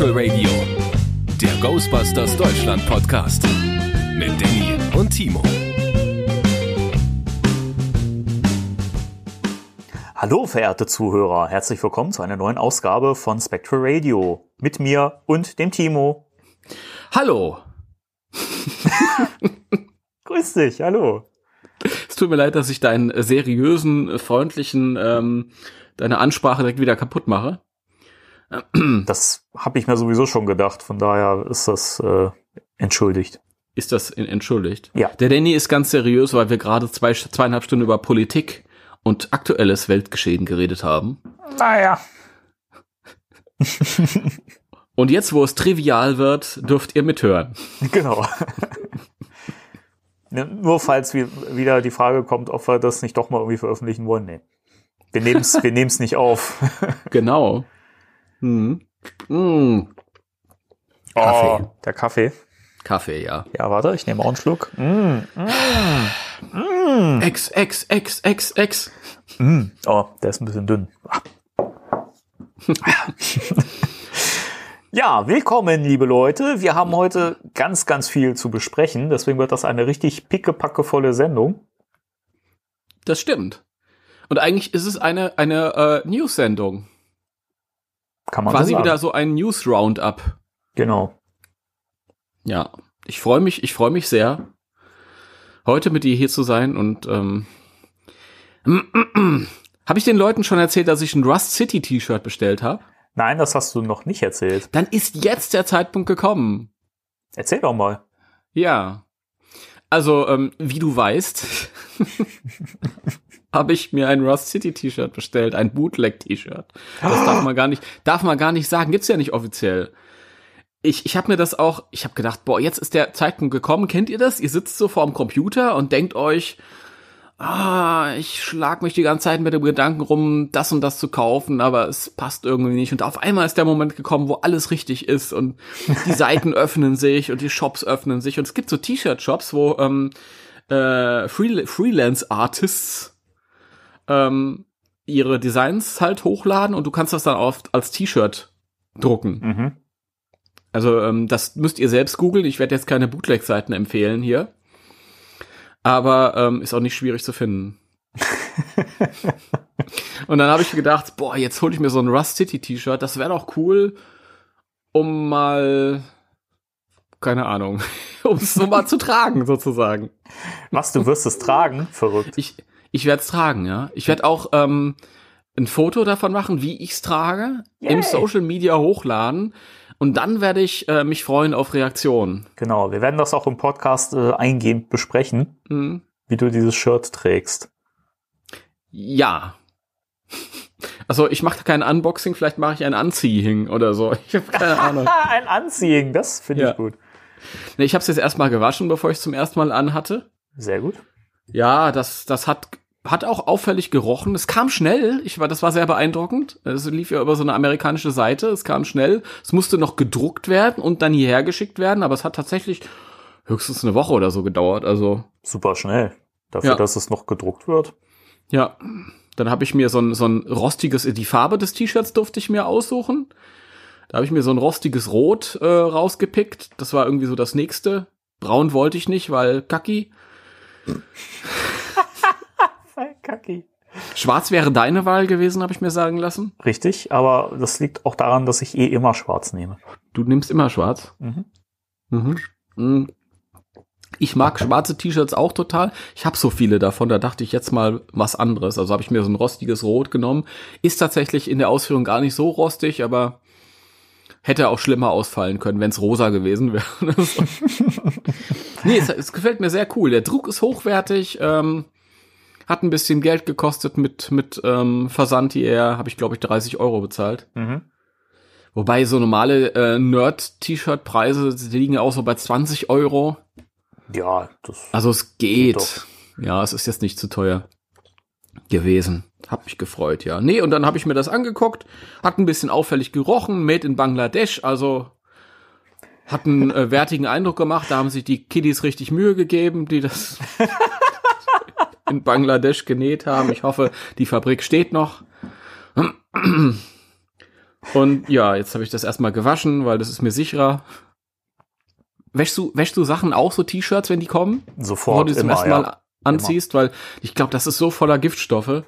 Spectral Radio, der Ghostbusters Deutschland Podcast mit Danny und Timo. Hallo, verehrte Zuhörer, herzlich willkommen zu einer neuen Ausgabe von Spectral Radio mit mir und dem Timo. Hallo. Grüß dich, hallo. Es tut mir leid, dass ich deinen seriösen, freundlichen, ähm, deine Ansprache direkt wieder kaputt mache. Das habe ich mir sowieso schon gedacht, von daher ist das äh, entschuldigt. Ist das entschuldigt? Ja. Der Danny ist ganz seriös, weil wir gerade zwei, zweieinhalb Stunden über Politik und aktuelles Weltgeschehen geredet haben. Naja. Und jetzt, wo es trivial wird, dürft ihr mithören. Genau. Ja, Nur falls wie- wieder die Frage kommt, ob wir das nicht doch mal irgendwie veröffentlichen wollen. Nee. Wir nehmen es wir nehmen's nicht auf. Genau. Hm. Mm. Kaffee. Oh, der Kaffee. Kaffee, ja. Ja, warte, ich nehme auch einen Schluck. Mm, Ex, ex, ex, ex, ex. mm. Oh, der ist ein bisschen dünn. Ja, willkommen, liebe Leute. Wir haben heute ganz, ganz viel zu besprechen. Deswegen wird das eine richtig pickepackevolle Sendung. Das stimmt. Und eigentlich ist es eine, eine äh, News-Sendung. Kann man Quasi so sagen. wieder so ein News-Roundup. Genau. Ja, ich freue mich, ich freue mich sehr, heute mit dir hier zu sein und ähm, habe ich den Leuten schon erzählt, dass ich ein Rust City T-Shirt bestellt habe? Nein, das hast du noch nicht erzählt. Dann ist jetzt der Zeitpunkt gekommen. Erzähl doch mal. Ja. Also, ähm, wie du weißt, habe ich mir ein Rust City T-Shirt bestellt, ein Bootleg T-Shirt. Das darf man gar nicht, darf man gar nicht sagen, gibt's ja nicht offiziell. Ich, ich habe mir das auch, ich habe gedacht, boah, jetzt ist der Zeitpunkt gekommen. Kennt ihr das? Ihr sitzt so vorm Computer und denkt euch, ah, ich schlag mich die ganze Zeit mit dem Gedanken rum, das und das zu kaufen, aber es passt irgendwie nicht. Und auf einmal ist der Moment gekommen, wo alles richtig ist und die Seiten öffnen sich und die Shops öffnen sich. Und es gibt so T-Shirt-Shops, wo ähm, äh, Freel Freelance-Artists ähm, ihre Designs halt hochladen und du kannst das dann auf, als T-Shirt drucken. Mhm. Also ähm, das müsst ihr selbst googeln. Ich werde jetzt keine Bootleg-Seiten empfehlen hier. Aber ähm, ist auch nicht schwierig zu finden. und dann habe ich gedacht, boah, jetzt hole ich mir so ein Rust City T-Shirt. Das wäre doch cool, um mal, keine Ahnung, um es so mal zu tragen sozusagen. Was, du wirst es tragen? Verrückt. Ich, ich werde es tragen, ja. Ich werde auch ähm, ein Foto davon machen, wie ich es trage, Yay. im Social Media hochladen und dann werde ich äh, mich freuen auf Reaktionen. Genau, wir werden das auch im Podcast äh, eingehend besprechen, Hm. wie du dieses Shirt trägst. Ja. Also ich mache kein Unboxing, vielleicht mache ich ein Unseeing oder so. Ich habe keine Ahnung. Ah, ein Anziehen, das finde Ja. ich gut. Nee, ich habe es jetzt erstmal gewaschen, bevor ich es zum ersten Mal anhatte. Sehr gut. Ja, das, das hat, hat auch auffällig gerochen. Es kam schnell. Ich war, das war sehr beeindruckend. Es lief ja über so eine amerikanische Seite. Es kam schnell. Es musste noch gedruckt werden und dann hierher geschickt werden. Aber es hat tatsächlich höchstens eine Woche oder so gedauert. Also, Super schnell. Dafür, Ja. dass es noch gedruckt wird. ja. Dann habe ich mir so ein, so ein rostiges, die Farbe des T-Shirts durfte ich mir aussuchen. Da habe ich mir so ein rostiges Rot äh, rausgepickt. Das war irgendwie so das nächste. Braun wollte ich nicht, weil kacki. Kacki. Schwarz wäre deine Wahl gewesen, habe ich mir sagen lassen. Richtig, aber das liegt auch daran, dass ich eh immer schwarz nehme. Du nimmst immer schwarz. Mhm. Mhm. Mhm. Ich mag schwarze T-Shirts auch total. Ich habe so viele davon, da dachte ich jetzt mal was anderes. Also habe ich mir so ein rostiges Rot genommen. Ist tatsächlich in der Ausführung gar nicht so rostig, aber hätte auch schlimmer ausfallen können, wenn es rosa gewesen wäre. nee, es, es gefällt mir sehr cool. Der Druck ist hochwertig, ähm, hat ein bisschen Geld gekostet mit, mit ähm, Versand hierher, habe ich glaube ich 30 Euro bezahlt. Mhm. Wobei so normale äh, Nerd-T-Shirt-Preise die liegen ja auch so bei 20 Euro. Ja, das. Also es Geht geht. Ja, es ist jetzt nicht zu teuer gewesen. Hab mich gefreut, ja. Nee, und dann habe ich mir das angeguckt, hat ein bisschen auffällig gerochen, made in Bangladesch, also hat einen äh, wertigen Eindruck gemacht. Da haben sich die Kiddies richtig Mühe gegeben, die das in Bangladesch genäht haben. Ich hoffe, die Fabrik steht noch. Und ja, jetzt habe ich das erstmal gewaschen, weil das ist mir sicherer. Wäschst du, wäschst du Sachen auch so T-Shirts, wenn die kommen? Sofort, Bevor du sie zum immer, ersten Mal ja. anziehst, weil ich glaube, das ist so voller Giftstoffe.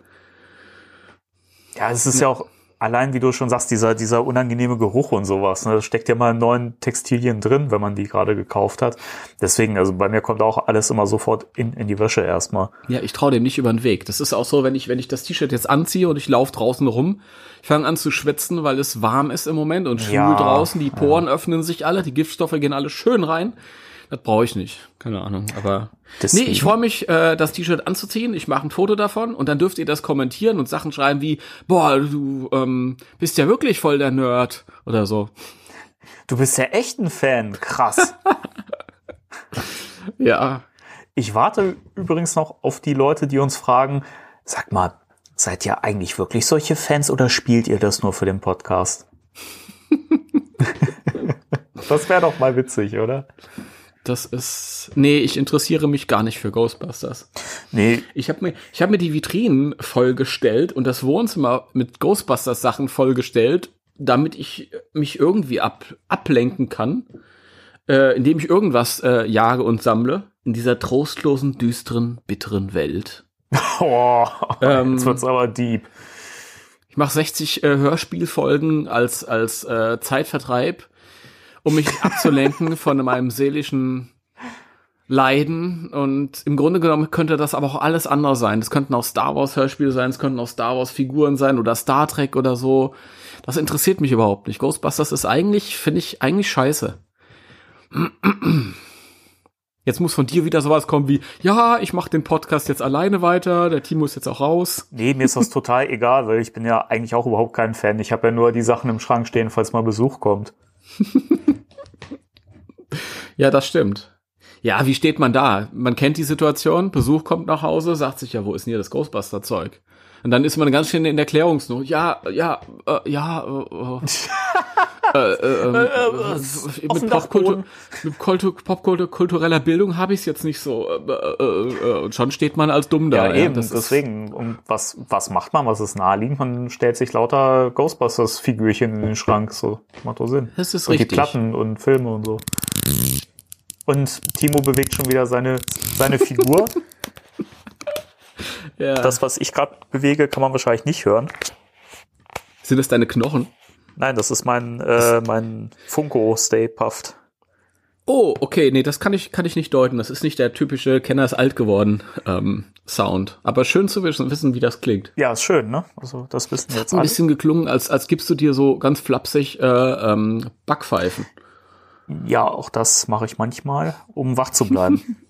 Ja, es ist ja auch allein, wie du schon sagst, dieser, dieser unangenehme Geruch und sowas. Ne? Das steckt ja mal in neuen Textilien drin, wenn man die gerade gekauft hat. Deswegen, also bei mir kommt auch alles immer sofort in, in die Wäsche erstmal. Ja, ich traue dem nicht über den Weg. Das ist auch so, wenn ich, wenn ich das T-Shirt jetzt anziehe und ich laufe draußen rum, ich fange an zu schwitzen, weil es warm ist im Moment und schwül Ja, draußen, die Poren öffnen sich alle, die Giftstoffe gehen alle schön rein. Das brauche ich nicht. Keine Ahnung. Aber Deswegen- nee, ich freue mich, äh, das T-Shirt anzuziehen. Ich mache ein Foto davon und dann dürft ihr das kommentieren und Sachen schreiben wie, boah, du ähm, bist ja wirklich voll der Nerd oder so. Du bist ja echt ein Fan. Krass. Ja. Ich warte übrigens noch auf die Leute, die uns fragen, sag mal, seid ihr eigentlich wirklich solche Fans oder spielt ihr das nur für den Podcast? das wäre doch mal witzig, oder? Das ist. Nee, ich interessiere mich gar nicht für Ghostbusters. Nee, Ich habe mir, ich hab mir die Vitrinen vollgestellt und das Wohnzimmer mit Ghostbusters-Sachen vollgestellt, damit ich mich irgendwie ab, ablenken kann, äh, indem ich irgendwas äh, jage und sammle. In dieser trostlosen, düsteren, bitteren Welt. oh, Ähm, jetzt wird's aber deep. Ich mache 60 äh, Hörspielfolgen als, als äh, Zeitvertreib, um mich abzulenken von meinem seelischen Leiden. Und im Grunde genommen könnte das aber auch alles andere sein. Das könnten auch Star Wars Hörspiele sein, es könnten auch Star Wars Figuren sein oder Star Trek oder so. Das interessiert mich überhaupt nicht. Ghostbusters ist eigentlich, finde ich, eigentlich scheiße. Jetzt muss von dir wieder sowas kommen wie, ja, ich mache den Podcast jetzt alleine weiter, der Timo ist jetzt auch raus. Nee, mir ist das total egal, weil ich bin ja eigentlich auch überhaupt kein Fan. Ich habe ja nur die Sachen im Schrank stehen, falls mal Besuch kommt. Ja, das stimmt. Ja, wie steht man da? Man kennt die Situation, Besuch kommt nach Hause, sagt sich ja, wo ist denn hier das Ghostbuster-Zeug? Und dann ist man ganz schön in der Klärungsnot. Ja, ja, äh, ja, äh, äh, äh, ähm, äh, mit, offener Popkultur, mit Kultur, Popkultur, kultureller Bildung habe ich es jetzt nicht so. Äh, äh, äh, und schon steht man als dumm da. Ja, eben, deswegen. Und was, was macht man? Was ist naheliegend? Man stellt sich lauter Ghostbusters-Figürchen in den Schrank. So, macht doch Sinn. Das ist und richtig. die Platten und Filme und so. Und Timo bewegt schon wieder seine, seine Figur. ja. Das, was ich gerade bewege, kann man wahrscheinlich nicht hören. Sind das deine Knochen? Nein, das ist mein, äh, mein Funko Stay Puffed. Oh, okay, nee, das kann ich, kann ich nicht deuten. Das ist nicht der typische Kenner ist alt geworden ähm, Sound. Aber schön zu wissen, wie das klingt. Ja, ist schön, ne? Also, das wissen wir jetzt Ein alle. bisschen geklungen, als, als gibst du dir so ganz flapsig äh, ähm, Backpfeifen. Ja, auch das mache ich manchmal, um wach zu bleiben.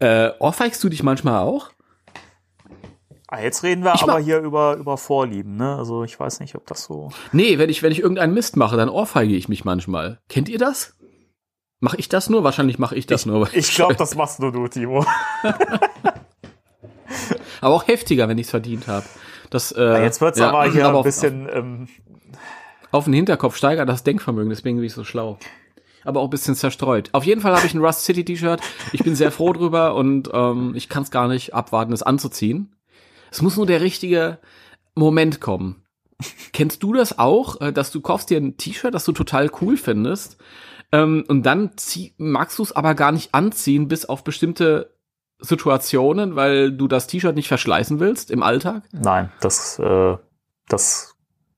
Äh, ohrfeigst du dich manchmal auch? Ah, jetzt reden wir Ich aber mach- hier über, über Vorlieben, ne? Also, ich weiß nicht, ob das so. Nee, wenn ich, wenn ich irgendeinen Mist mache, dann ohrfeige ich mich manchmal. Kennt ihr das? Mache ich das nur? Wahrscheinlich mache ich das nur. weil Ich glaube, das machst nur du, Timo. aber auch heftiger, wenn ich es verdient habe. Das, äh, Ja, jetzt wird's ja, aber hier ein auf- bisschen, ähm, Auf, auf den Hinterkopf steigert das Denkvermögen, deswegen bin ich so schlau. Aber auch ein bisschen zerstreut. Auf jeden Fall habe ich ein Rust City T-Shirt. Ich bin sehr froh drüber und ähm, ich kann es gar nicht abwarten, es anzuziehen. Es muss nur der richtige Moment kommen. Kennst du das auch, äh, dass du kaufst dir ein T-Shirt, das du total cool findest, ähm, und dann zieh, magst du es aber gar nicht anziehen, bis auf bestimmte Situationen, weil du das T-Shirt nicht verschleißen willst im Alltag? nein, das, äh, das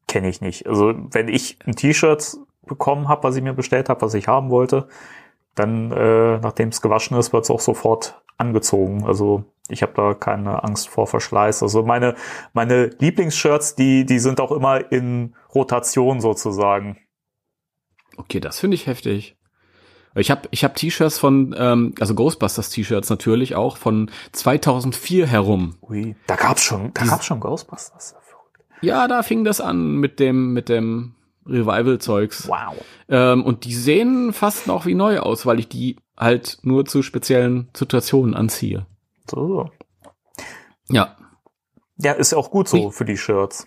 kenne ich nicht. Also, wenn ich ein T-Shirt bekommen habe, was ich mir bestellt habe, was ich haben wollte, dann, äh, nachdem es gewaschen ist, wird es auch sofort angezogen. Also, ich habe da keine Angst vor Verschleiß. Also, meine, meine Lieblingsshirts, die, die sind auch immer in Rotation sozusagen. Okay, das finde ich heftig. Ich habe ich hab T-Shirts von, ähm, also Ghostbusters T-Shirts natürlich auch von 2004 herum. Ui, da gab's schon, da gab's schon Ghostbusters. Ja, da fing das an mit dem mit dem Revival-Zeugs. Wow. Ähm, und die sehen fast noch wie neu aus, weil ich die halt nur zu speziellen Situationen anziehe. So. Ja, Ja, ist ja auch gut so für die Shirts.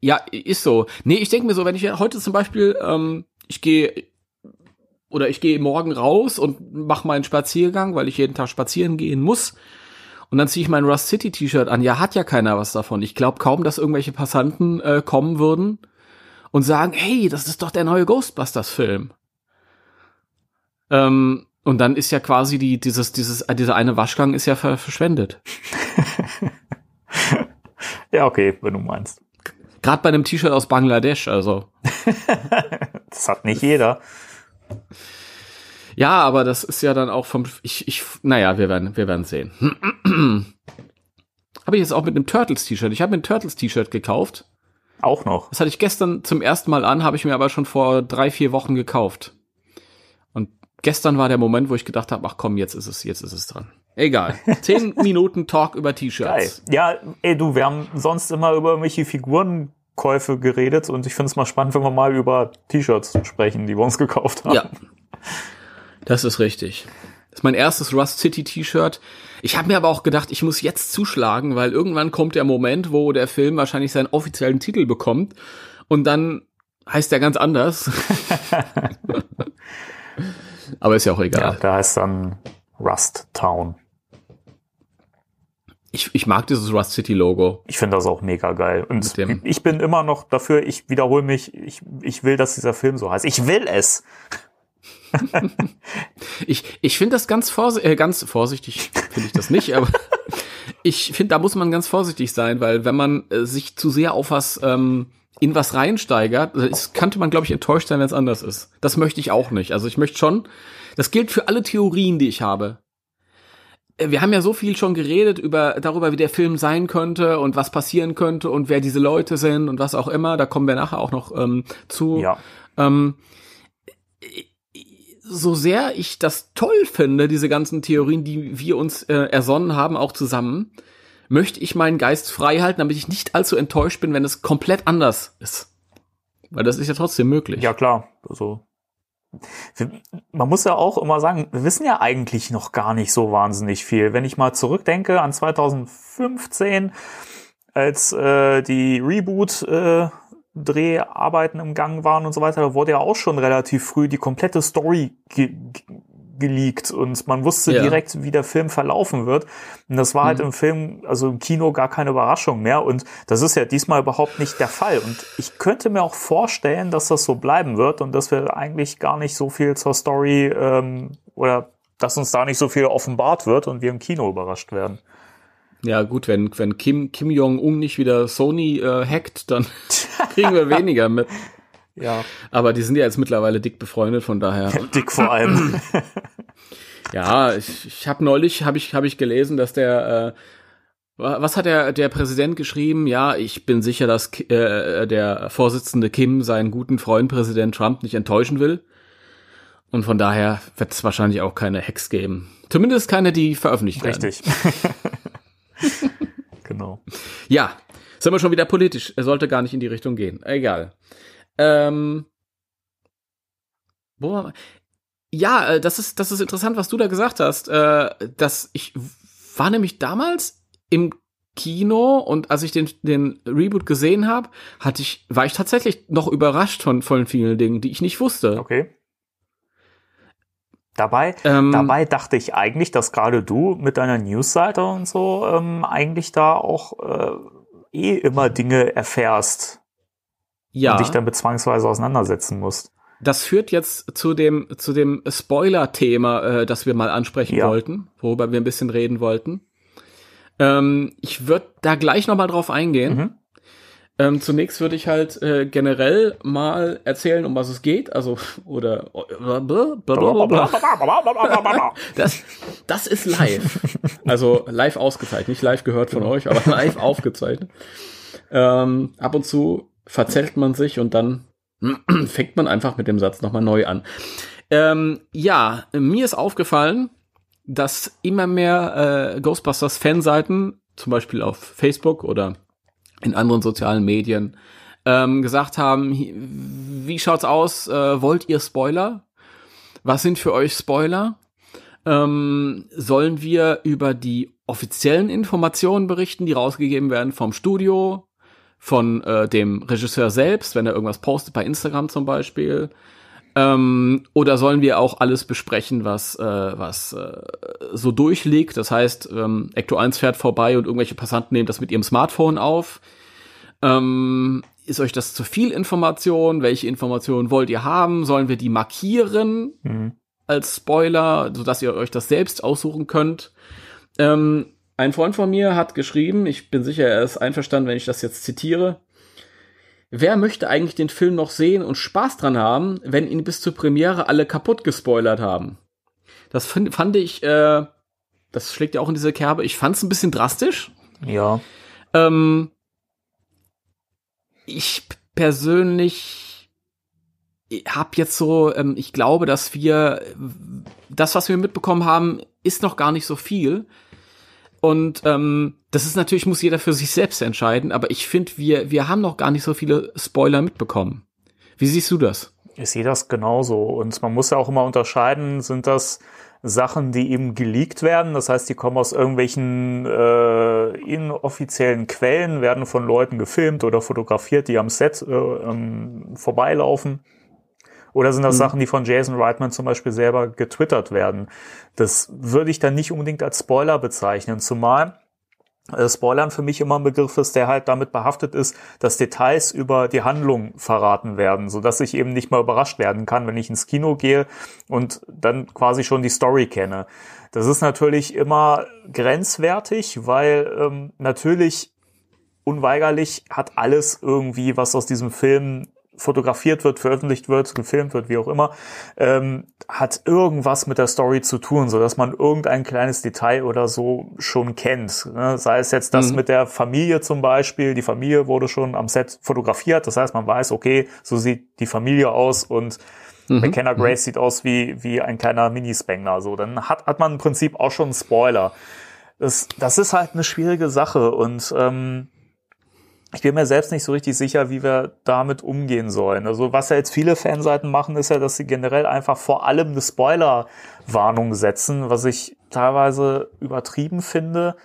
ja, ist so. Nee, ich denke mir so, wenn ich heute zum Beispiel, ähm, ich gehe oder ich gehe morgen raus und mache meinen Spaziergang, weil ich jeden Tag spazieren gehen muss. Und dann ziehe ich mein Rust City T-Shirt an. Ja, hat ja keiner was davon. Ich glaube kaum, dass irgendwelche Passanten äh, kommen würden und sagen, hey, das ist doch der neue Ghostbusters-Film. Ähm, und dann ist ja quasi die, dieses, dieses, äh, dieser eine Waschgang ist ja ver verschwendet. ja, okay, wenn du meinst. Gerade bei einem T-Shirt aus Bangladesch, also. das hat nicht jeder. Ja, aber das ist ja dann auch vom, ich, ich, naja, wir werden, wir werden sehen. habe ich jetzt auch mit einem Turtles-T-Shirt. Ich habe mir ein Turtles-T-Shirt gekauft. Auch noch. Das hatte ich gestern zum ersten Mal an, habe ich mir aber schon vor drei, vier Wochen gekauft. Und gestern war der Moment, wo ich gedacht habe, ach komm, jetzt ist es, jetzt ist es dran. Egal. Zehn Minuten Talk über T-Shirts. Ja, ey, du, wir haben sonst immer über irgendwelche Figurenkäufe geredet und ich finde es mal spannend, wenn wir mal über T-Shirts sprechen, die wir uns gekauft haben. Ja. Das ist richtig. Das ist mein erstes Rust City T-Shirt. Ich habe mir aber auch gedacht, ich muss jetzt zuschlagen, weil irgendwann kommt der Moment, wo der Film wahrscheinlich seinen offiziellen Titel bekommt und dann heißt er ganz anders. aber ist ja auch egal. Ja, da heißt dann Rust Town. Ich, ich mag dieses Rust City Logo. Ich finde das auch mega geil. Und ich bin immer noch dafür, ich wiederhole mich, ich, ich will, dass dieser Film so heißt. Ich will es. ich ich finde das ganz, vors äh, ganz vorsichtig, finde ich das nicht, aber ich finde, da muss man ganz vorsichtig sein, weil wenn man äh, sich zu sehr auf was ähm, in was reinsteigert, ist, könnte man, glaube ich, enttäuscht sein, wenn es anders ist. Das möchte ich auch nicht. Also ich möchte schon, das gilt für alle Theorien, die ich habe. Äh, wir haben ja so viel schon geredet über darüber, wie der Film sein könnte und was passieren könnte und wer diese Leute sind und was auch immer. Da kommen wir nachher auch noch ähm, zu. Ja. Ähm, so sehr ich das toll finde, diese ganzen Theorien, die wir uns äh, ersonnen haben, auch zusammen, möchte ich meinen Geist frei halten, damit ich nicht allzu enttäuscht bin, wenn es komplett anders ist. Weil das ist ja trotzdem möglich. Ja, klar. Also, man muss ja auch immer sagen, wir wissen ja eigentlich noch gar nicht so wahnsinnig viel. Wenn ich mal zurückdenke an 2015, als äh, die Reboot äh, Dreharbeiten im Gang waren und so weiter, da wurde ja auch schon relativ früh die komplette Story ge geleakt und man wusste ja. direkt, wie der Film verlaufen wird. Und das war halt mhm. halt im Film, also im Kino gar keine Überraschung mehr. Und das ist ja diesmal überhaupt nicht der Fall. Und ich könnte mir auch vorstellen, dass das so bleiben wird und dass wir eigentlich gar nicht so viel zur Story ähm, oder dass uns da nicht so viel offenbart wird und wir im Kino überrascht werden. Ja, gut, wenn, wenn Kim, Kim Jong-un nicht wieder Sony äh, hackt, dann kriegen wir weniger mit. Ja. Aber die sind ja jetzt mittlerweile dick befreundet, von daher. dick vor allem. ja, ich, ich habe neulich habe ich hab ich gelesen, dass der äh, was hat der der Präsident geschrieben? Ja, ich bin sicher, dass äh, der Vorsitzende Kim seinen guten Freund Präsident Trump nicht enttäuschen will. Und von daher wird es wahrscheinlich auch keine Hacks geben. Zumindest keine, die veröffentlicht werden. Richtig. genau. Ja, sind wir schon wieder politisch. Er sollte gar nicht in die Richtung gehen. Egal. Ähm, wo war ja, äh, das ist, das ist interessant, was du da gesagt hast. Äh, dass ich war nämlich damals im Kino und als ich den, den Reboot gesehen habe, hatte ich, war ich tatsächlich noch überrascht von, von vielen Dingen, die ich nicht wusste. Okay. Dabei, ähm, dabei dachte ich eigentlich, dass gerade du mit deiner Newsseite und so ähm, eigentlich da auch äh, eh immer Dinge erfährst ja. und dich damit zwangsweise auseinandersetzen musst. Das führt jetzt zu dem zu dem Spoiler-Thema, äh, das wir mal ansprechen ja. wollten, worüber wir ein bisschen reden wollten. Ähm, ich würde da gleich noch mal drauf eingehen. Mhm. Ähm, zunächst würde ich halt äh, generell mal erzählen, um was es geht, also oder das, das ist live, also live ausgezeichnet, nicht live gehört von euch, aber live aufgezeichnet. Ähm, ab und zu verzählt man sich und dann fängt man einfach mit dem Satz nochmal neu an. Ähm, ja, mir ist aufgefallen, dass immer mehr äh, Ghostbusters Fanseiten, zum Beispiel auf Facebook oder in anderen sozialen Medien ähm, gesagt haben, wie schaut's aus? Äh, wollt ihr Spoiler? Was sind für euch Spoiler? Ähm, sollen wir über die offiziellen Informationen berichten, die rausgegeben werden vom Studio, von äh, dem Regisseur selbst, wenn er irgendwas postet bei Instagram zum Beispiel? Ähm, oder sollen wir auch alles besprechen, was, äh, was äh, so durchliegt? Das heißt, ähm, Ecto 1 fährt vorbei und irgendwelche Passanten nehmen das mit ihrem Smartphone auf. Ähm, ist euch das zu viel Information? Welche Informationen wollt ihr haben? Sollen wir die markieren mhm. als Spoiler, sodass ihr euch das selbst aussuchen könnt? Ähm, ein Freund von mir hat geschrieben, ich bin sicher, er ist einverstanden, wenn ich das jetzt zitiere. Wer möchte eigentlich den Film noch sehen und Spaß dran haben, wenn ihn bis zur Premiere alle kaputt gespoilert haben? Das find, fand ich, äh, das schlägt ja auch in diese Kerbe. Ich fand es ein bisschen drastisch. Ja. Ähm, ich persönlich habe jetzt so, ähm, ich glaube, dass wir das, was wir mitbekommen haben, ist noch gar nicht so viel. Und ähm, das ist natürlich, muss jeder für sich selbst entscheiden, aber ich finde, wir, wir haben noch gar nicht so viele Spoiler mitbekommen. Wie siehst du das? Ich sehe das genauso. Und man muss ja auch immer unterscheiden, sind das Sachen, die eben geleakt werden. Das heißt, die kommen aus irgendwelchen äh, inoffiziellen Quellen, werden von Leuten gefilmt oder fotografiert, die am Set äh, ähm, vorbeilaufen. Oder sind das mhm. Sachen, die von Jason Reitman zum Beispiel selber getwittert werden? Das würde ich dann nicht unbedingt als Spoiler bezeichnen, zumal äh, Spoilern für mich immer ein Begriff ist, der halt damit behaftet ist, dass Details über die Handlung verraten werden, so dass ich eben nicht mal überrascht werden kann, wenn ich ins Kino gehe und dann quasi schon die Story kenne. Das ist natürlich immer grenzwertig, weil ähm, natürlich unweigerlich hat alles irgendwie, was aus diesem Film fotografiert wird, veröffentlicht wird, gefilmt wird, wie auch immer, ähm, hat irgendwas mit der Story zu tun, so dass man irgendein kleines Detail oder so schon kennt. Ne? Sei es jetzt das mhm. mit der Familie zum Beispiel. Die Familie wurde schon am Set fotografiert. Das heißt, man weiß, okay, so sieht die Familie aus und mhm. McKenna. Grace mhm. sieht aus wie, wie ein kleiner Minispengler. So, dann hat, hat man im Prinzip auch schon einen Spoiler. Das, das ist halt eine schwierige Sache und ähm, ich bin mir selbst nicht so richtig sicher, wie wir damit umgehen sollen. Also was ja jetzt viele Fanseiten machen, ist ja, dass sie generell einfach vor allem eine Spoiler-Warnung setzen, was ich teilweise übertrieben finde.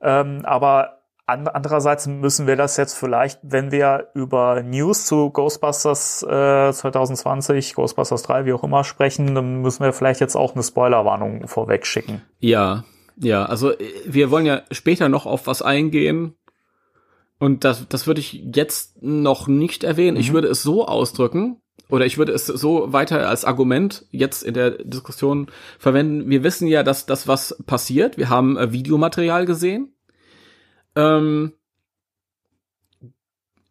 Ähm, aber andererseits müssen wir das jetzt vielleicht, wenn wir über News zu Ghostbusters äh, 2020, Ghostbusters 3, wie auch immer sprechen, dann müssen wir vielleicht jetzt auch eine Spoilerwarnung vorweg schicken. Ja, ja, also äh, wir wollen ja später noch auf was eingehen, und das, das würde ich jetzt noch nicht erwähnen. Mhm. Ich würde es so ausdrücken, oder ich würde es so weiter als Argument jetzt in der Diskussion verwenden. Wir wissen ja, dass das was passiert. Wir haben äh, Videomaterial gesehen. Ähm,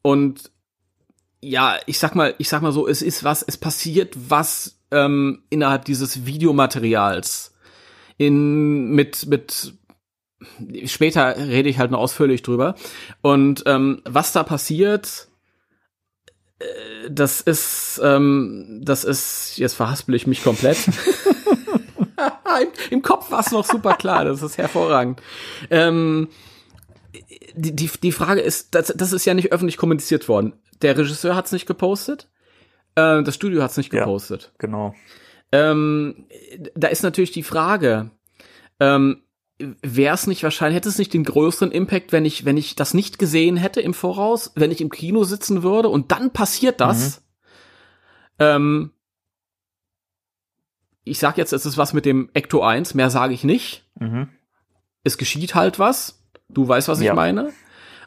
und ja, ich sag mal, ich sag mal so, es ist was, es passiert was ähm, innerhalb dieses Videomaterials in mit mit später rede ich halt noch ausführlich drüber. Und ähm, was da passiert, äh, das ist, ähm, das ist, jetzt verhaspel ich mich komplett. Im, Im, Kopf war es noch super klar, das ist hervorragend. Ähm, die, die, die Frage ist, das, das ist ja nicht öffentlich kommuniziert worden. Der Regisseur hat es nicht gepostet, äh, das Studio hat es nicht gepostet. Ja, genau. Ähm, da ist natürlich die Frage, ähm, wäre es nicht wahrscheinlich, hätte es nicht den größeren Impact, wenn ich, wenn ich das nicht gesehen hätte im Voraus, wenn ich im Kino sitzen würde und dann passiert das. Mhm. Ähm, ich sag jetzt, es ist was mit dem Ecto 1, mehr sage ich nicht. Mhm. Es geschieht halt was. Du weißt, was ja. ich meine.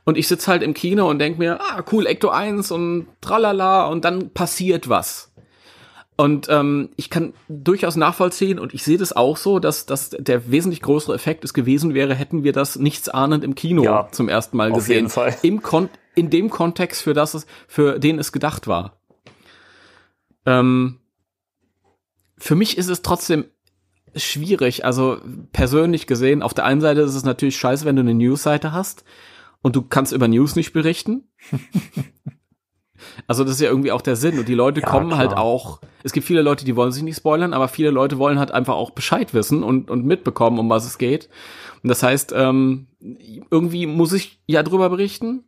Und ich sitze halt im Kino und denk mir, ah, cool, Ecto 1 und tralala und dann passiert was. Und ähm, ich kann durchaus nachvollziehen und ich sehe das auch so, dass, dass der wesentlich größere Effekt es gewesen wäre, hätten wir das nichtsahnend im Kino ja, zum ersten Mal gesehen. Auf jeden Fall. Im Kon in dem Kontext, für das es, für den es gedacht war. Ähm, für mich ist es trotzdem schwierig. Also persönlich gesehen, auf der einen Seite ist es natürlich scheiße, wenn du eine Newsseite hast und du kannst über News nicht berichten. Also das ist ja irgendwie auch der Sinn. Und die Leute ja, kommen klar. halt auch. Es gibt viele Leute, die wollen sich nicht spoilern, aber viele Leute wollen halt einfach auch Bescheid wissen und, und mitbekommen, um was es geht. Und das heißt, ähm, irgendwie muss ich ja drüber berichten.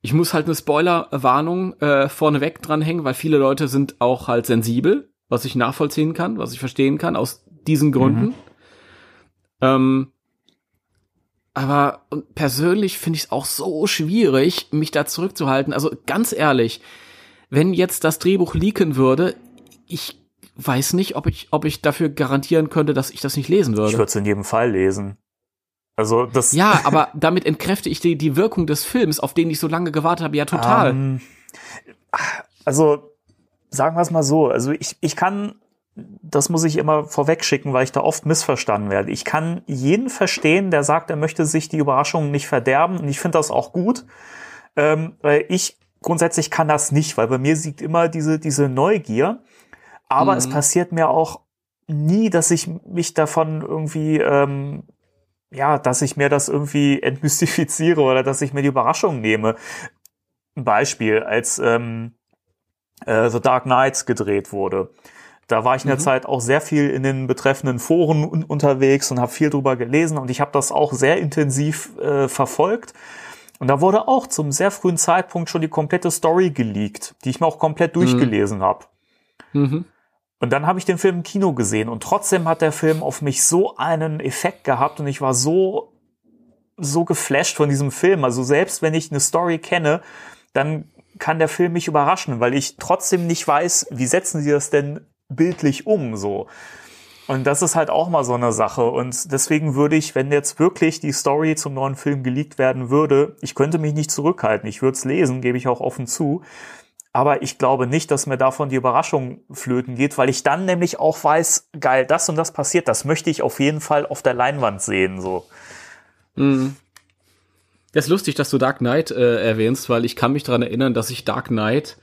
Ich muss halt eine Spoilerwarnung äh, vorneweg dranhängen, weil viele Leute sind auch halt sensibel, was ich nachvollziehen kann, was ich verstehen kann, aus diesen Gründen. Mhm. Ähm, aber persönlich finde ich es auch so schwierig, mich da zurückzuhalten. Also ganz ehrlich, wenn jetzt das Drehbuch leaken würde, ich weiß nicht, ob ich, ob ich dafür garantieren könnte, dass ich das nicht lesen würde. Ich würde es in jedem Fall lesen. Also das. Ja, aber damit entkräfte ich die, die Wirkung des Films, auf den ich so lange gewartet habe, ja total. Ähm, also sagen wir es mal so. Also ich, ich kann, das muss ich immer vorweg schicken, weil ich da oft missverstanden werde. Ich kann jeden verstehen, der sagt, er möchte sich die Überraschungen nicht verderben. Und ich finde das auch gut, ähm, weil ich grundsätzlich kann das nicht, weil bei mir siegt immer diese, diese Neugier. Aber mhm. es passiert mir auch nie, dass ich mich davon irgendwie, ähm, ja, dass ich mir das irgendwie entmystifiziere oder dass ich mir die Überraschung nehme. Ein Beispiel, als ähm, äh, The Dark Knights gedreht wurde. Da war ich in der mhm. Zeit auch sehr viel in den betreffenden Foren un unterwegs und habe viel drüber gelesen und ich habe das auch sehr intensiv äh, verfolgt. Und da wurde auch zum sehr frühen Zeitpunkt schon die komplette Story geleakt, die ich mir auch komplett mhm. durchgelesen mhm. habe. Mhm. Und dann habe ich den Film im Kino gesehen und trotzdem hat der Film auf mich so einen Effekt gehabt und ich war so so geflasht von diesem Film. Also selbst wenn ich eine Story kenne, dann kann der Film mich überraschen, weil ich trotzdem nicht weiß, wie setzen sie das denn bildlich um so. Und das ist halt auch mal so eine Sache. Und deswegen würde ich, wenn jetzt wirklich die Story zum neuen Film geleakt werden würde, ich könnte mich nicht zurückhalten. Ich würde es lesen, gebe ich auch offen zu. Aber ich glaube nicht, dass mir davon die Überraschung flöten geht, weil ich dann nämlich auch weiß, geil, das und das passiert, das möchte ich auf jeden Fall auf der Leinwand sehen, so. Mhm. Das ist lustig, dass du Dark Knight äh, erwähnst, weil ich kann mich daran erinnern, dass ich Dark Knight,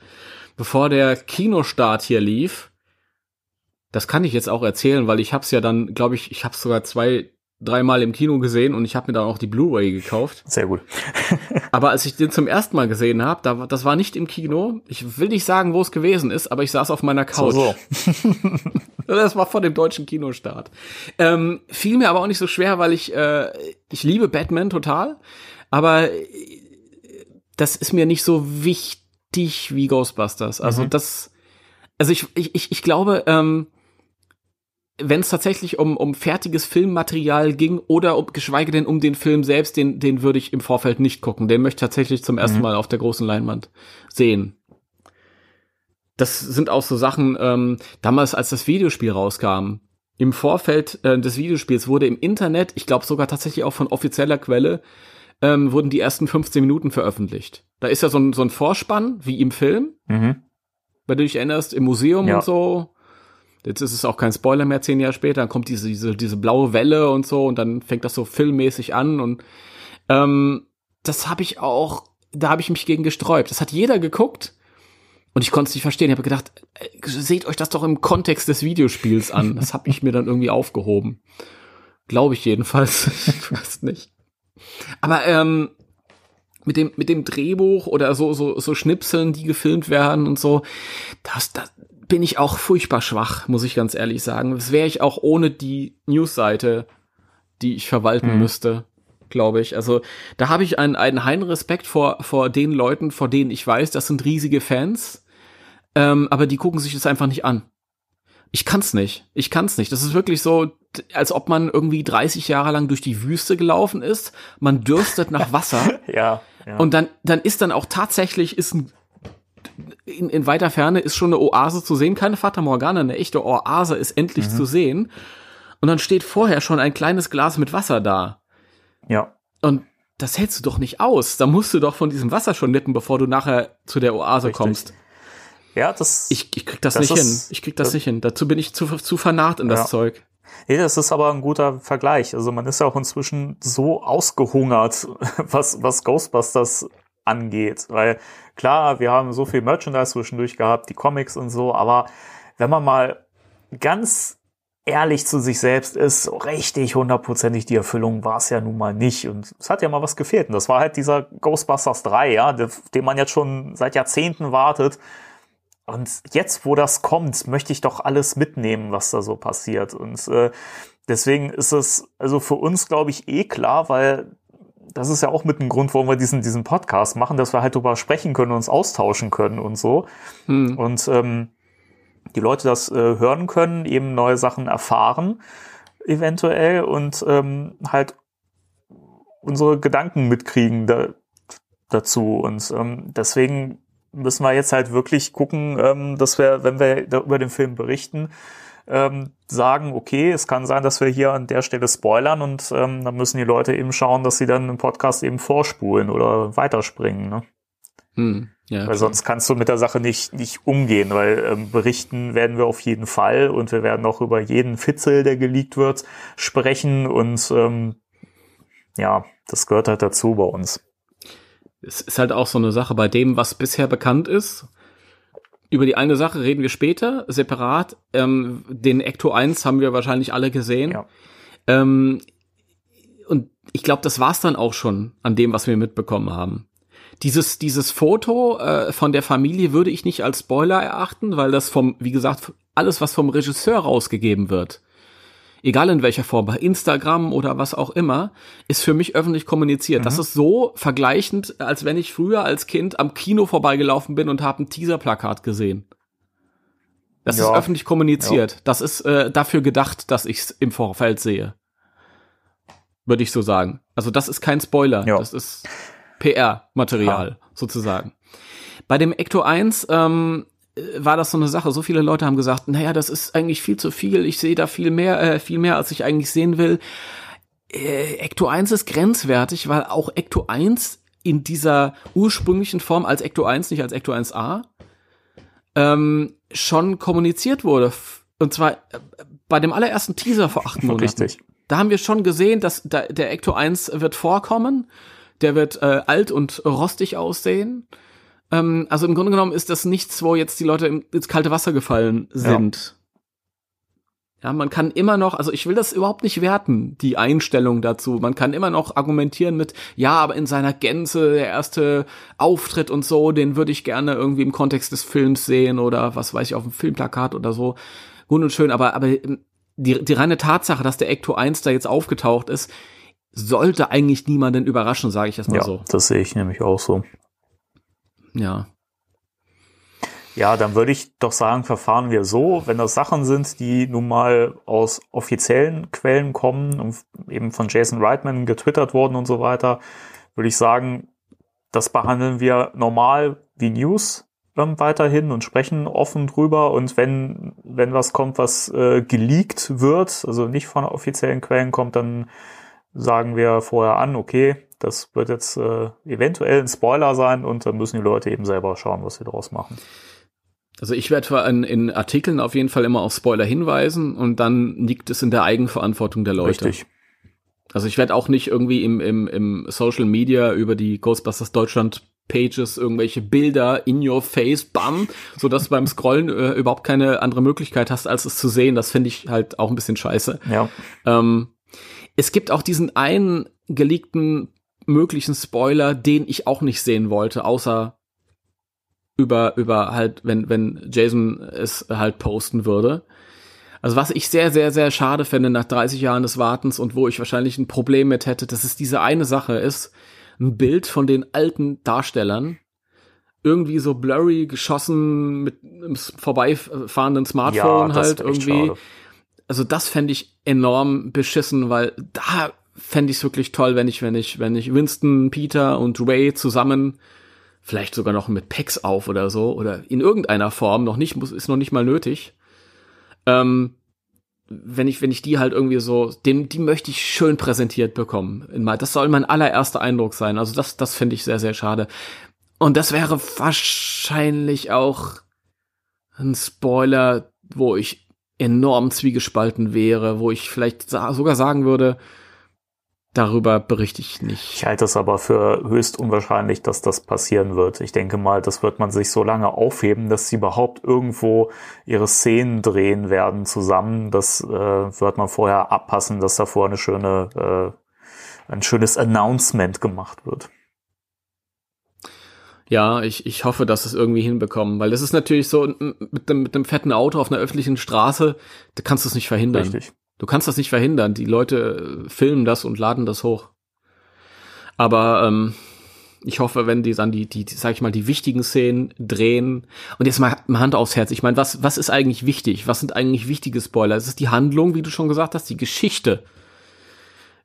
bevor der Kinostart hier lief, das kann ich jetzt auch erzählen, weil ich hab's ja dann, glaube ich, ich hab's sogar zwei dreimal im Kino gesehen und ich habe mir dann auch die Blu-ray gekauft. Sehr gut. aber als ich den zum ersten Mal gesehen habe, da, das war nicht im Kino. Ich will nicht sagen, wo es gewesen ist, aber ich saß auf meiner Couch. So, so. das war vor dem deutschen Kinostart. Ähm, fiel mir aber auch nicht so schwer, weil ich äh, ich liebe Batman total, aber äh, das ist mir nicht so wichtig wie Ghostbusters. Also mhm. das, also ich ich ich glaube. Ähm, wenn es tatsächlich um, um fertiges Filmmaterial ging oder um, geschweige denn um den Film selbst, den, den würde ich im Vorfeld nicht gucken. Den möchte ich tatsächlich zum ersten mhm. Mal auf der großen Leinwand sehen. Das sind auch so Sachen, ähm, damals als das Videospiel rauskam, im Vorfeld äh, des Videospiels wurde im Internet, ich glaube sogar tatsächlich auch von offizieller Quelle, ähm, wurden die ersten 15 Minuten veröffentlicht. Da ist ja so ein, so ein Vorspann, wie im Film, mhm. wenn du dich erinnerst, im Museum ja. und so, Jetzt ist es auch kein Spoiler mehr, zehn Jahre später, dann kommt diese, diese, diese blaue Welle und so und dann fängt das so filmmäßig an und ähm, das habe ich auch, da habe ich mich gegen gesträubt. Das hat jeder geguckt und ich konnte es nicht verstehen. Ich habe gedacht, äh, seht euch das doch im Kontext des Videospiels an. Das habe ich mir dann irgendwie aufgehoben. Glaube ich jedenfalls. ich weiß nicht. Aber ähm, mit dem mit dem Drehbuch oder so so so Schnipseln, die gefilmt werden und so, das das bin ich auch furchtbar schwach, muss ich ganz ehrlich sagen. Das wäre ich auch ohne die Newsseite, die ich verwalten mhm. müsste, glaube ich. Also da habe ich einen, einen heilen Respekt vor, vor den Leuten, vor denen ich weiß, das sind riesige Fans, ähm, aber die gucken sich das einfach nicht an. Ich kann's nicht. Ich kann's nicht. Das ist wirklich so, als ob man irgendwie 30 Jahre lang durch die Wüste gelaufen ist. Man dürstet nach Wasser. ja, ja. Und dann, dann ist dann auch tatsächlich ist ein in, in weiter Ferne ist schon eine Oase zu sehen, keine Fata Morgana, eine echte Oase ist endlich mhm. zu sehen. Und dann steht vorher schon ein kleines Glas mit Wasser da. Ja. Und das hältst du doch nicht aus. Da musst du doch von diesem Wasser schon nippen, bevor du nachher zu der Oase Richtig. kommst. Ja, das. Ich, ich krieg das, das nicht ist, hin. Ich krieg das, das, nicht hin. Dazu bin ich zu, zu vernarrt in das ja. Zeug. Nee, das ist aber ein guter Vergleich. Also man ist ja auch inzwischen so ausgehungert, was, was Ghostbusters angeht. Weil klar, wir haben so viel Merchandise zwischendurch gehabt, die Comics und so, aber wenn man mal ganz ehrlich zu sich selbst ist, so richtig hundertprozentig die Erfüllung war es ja nun mal nicht. Und es hat ja mal was gefehlt. Und das war halt dieser Ghostbusters 3, ja, den man jetzt schon seit Jahrzehnten wartet. Und jetzt, wo das kommt, möchte ich doch alles mitnehmen, was da so passiert. Und äh, deswegen ist es also für uns, glaube ich, eh klar, weil das ist ja auch mit einem Grund, warum wir diesen, diesen Podcast machen, dass wir halt darüber sprechen können, uns austauschen können und so. Hm. Und ähm, die Leute das äh, hören können, eben neue Sachen erfahren, eventuell, und ähm, halt unsere Gedanken mitkriegen da, dazu. Und ähm, deswegen müssen wir jetzt halt wirklich gucken, ähm, dass wir, wenn wir über den Film berichten, ähm, sagen, okay, es kann sein, dass wir hier an der Stelle spoilern und ähm, dann müssen die Leute eben schauen, dass sie dann im Podcast eben vorspulen oder weiterspringen. Ne? Hm, ja, weil sonst kannst du mit der Sache nicht, nicht umgehen, weil ähm, berichten werden wir auf jeden Fall und wir werden auch über jeden Fitzel, der geleakt wird, sprechen und ähm, ja, das gehört halt dazu bei uns. es ist halt auch so eine Sache bei dem, was bisher bekannt ist. Über die eine Sache reden wir später, separat. Ähm, den Ecto 1 haben wir wahrscheinlich alle gesehen. Ja. Ähm, und ich glaube, das war's dann auch schon an dem, was wir mitbekommen haben. Dieses, dieses Foto äh, von der Familie würde ich nicht als Spoiler erachten, weil das vom, wie gesagt, alles, was vom Regisseur rausgegeben wird, egal in welcher Form, bei Instagram oder was auch immer, ist für mich öffentlich kommuniziert. Das ist so vergleichend, als wenn ich früher als Kind am Kino vorbeigelaufen bin und habe ein Teaserplakat gesehen. Das ist Ja. öffentlich kommuniziert. Das ist äh, dafür gedacht, dass ich es im Vorfeld sehe. Würde ich so sagen. Also das ist kein Spoiler. Ja. Das ist PR-Material sozusagen. Bei dem Ecto 1 ähm, äh, war das so eine Sache. So viele Leute haben gesagt, naja, das ist eigentlich viel zu viel. Ich sehe da viel mehr, äh, viel mehr, als ich eigentlich sehen will. Äh, Ecto 1 ist grenzwertig, weil auch Ecto 1 in dieser ursprünglichen Form als Ecto 1, nicht als Ecto 1a, ähm, schon kommuniziert wurde. Und zwar äh, bei dem allerersten Teaser vor acht Monaten. Richtig. Da haben wir schon gesehen, dass da, der Ecto 1 wird vorkommen. Der wird äh, alt und rostig aussehen. Ähm, also im Grunde genommen ist das nichts, wo jetzt die Leute im, ins kalte Wasser gefallen sind. Ja. man kann immer noch, also ich will das überhaupt nicht werten, die Einstellung dazu. Man kann immer noch argumentieren mit, ja, aber in seiner Gänze, der erste Auftritt und so, den würde ich gerne irgendwie im Kontext des Films sehen oder was weiß ich, auf dem Filmplakat oder so. Gut und schön, aber, aber ähm, die, die reine Tatsache, dass der Ecto 1 da jetzt aufgetaucht ist, sollte eigentlich niemanden überraschen, sage ich erstmal Ja, so. das sehe ich nämlich auch so. Ja. Ja, dann würde ich doch sagen, verfahren wir so, wenn das Sachen sind, die nun mal aus offiziellen Quellen kommen und eben von Jason Reitman getwittert wurden und so weiter, würde ich sagen, das behandeln wir normal wie News ähm, weiterhin und sprechen offen drüber. Und wenn, wenn was kommt, was äh, geleakt wird, also nicht von offiziellen Quellen kommt, dann sagen wir vorher an, okay, das wird jetzt äh, eventuell ein Spoiler sein und dann müssen die Leute eben selber schauen, was sie daraus machen. Also ich werde in, in Artikeln auf jeden Fall immer auf Spoiler hinweisen und dann liegt es in der Eigenverantwortung der Leute. Richtig. Also ich werde auch nicht irgendwie im, im, im Social Media über die Ghostbusters Deutschland Pages irgendwelche Bilder in your face, bam, so dass du beim Scrollen äh, überhaupt keine andere Möglichkeit hast, als es zu sehen. Das finde ich halt auch ein bisschen scheiße. Ja, Ähm, es gibt auch diesen einen geleakten möglichen Spoiler, den ich auch nicht sehen wollte, außer über, über halt, wenn, wenn Jason es halt posten würde. Also was ich sehr, sehr, sehr schade finde nach 30 Jahren des Wartens und wo ich wahrscheinlich ein Problem mit hätte, dass es diese eine Sache ist, ein Bild von den alten Darstellern, irgendwie so blurry geschossen mit einem vorbeifahrenden Smartphone das halt irgendwie schade. also das fände ich enorm beschissen, weil da fände ich es wirklich toll, wenn ich, wenn ich, wenn ich Winston, Peter und Ray zusammen, vielleicht sogar noch mit Pex auf oder so, oder in irgendeiner Form, noch nicht, muss, ist noch nicht mal nötig. Ähm, wenn ich, wenn ich die halt irgendwie so, den, die möchte ich schön präsentiert bekommen. Das soll mein allererster Eindruck sein. Also das, das finde ich sehr, sehr schade. Und das wäre wahrscheinlich auch ein Spoiler, wo ich enorm zwiegespalten wäre, wo ich vielleicht sogar sagen würde, darüber berichte ich nicht. Ich halte es aber für höchst unwahrscheinlich, dass das passieren wird. Ich denke mal, das wird man sich so lange aufheben, dass sie überhaupt irgendwo ihre Szenen drehen werden zusammen. Das äh, wird man vorher abpassen, dass davor eine schöne, äh, ein schönes Announcement gemacht wird. Ja, ich, ich hoffe, dass es irgendwie hinbekommen, weil das ist natürlich so mit dem, mit dem fetten Auto auf einer öffentlichen Straße, da kannst du es nicht verhindern. Richtig. Du kannst das nicht verhindern. Die Leute äh, filmen das und laden das hoch. Aber ähm, ich hoffe, wenn die dann die, die, sag ich mal, die wichtigen Szenen drehen. Und jetzt mal, mal Hand aufs Herz. Ich meine, was, was ist eigentlich wichtig? Was sind eigentlich wichtige Spoiler? Es ist die Handlung, wie du schon gesagt hast, die Geschichte.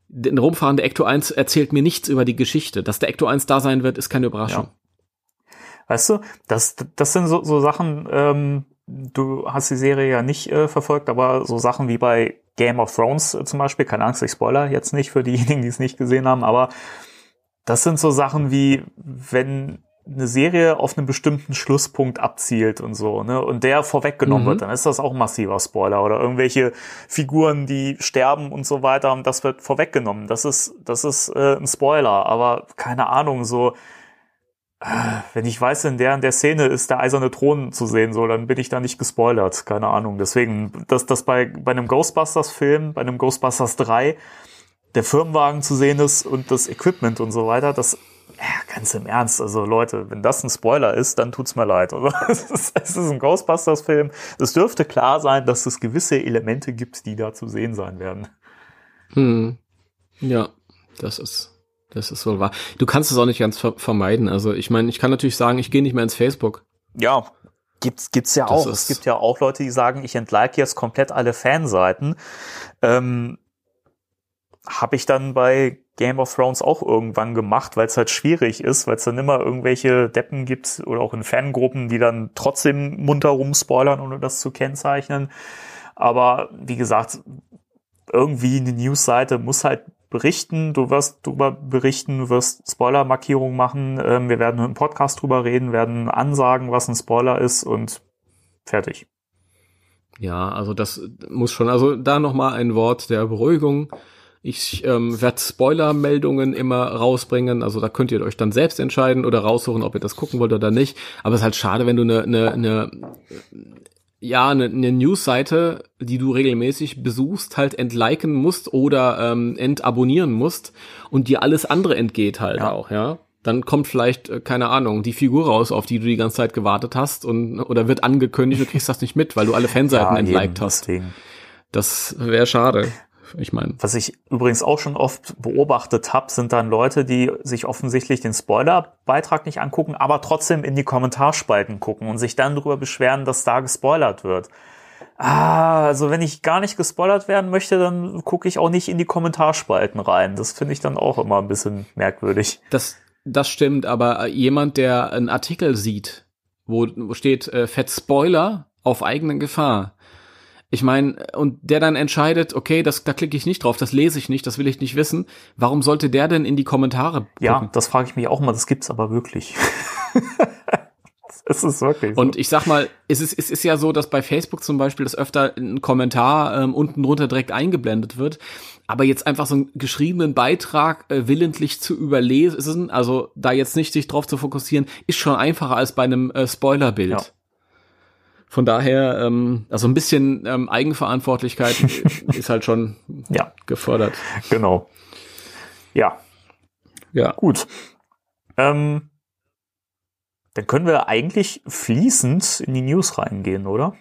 Der rumfahrende Ecto 1 erzählt mir nichts über die Geschichte. Dass der Ecto 1 da sein wird, ist keine Überraschung. Weißt du, das, das sind so, so Sachen, ähm, du hast die Serie ja nicht äh, verfolgt, aber so Sachen wie bei Game of Thrones äh, zum Beispiel, keine Angst, ich spoiler jetzt nicht für diejenigen, die es nicht gesehen haben, aber das sind so Sachen wie, wenn eine Serie auf einen bestimmten Schlusspunkt abzielt und so, ne, und der vorweggenommen Mhm. wird, dann ist das auch ein massiver Spoiler oder irgendwelche Figuren, die sterben und so weiter und das wird vorweggenommen. Das ist, das ist äh, ein Spoiler, aber keine Ahnung, so, wenn ich weiß, in der in der Szene ist der eiserne Thron zu sehen, so, dann bin ich da nicht gespoilert, keine Ahnung. Deswegen, dass das bei, bei einem Ghostbusters-Film, bei einem Ghostbusters 3, der Firmenwagen zu sehen ist und das Equipment und so weiter, das, ja, ganz im Ernst, also Leute, wenn das ein Spoiler ist, dann tut's mir leid. Es, ist, es ist ein Ghostbusters-Film. Es dürfte klar sein, dass es gewisse Elemente gibt, die da zu sehen sein werden. Hm. Ja, das ist, das ist wohl wahr. Du kannst es auch nicht ganz ver vermeiden. Also ich meine, ich kann natürlich sagen, ich gehe nicht mehr ins Facebook. Ja, gibt's gibt's ja Das auch. Es gibt ja auch Leute, die sagen, ich entlike jetzt komplett alle Fanseiten. Ähm, Habe ich dann bei Game of Thrones auch irgendwann gemacht, weil es halt schwierig ist, weil es dann immer irgendwelche Deppen gibt oder auch in Fangruppen, die dann trotzdem munter rumspoilern, ohne das zu kennzeichnen. Aber wie gesagt, irgendwie eine Newsseite muss halt berichten, du wirst drüber berichten, du wirst Spoiler-Markierungen machen, ähm, wir werden im Podcast drüber reden, werden ansagen, was ein Spoiler ist und fertig. Ja, also das muss schon. Also da noch mal ein Wort der Beruhigung. Ich ähm, werde Spoiler-Meldungen immer rausbringen. Also da könnt ihr euch dann selbst entscheiden oder raussuchen, ob ihr das gucken wollt oder nicht. Aber es ist halt schade, wenn du eine, eine, eine ja, eine, eine News-Seite, die du regelmäßig besuchst, halt entliken musst oder ähm, entabonnieren musst und dir alles andere entgeht halt Ja. auch, ja. Dann kommt vielleicht, äh, keine Ahnung, die Figur raus, auf die du die ganze Zeit gewartet hast und oder wird angekündigt, du kriegst das nicht mit, weil du alle Fanseiten entliked eben, hast. deswegen. Das wäre schade. Ich meine. Was ich übrigens auch schon oft beobachtet habe, sind dann Leute, die sich offensichtlich den Spoiler-Beitrag nicht angucken, aber trotzdem in die Kommentarspalten gucken und sich dann darüber beschweren, dass da gespoilert wird. Ah, also wenn ich gar nicht gespoilert werden möchte, dann gucke ich auch nicht in die Kommentarspalten rein. Das finde ich dann auch immer ein bisschen merkwürdig. Das, das stimmt, aber äh, jemand, der einen Artikel sieht, wo, wo steht äh, Fett Spoiler auf eigene Gefahr. Ich meine, und der dann entscheidet, okay, das, da klicke ich nicht drauf, das lese ich nicht, das will ich nicht wissen. Warum sollte der denn in die Kommentare gucken? Ja, das frage ich mich auch mal. Das gibt's aber wirklich. es ist wirklich. so. Und ich sag mal, es ist, es ist ja so, dass bei Facebook zum Beispiel das öfter ein Kommentar ähm, unten drunter direkt eingeblendet wird. Aber jetzt einfach so einen geschriebenen Beitrag äh, willentlich zu überlesen, also da jetzt nicht sich drauf zu fokussieren, ist schon einfacher als bei einem äh, Spoilerbild. Ja. Von daher, ähm, also ein bisschen ähm, Eigenverantwortlichkeit ist halt schon ja, gefordert. genau. Ja, Ja. Gut. Ähm, dann können wir eigentlich fließend in die News reingehen, oder?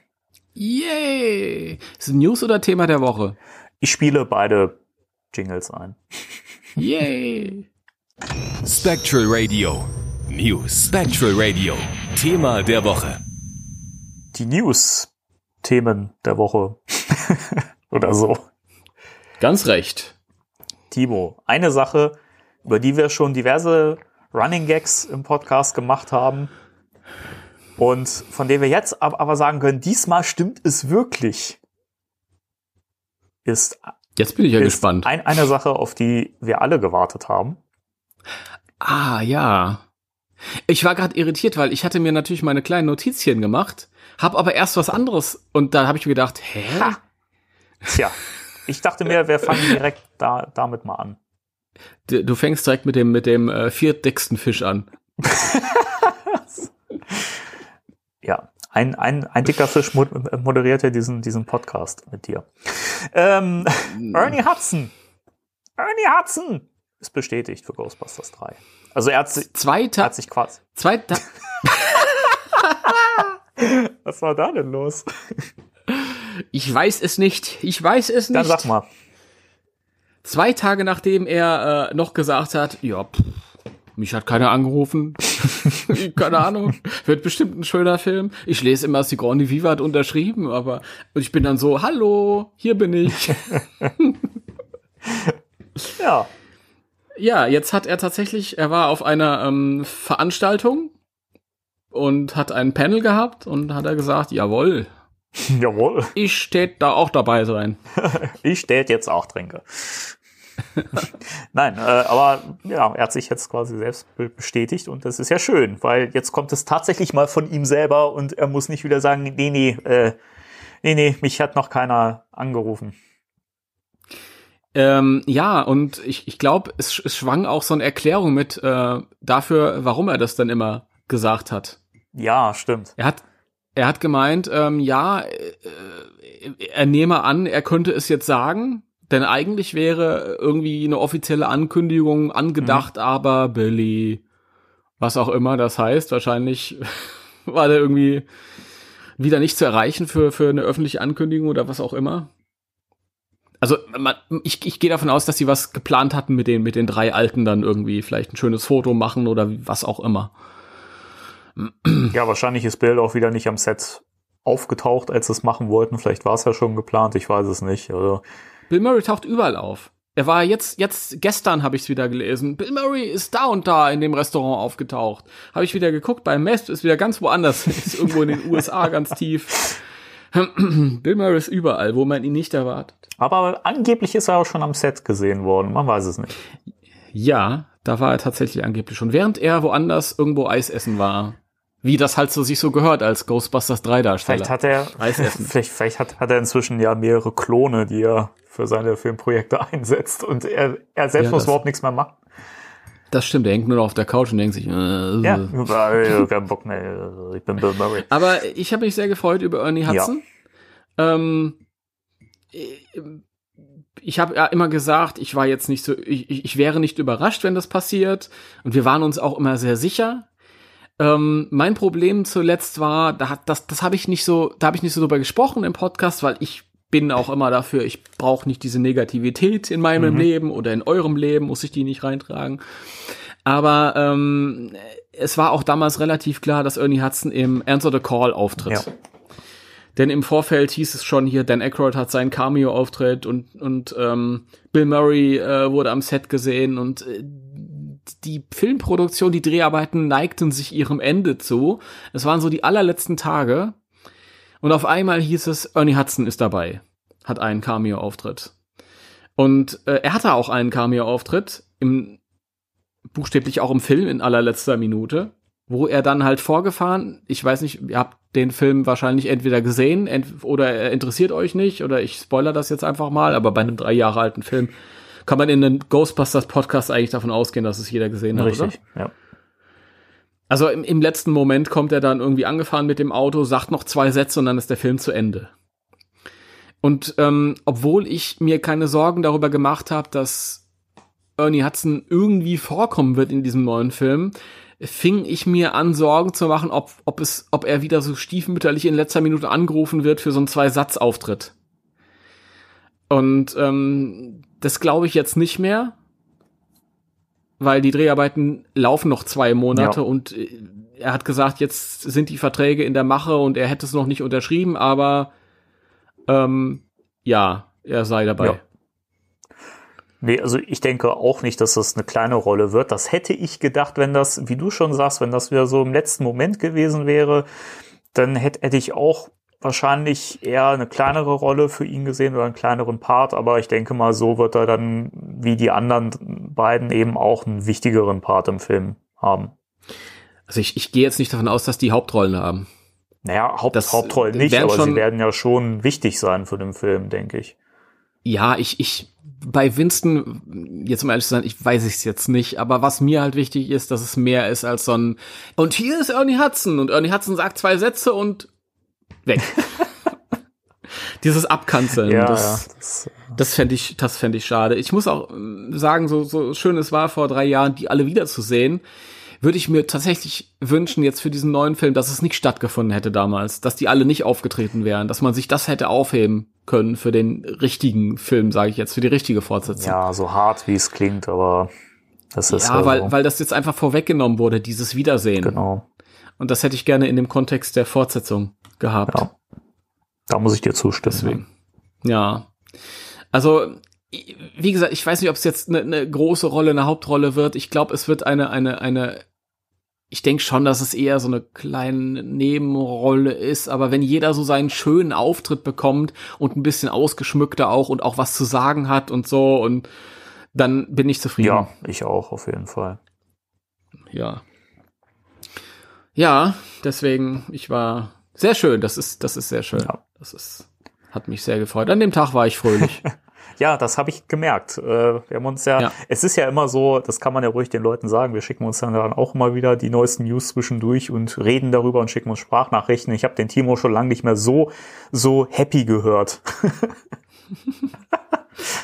Yay! Ist es News oder Thema der Woche? Ich spiele beide Jingles ein. Yay! Spectral Radio. News. Spectral Radio. Thema der Woche. Die News-Themen der Woche. oder so. Ganz recht. Timo, eine Sache, über die wir schon diverse Running Gags im Podcast gemacht haben und von der wir jetzt ab- aber sagen können, diesmal stimmt es wirklich, ist, Jetzt bin ich ja gespannt. Ein, eine Sache, auf die wir alle gewartet haben. Ah, ja. Ich war gerade irritiert, weil ich hatte mir natürlich meine kleinen Notizchen gemacht, hab aber erst was anderes und da habe ich mir gedacht, hä? Tja, ich dachte mir, wir fangen direkt da, damit mal an. Du, du fängst direkt mit dem mit dem äh, viertdicksten Fisch an. Ja, ein, ein, ein dicker Fisch mo- moderierte diesen, diesen Podcast mit dir. Ähm, Ernie Hudson. Ernie Hudson ist bestätigt für Ghostbusters 3. Also er hat, Zwei Ta hat sich quasi. zwei Ta Was war da denn los? Ich weiß es nicht. Ich weiß es Dann nicht. sag mal. Zwei Tage nachdem er äh, noch gesagt hat, ja, pff, mich hat keiner angerufen. Keine Ahnung. Wird bestimmt ein schöner Film. Ich lese immer, Sigourney Viva hat unterschrieben, aber und ich bin dann so, hallo, hier bin ich. Ja, Ja, jetzt hat er tatsächlich, er war auf einer ähm, Veranstaltung und hat ein Panel gehabt und hat er gesagt, jawohl, Jawohl. ich tät da auch dabei sein. Ich tät jetzt auch trinke. Nein, äh, aber ja, er hat sich jetzt quasi selbst be- bestätigt und das ist ja schön, weil jetzt kommt es tatsächlich mal von ihm selber und er muss nicht wieder sagen, nee, nee, äh, nee, nee, mich hat noch keiner angerufen. Ähm, ja, und ich, ich glaube, es, es schwang auch so eine Erklärung mit äh, dafür, warum er das dann immer gesagt hat. Ja, stimmt. Er hat, er hat gemeint, ähm, ja, äh, er nehme an, er könnte es jetzt sagen, denn eigentlich wäre irgendwie eine offizielle Ankündigung angedacht, aber Billy, was auch immer das heißt, wahrscheinlich war der irgendwie wieder nicht zu erreichen für, für eine öffentliche Ankündigung oder was auch immer. Also man, ich, ich gehe davon aus, dass sie was geplant hatten mit den, mit den drei Alten dann irgendwie, vielleicht ein schönes Foto machen oder was auch immer. Ja, wahrscheinlich ist Bill auch wieder nicht am Set aufgetaucht, als sie es machen wollten. Vielleicht war es ja schon geplant, ich weiß es nicht. Also, Bill Murray taucht überall auf. Er war jetzt, jetzt gestern habe ich es wieder gelesen. Bill Murray ist da und da in dem Restaurant aufgetaucht. Habe ich wieder geguckt, beim Mest ist wieder ganz woanders. ist irgendwo in den USA ganz tief. Bill Murray ist überall, wo man ihn nicht erwartet. aber angeblich ist er auch schon am Set gesehen worden. Man weiß es nicht. Ja, da war er tatsächlich angeblich schon. Während er woanders irgendwo Eis essen war. Wie das halt so sich so gehört als Ghostbusters 3 Darsteller. Vielleicht hat er, vielleicht, vielleicht hat, hat er inzwischen ja mehrere Klone, die er für seine Filmprojekte einsetzt und er, er selbst Ja, muss überhaupt nichts mehr machen. Das stimmt, er hängt nur noch auf der Couch und denkt sich, äh, Ja, äh, kein Bock mehr. Ich bin Bill Murray. Aber ich habe mich sehr gefreut über Ernie Hudson. Ähm, ich habe ja immer gesagt, ich war jetzt nicht so, ich ich wäre nicht überrascht, wenn das passiert. Und wir waren uns auch immer sehr sicher. Ähm, mein Problem zuletzt war, da hat das, das habe ich nicht so, da habe ich nicht so drüber gesprochen im Podcast, weil ich bin auch immer dafür, ich brauche nicht diese Negativität in meinem Leben oder in eurem Leben, muss ich die nicht reintragen. Aber ähm, es war auch damals relativ klar, dass Ernie Hudson im Answer the Call auftritt. Ja. Denn im Vorfeld hieß es schon hier, Dan Aykroyd hat seinen Cameo-Auftritt und, und ähm, Bill Murray äh, wurde am Set gesehen und äh, die Filmproduktion, die Dreharbeiten neigten sich ihrem Ende zu. Es waren so die allerletzten Tage und auf einmal hieß es, Ernie Hudson ist dabei, hat einen Cameo-Auftritt. Und äh, er hatte auch einen Cameo-Auftritt, im, buchstäblich auch im Film in allerletzter Minute, wo er dann halt vorgefahren, ich weiß nicht, ihr habt den Film wahrscheinlich entweder gesehen ent oder er interessiert euch nicht oder ich spoiler das jetzt einfach mal, aber bei einem drei Jahre alten Film kann man in den Ghostbusters Podcast eigentlich davon ausgehen, dass es jeder gesehen hat, oder? Richtig, ja. Also im, im letzten Moment kommt er dann irgendwie angefahren mit dem Auto, sagt noch zwei Sätze und dann ist der Film zu Ende. Und ähm, obwohl ich mir keine Sorgen darüber gemacht habe, dass Ernie Hudson irgendwie vorkommen wird in diesem neuen Film, fing ich mir an, Sorgen zu machen, ob, ob, es, ob er wieder so stiefmütterlich in letzter Minute angerufen wird für so einen Zwei-Satz-Auftritt. Und ähm, das glaube ich jetzt nicht mehr, weil die Dreharbeiten laufen noch zwei Monate Ja. und äh, er hat gesagt, jetzt sind die Verträge in der Mache und er hätte es noch nicht unterschrieben, aber ähm, ja, er sei dabei. Ja. Nee, also ich denke auch nicht, dass das eine kleine Rolle wird. Das hätte ich gedacht, wenn das, wie du schon sagst, wenn das wieder so im letzten Moment gewesen wäre, dann hätte, hätte ich auch wahrscheinlich eher eine kleinere Rolle für ihn gesehen oder einen kleineren Part, aber ich denke mal, so wird er dann wie die anderen beiden eben auch einen wichtigeren Part im Film haben. Also ich, ich gehe jetzt nicht davon aus, dass die Hauptrollen haben. Naja, Haupt, Das Hauptrollen nicht, aber sie schon- werden ja schon wichtig sein für den Film, denke ich. Ja, ich, ich, bei Winston, jetzt um ehrlich zu sein, ich weiß es jetzt nicht, aber was mir halt wichtig ist, dass es mehr ist als so ein, und hier ist Ernie Hudson, und Ernie Hudson sagt zwei Sätze und weg. Dieses Abkanzeln, Ja, das, ja. Das, das fände ich, das fände ich schade. Ich muss auch ähm, sagen, so, so schön es war vor drei Jahren, die alle wiederzusehen, würde ich mir tatsächlich wünschen, jetzt für diesen neuen Film, dass es nicht stattgefunden hätte damals, dass die alle nicht aufgetreten wären, dass man sich das hätte aufheben können für den richtigen Film, sage ich jetzt, für die richtige Fortsetzung. ja, so hart wie es klingt, aber das ist Ja, ja weil, weil das jetzt einfach vorweggenommen wurde, dieses Wiedersehen. genau. Und das hätte ich gerne in dem Kontext der Fortsetzung gehabt. Ja. Da muss ich dir zustimmen. Deswegen. Ja. Also, wie gesagt, ich weiß nicht, ob es jetzt eine, eine große Rolle, eine Hauptrolle wird. Ich glaube, es wird eine, eine, eine ich denke schon, dass es eher so eine kleine Nebenrolle ist, aber wenn jeder so seinen schönen Auftritt bekommt und ein bisschen ausgeschmückter auch und auch was zu sagen hat und so und dann bin ich zufrieden. Ja, ich auch, auf jeden Fall. Ja. Ja, deswegen, ich war sehr schön, das ist, das ist sehr schön. Ja. Das ist, hat mich sehr gefreut. An dem Tag war ich fröhlich. Ja, das habe ich gemerkt. Äh, wir haben uns ja, ja, es ist ja immer so, das kann man ja ruhig den Leuten sagen, wir schicken uns dann auch immer wieder die neuesten News zwischendurch und reden darüber und schicken uns Sprachnachrichten. Ich habe den Timo schon lange nicht mehr so, so happy gehört.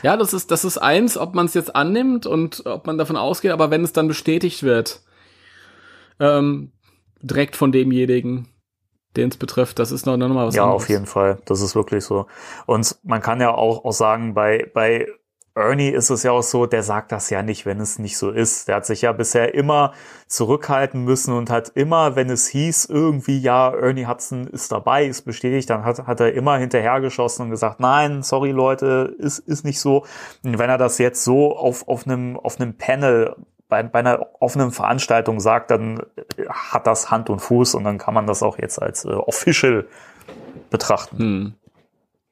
ja, das ist, das ist eins, ob man es jetzt annimmt und ob man davon ausgeht, aber wenn es dann bestätigt wird, ähm, direkt von demjenigen, den es betrifft, das ist noch, noch mal was ja, anderes. Auf jeden Fall. Das ist wirklich so. Und man kann ja auch, auch sagen, bei, bei Ernie ist es ja auch so, der sagt das ja nicht, wenn es nicht so ist. Der hat sich ja bisher immer zurückhalten müssen und hat immer, wenn es hieß, irgendwie, ja, Ernie Hudson ist dabei, ist bestätigt, dann hat, hat er immer hinterhergeschossen und gesagt, nein, sorry Leute, ist, ist nicht so. Und wenn er das jetzt so auf, auf einem, auf einem Panel bei, bei einer offenen Veranstaltung sagt, dann äh, hat das Hand und Fuß und dann kann man das auch jetzt als äh, official betrachten. Hm.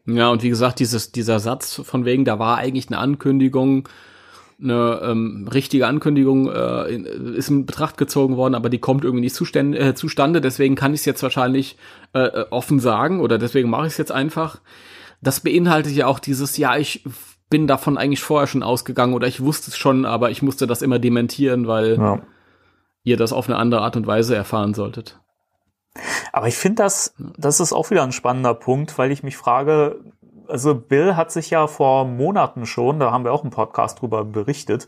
Ja, und wie gesagt, dieses, dieser Satz von wegen, da war eigentlich eine Ankündigung, eine ähm, richtige Ankündigung äh, ist in Betracht gezogen worden, aber die kommt irgendwie nicht zustande, äh, zustande. Deswegen kann ich es jetzt wahrscheinlich äh, äh offen sagen oder deswegen mache ich es jetzt einfach. Das beinhaltet ja auch dieses, ja, ich bin davon eigentlich vorher schon ausgegangen oder ich wusste es schon, aber ich musste das immer dementieren, weil ja. ihr das auf eine andere Art und Weise erfahren solltet. Aber ich finde das, das ist auch wieder ein spannender Punkt, weil ich mich frage, also Bill hat sich ja vor Monaten schon, da haben wir auch einen Podcast drüber berichtet,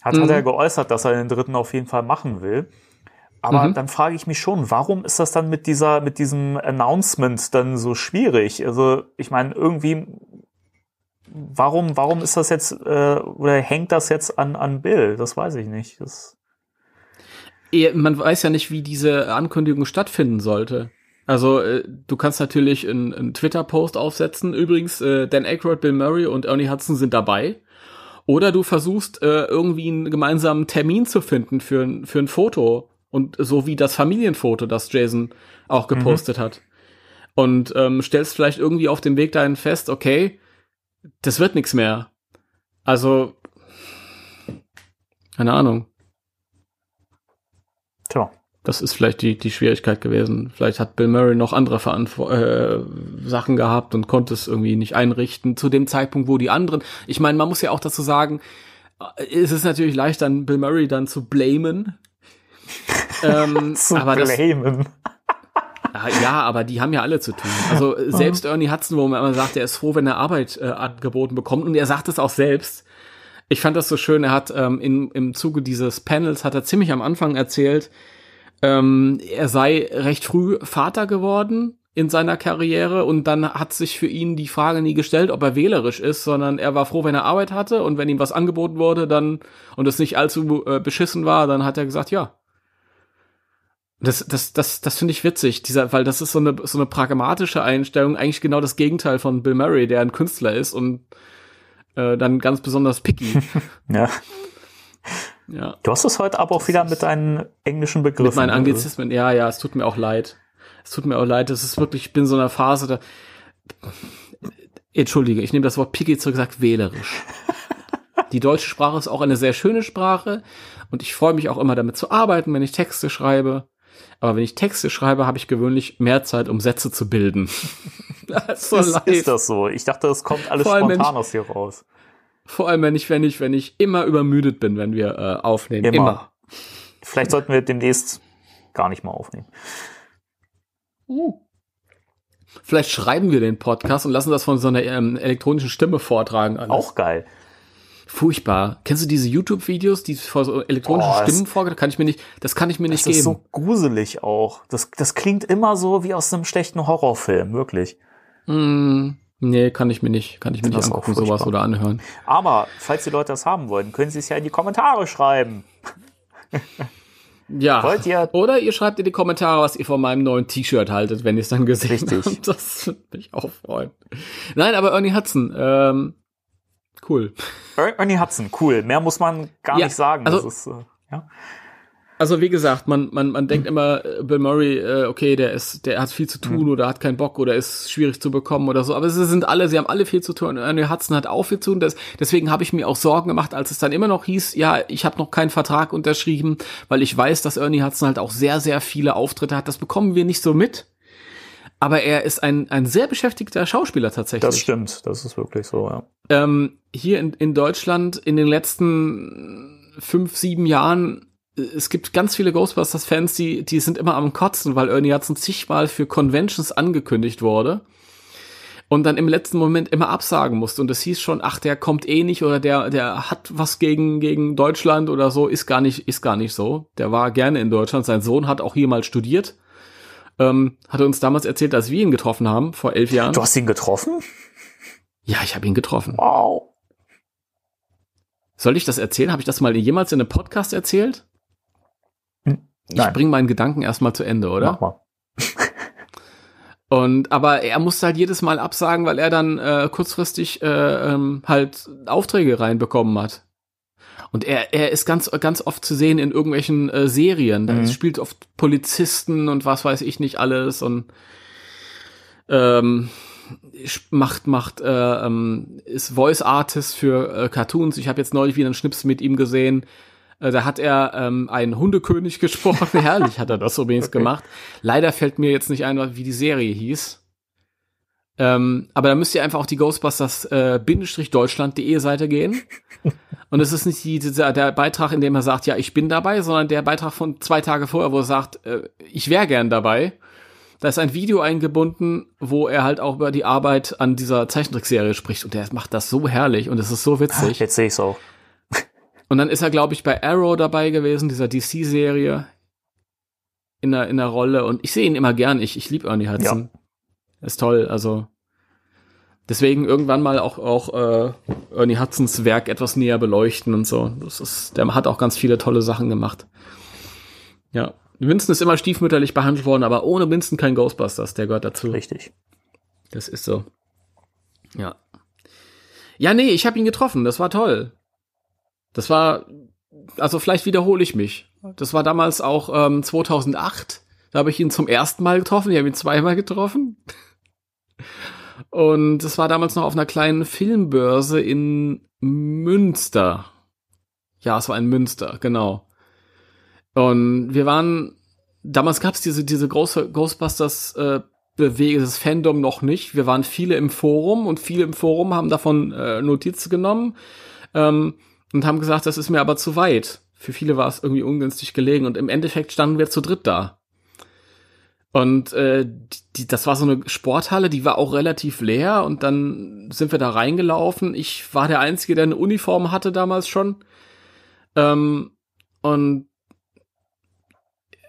hat, mhm. hat er geäußert, dass er den dritten auf jeden Fall machen will. Aber mhm. dann frage ich mich schon, warum ist das dann mit dieser, mit diesem Announcement dann so schwierig? Also, ich meine, irgendwie warum, warum ist das jetzt, äh, oder hängt das jetzt an, an Bill? Das weiß ich nicht. Das man weiß ja nicht, wie diese Ankündigung stattfinden sollte. Also äh, du kannst natürlich einen, einen Twitter-Post aufsetzen. Übrigens, äh, Dan Aykroyd, Bill Murray und Ernie Hudson sind dabei. Oder du versuchst äh, irgendwie einen gemeinsamen Termin zu finden für, für ein Foto. Und so wie das Familienfoto, das Jason auch gepostet mhm. hat. Und ähm, stellst vielleicht irgendwie auf dem Weg dahin fest, okay, das wird nichts mehr. Also, keine Ahnung. Tja. Das ist vielleicht die, die Schwierigkeit gewesen. Vielleicht hat Bill Murray noch andere Verantw äh, Sachen gehabt und konnte es irgendwie nicht einrichten zu dem Zeitpunkt, wo die anderen. Ich meine, man muss ja auch dazu sagen, es ist natürlich leicht, dann Bill Murray dann zu blamen. ähm, zu aber blamen. Das, ja, aber die haben ja alle zu tun. Also äh, selbst Ernie Hudson, wo man immer sagt, er ist froh, wenn er Arbeit äh, angeboten bekommt. Und er sagt es auch selbst. Ich fand das so schön. Er hat ähm, in, im Zuge dieses Panels hat er ziemlich am Anfang erzählt, ähm, er sei recht früh Vater geworden in seiner Karriere und dann hat sich für ihn die Frage nie gestellt, ob er wählerisch ist, sondern er war froh, wenn er Arbeit hatte und wenn ihm was angeboten wurde, dann und es nicht allzu äh, beschissen war, dann hat er gesagt, ja, das, das, das, das finde ich witzig, dieser, weil das ist so eine, so eine pragmatische Einstellung, eigentlich genau das Gegenteil von Bill Murray, der ein Künstler ist und äh, dann ganz besonders picky. ja. ja. Du hast es heute aber auch wieder mit deinen englischen Begriffen. Mit meinen Anglizismen, ja, ja, es tut mir auch leid. Es tut mir auch leid, es ist wirklich, ich bin in so einer Phase, da. Entschuldige, ich nehme das Wort picky zurück, gesagt wählerisch. Die deutsche Sprache ist auch eine sehr schöne Sprache und ich freue mich auch immer damit zu arbeiten, wenn ich Texte schreibe. Aber wenn ich Texte schreibe, habe ich gewöhnlich mehr Zeit, um Sätze zu bilden. das ist, ist, ist, das so? Ich dachte, das kommt alles spontan aus hier raus. Vor allem, wenn ich, wenn ich, wenn ich immer übermüdet bin, wenn wir äh, aufnehmen. Immer. immer. Vielleicht sollten wir demnächst gar nicht mal aufnehmen. Uh. Vielleicht schreiben wir den Podcast und lassen das von so einer ähm, elektronischen Stimme vortragen. Alles. Auch geil. Furchtbar. Kennst du diese YouTube-Videos, die vor so elektronischen oh, Stimmen vorgehen? Kann ich mir nicht, das kann ich mir nicht das geben. Das ist so gruselig auch. Das, das klingt immer so wie aus einem schlechten Horrorfilm, wirklich. Mm, nee, kann ich mir nicht, kann ich mir das nicht angucken, sowas oder anhören. Aber, falls die Leute das haben wollen, können sie es ja in die Kommentare schreiben. Ja. Wollt ihr? Oder ihr schreibt in die Kommentare, was ihr von meinem neuen T-Shirt haltet, wenn ihr es dann gesehen Richtig. habt. Das würde mich auch freuen. Nein, aber Ernie Hudson, ähm, Cool. Ernie Hudson, cool. Mehr muss man gar ja, nicht sagen. Also, ist, äh, ja. also wie gesagt, man, man, man denkt immer, äh, Bill Murray, äh, okay, der ist, der hat viel zu tun mhm. oder hat keinen Bock oder ist schwierig zu bekommen oder so. Aber sie sind alle, sie haben alle viel zu tun. Ernie Hudson hat auch viel zu tun. Das, deswegen habe ich mir auch Sorgen gemacht, als es dann immer noch hieß, ja, ich habe noch keinen Vertrag unterschrieben, weil ich weiß, dass Ernie Hudson halt auch sehr, sehr viele Auftritte hat. Das bekommen wir nicht so mit. Aber er ist ein, ein sehr beschäftigter Schauspieler tatsächlich. Das stimmt, das ist wirklich so, ja. Ähm, hier in, in Deutschland in den letzten fünf, sieben Jahren es gibt ganz viele Ghostbusters-Fans, die, die sind immer am Kotzen, weil Ernie Hudson zigmal für Conventions angekündigt wurde und dann im letzten Moment immer absagen musste. Und es hieß schon, ach, der kommt eh nicht oder der, der hat was gegen, gegen Deutschland oder so. Ist gar nicht, ist gar nicht so. Der war gerne in Deutschland. Sein Sohn hat auch hier mal studiert. Ähm, hat uns damals erzählt, als wir ihn getroffen haben, vor elf Jahren. Du hast ihn getroffen? Ja, ich habe ihn getroffen. Wow. Soll ich das erzählen? Habe ich das mal jemals in einem Podcast erzählt? Ich bringe meinen Gedanken erstmal zu Ende, oder? Mach mal. Und aber er musste halt jedes Mal absagen, weil er dann äh, kurzfristig äh, ähm, halt Aufträge reinbekommen hat. Und er, er ist ganz, ganz oft zu sehen in irgendwelchen äh, Serien. Da mhm. spielt oft Polizisten und was weiß ich nicht alles und ähm, macht, macht, äh, ähm, ist Voice Artist für äh, Cartoons. Ich habe jetzt neulich wieder einen Schnips mit ihm gesehen. Äh, da hat er ähm, einen Hundekönig gesprochen. Herrlich hat er das übrigens okay. gemacht. Leider fällt mir jetzt nicht ein, wie die Serie hieß. Ähm, aber da müsst ihr einfach auf die Ghostbusters äh, Deutschland.de Seite gehen. Und es ist nicht die, dieser, der Beitrag, in dem er sagt, ja, ich bin dabei, sondern der Beitrag von zwei Tage vorher, wo er sagt, äh, ich wäre gern dabei. Da ist ein Video eingebunden, wo er halt auch über die Arbeit an dieser Zeichentrickserie spricht. Und der macht das so herrlich und es ist so witzig. Jetzt sehe ich auch. Und dann ist er, glaube ich, bei Arrow dabei gewesen, dieser DC-Serie. In der, in der Rolle. Und ich sehe ihn immer gern. Ich, ich liebe Ernie Hudson. Ja. Ist toll. Also. Deswegen irgendwann mal auch, auch äh, Ernie Hudsons Werk etwas näher beleuchten und so. Das ist, der hat auch ganz viele tolle Sachen gemacht. Ja. Winston ist immer stiefmütterlich behandelt worden, aber ohne Winston kein Ghostbusters, der gehört dazu. Richtig. Das ist so. Ja. Ja, nee, ich habe ihn getroffen, das war toll. Das war, also vielleicht wiederhole ich mich. Das war damals auch ähm, 2008. Da habe ich ihn zum ersten Mal getroffen. Ich habe ihn zweimal getroffen. Und das war damals noch auf einer kleinen Filmbörse in Münster. Ja, es war in Münster, genau. Und wir waren, damals gab es diese, diese große Ghostbusters äh, Bewegung, das Fandom noch nicht. Wir waren viele im Forum und viele im Forum haben davon äh, Notiz genommen. Ähm, und haben gesagt, das ist mir aber zu weit. Für viele war es irgendwie ungünstig gelegen und im Endeffekt standen wir zu dritt da. Und äh, die, das war so eine Sporthalle, die war auch relativ leer und dann sind wir da reingelaufen. Ich war der Einzige, der eine Uniform hatte damals schon. Ähm, und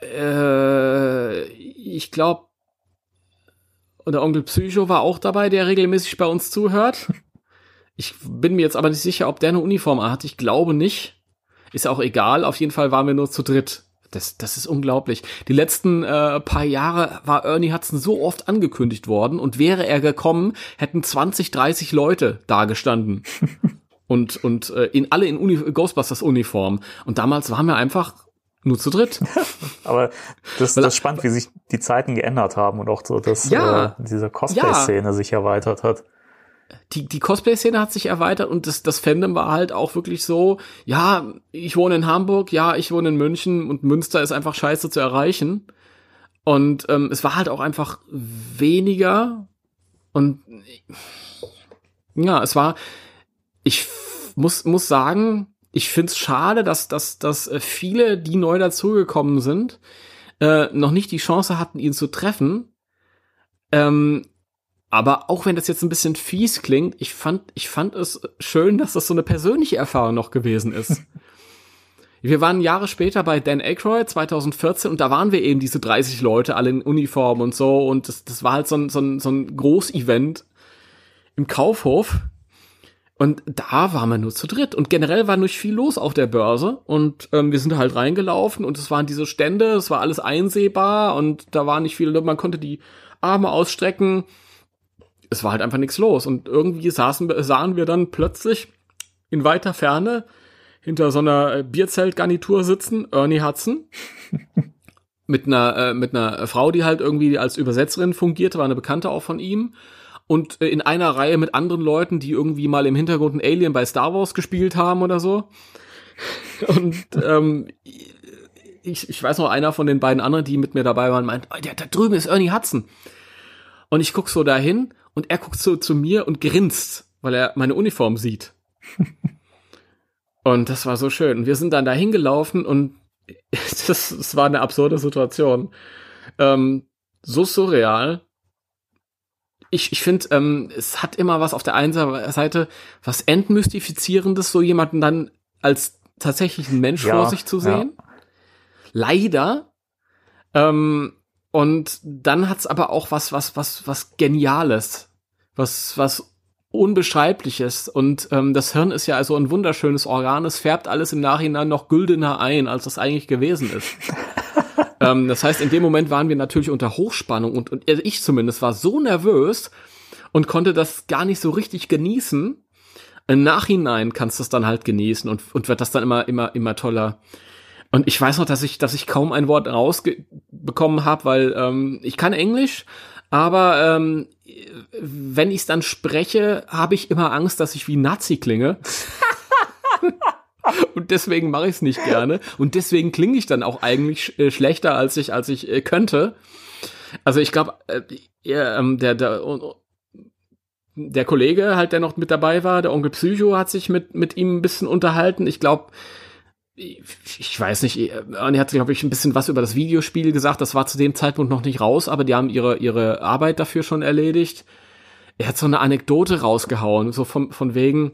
äh, ich glaube, und der Onkel Psycho war auch dabei, der regelmäßig bei uns zuhört. Ich bin mir jetzt aber nicht sicher, ob der eine Uniform hat. Ich glaube nicht. Ist auch egal. Auf jeden Fall waren wir nur zu dritt. Das, das ist unglaublich. Die letzten äh, paar Jahre war Ernie Hudson so oft angekündigt worden und wäre er gekommen, hätten 20, 30 Leute da gestanden. und und äh, in alle in Uni Ghostbusters Uniform. Und damals waren wir einfach nur zu dritt. Aber das, das ist spannend, wie sich die Zeiten geändert haben und auch so, dass ja, äh, diese Cosplay-Szene ja. sich erweitert hat die, die Cosplay-Szene hat sich erweitert und das, das Fandom war halt auch wirklich so, ja, ich wohne in Hamburg, ja, ich wohne in München und Münster ist einfach scheiße zu erreichen. Und ähm, es war halt auch einfach weniger und ja, es war, ich muss, muss sagen, ich find's schade, dass, dass, dass äh, viele, die neu dazugekommen sind, äh, noch nicht die Chance hatten, ihn zu treffen. Ähm, aber auch wenn das jetzt ein bisschen fies klingt, ich fand, ich fand es schön, dass das so eine persönliche Erfahrung noch gewesen ist. wir waren Jahre später bei Dan Aykroyd 2014 und da waren wir eben diese 30 Leute, alle in Uniform und so und das, das war halt so ein, so ein, so ein Groß-Event im Kaufhof. Und da waren wir nur zu dritt. Und generell war nicht viel los auf der Börse. Und ähm, wir sind halt reingelaufen und es waren diese Stände, es war alles einsehbar und da war nicht viel, man konnte die Arme ausstrecken es war halt einfach nichts los. Und irgendwie saßen, sahen wir dann plötzlich in weiter Ferne hinter so einer äh, Bierzeltgarnitur sitzen, Ernie Hudson. mit einer, äh, mit einer Frau, die halt irgendwie als Übersetzerin fungierte, war eine Bekannte auch von ihm. Und äh, in einer Reihe mit anderen Leuten, die irgendwie mal im Hintergrund ein Alien bei Star Wars gespielt haben oder so. Und ähm, ich, ich weiß noch, einer von den beiden anderen, die mit mir dabei waren, meint, oh, der, da drüben ist Ernie Hudson. Und ich guck so dahin und er guckt so zu mir und grinst, weil er meine Uniform sieht. und das war so schön. Und wir sind dann dahin gelaufen und das, das war eine absurde Situation. Ähm, so surreal. Ich, ich finde, ähm, es hat immer was auf der einen Seite, was entmystifizierendes, so jemanden dann als tatsächlichen Mensch ja, vor sich zu sehen. Ja. Leider. Ähm, und dann hat's aber auch was, was, was, was Geniales, was, was Unbeschreibliches. Und ähm, das Hirn ist ja also ein wunderschönes Organ. Es färbt alles im Nachhinein noch güldener ein, als das eigentlich gewesen ist. ähm, das heißt, in dem Moment waren wir natürlich unter Hochspannung und, und also ich zumindest war so nervös und konnte das gar nicht so richtig genießen. Im Nachhinein kannst du es dann halt genießen und, und wird das dann immer, immer, immer toller. Und ich weiß noch, dass ich, dass ich kaum ein Wort rausbekommen habe, weil ähm, ich kann Englisch, aber ähm, wenn ich es dann spreche, habe ich immer Angst, dass ich wie Nazi klinge. und deswegen mache ich es nicht gerne. Und deswegen klinge ich dann auch eigentlich äh, schlechter, als ich, als ich äh, könnte. Also ich glaube, äh, äh, der, der, der Kollege halt, der noch mit dabei war, der Onkel Psycho, hat sich mit, mit ihm ein bisschen unterhalten. Ich glaube, ich weiß nicht, er hat, glaube ich, ein bisschen was über das Videospiel gesagt. Das war zu dem Zeitpunkt noch nicht raus, aber die haben ihre, ihre Arbeit dafür schon erledigt. Er hat so eine Anekdote rausgehauen, so von, von wegen,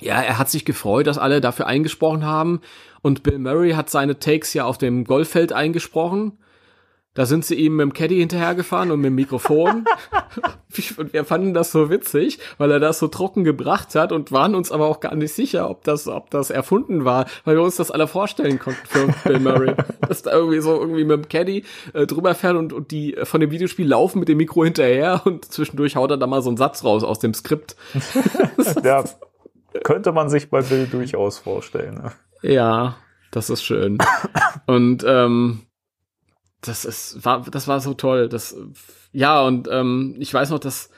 ja, er hat sich gefreut, dass alle dafür eingesprochen haben. Und Bill Murray hat seine Takes ja auf dem Golffeld eingesprochen. Da sind sie ihm mit dem Caddy hinterhergefahren und mit dem Mikrofon. und wir fanden das so witzig, weil er das so trocken gebracht hat und waren uns aber auch gar nicht sicher, ob das, ob das erfunden war, weil wir uns das alle vorstellen konnten für Bill Murray. dass da irgendwie so irgendwie mit dem Caddy äh, drüber fährt und, und die von dem Videospiel laufen mit dem Mikro hinterher und zwischendurch haut er da mal so einen Satz raus aus dem Skript. ja, könnte man sich bei Bill durchaus vorstellen. Ne? Ja, das ist schön. Und ähm, das ist, war, das war so toll. Das, ja, und ähm, ich weiß noch, dass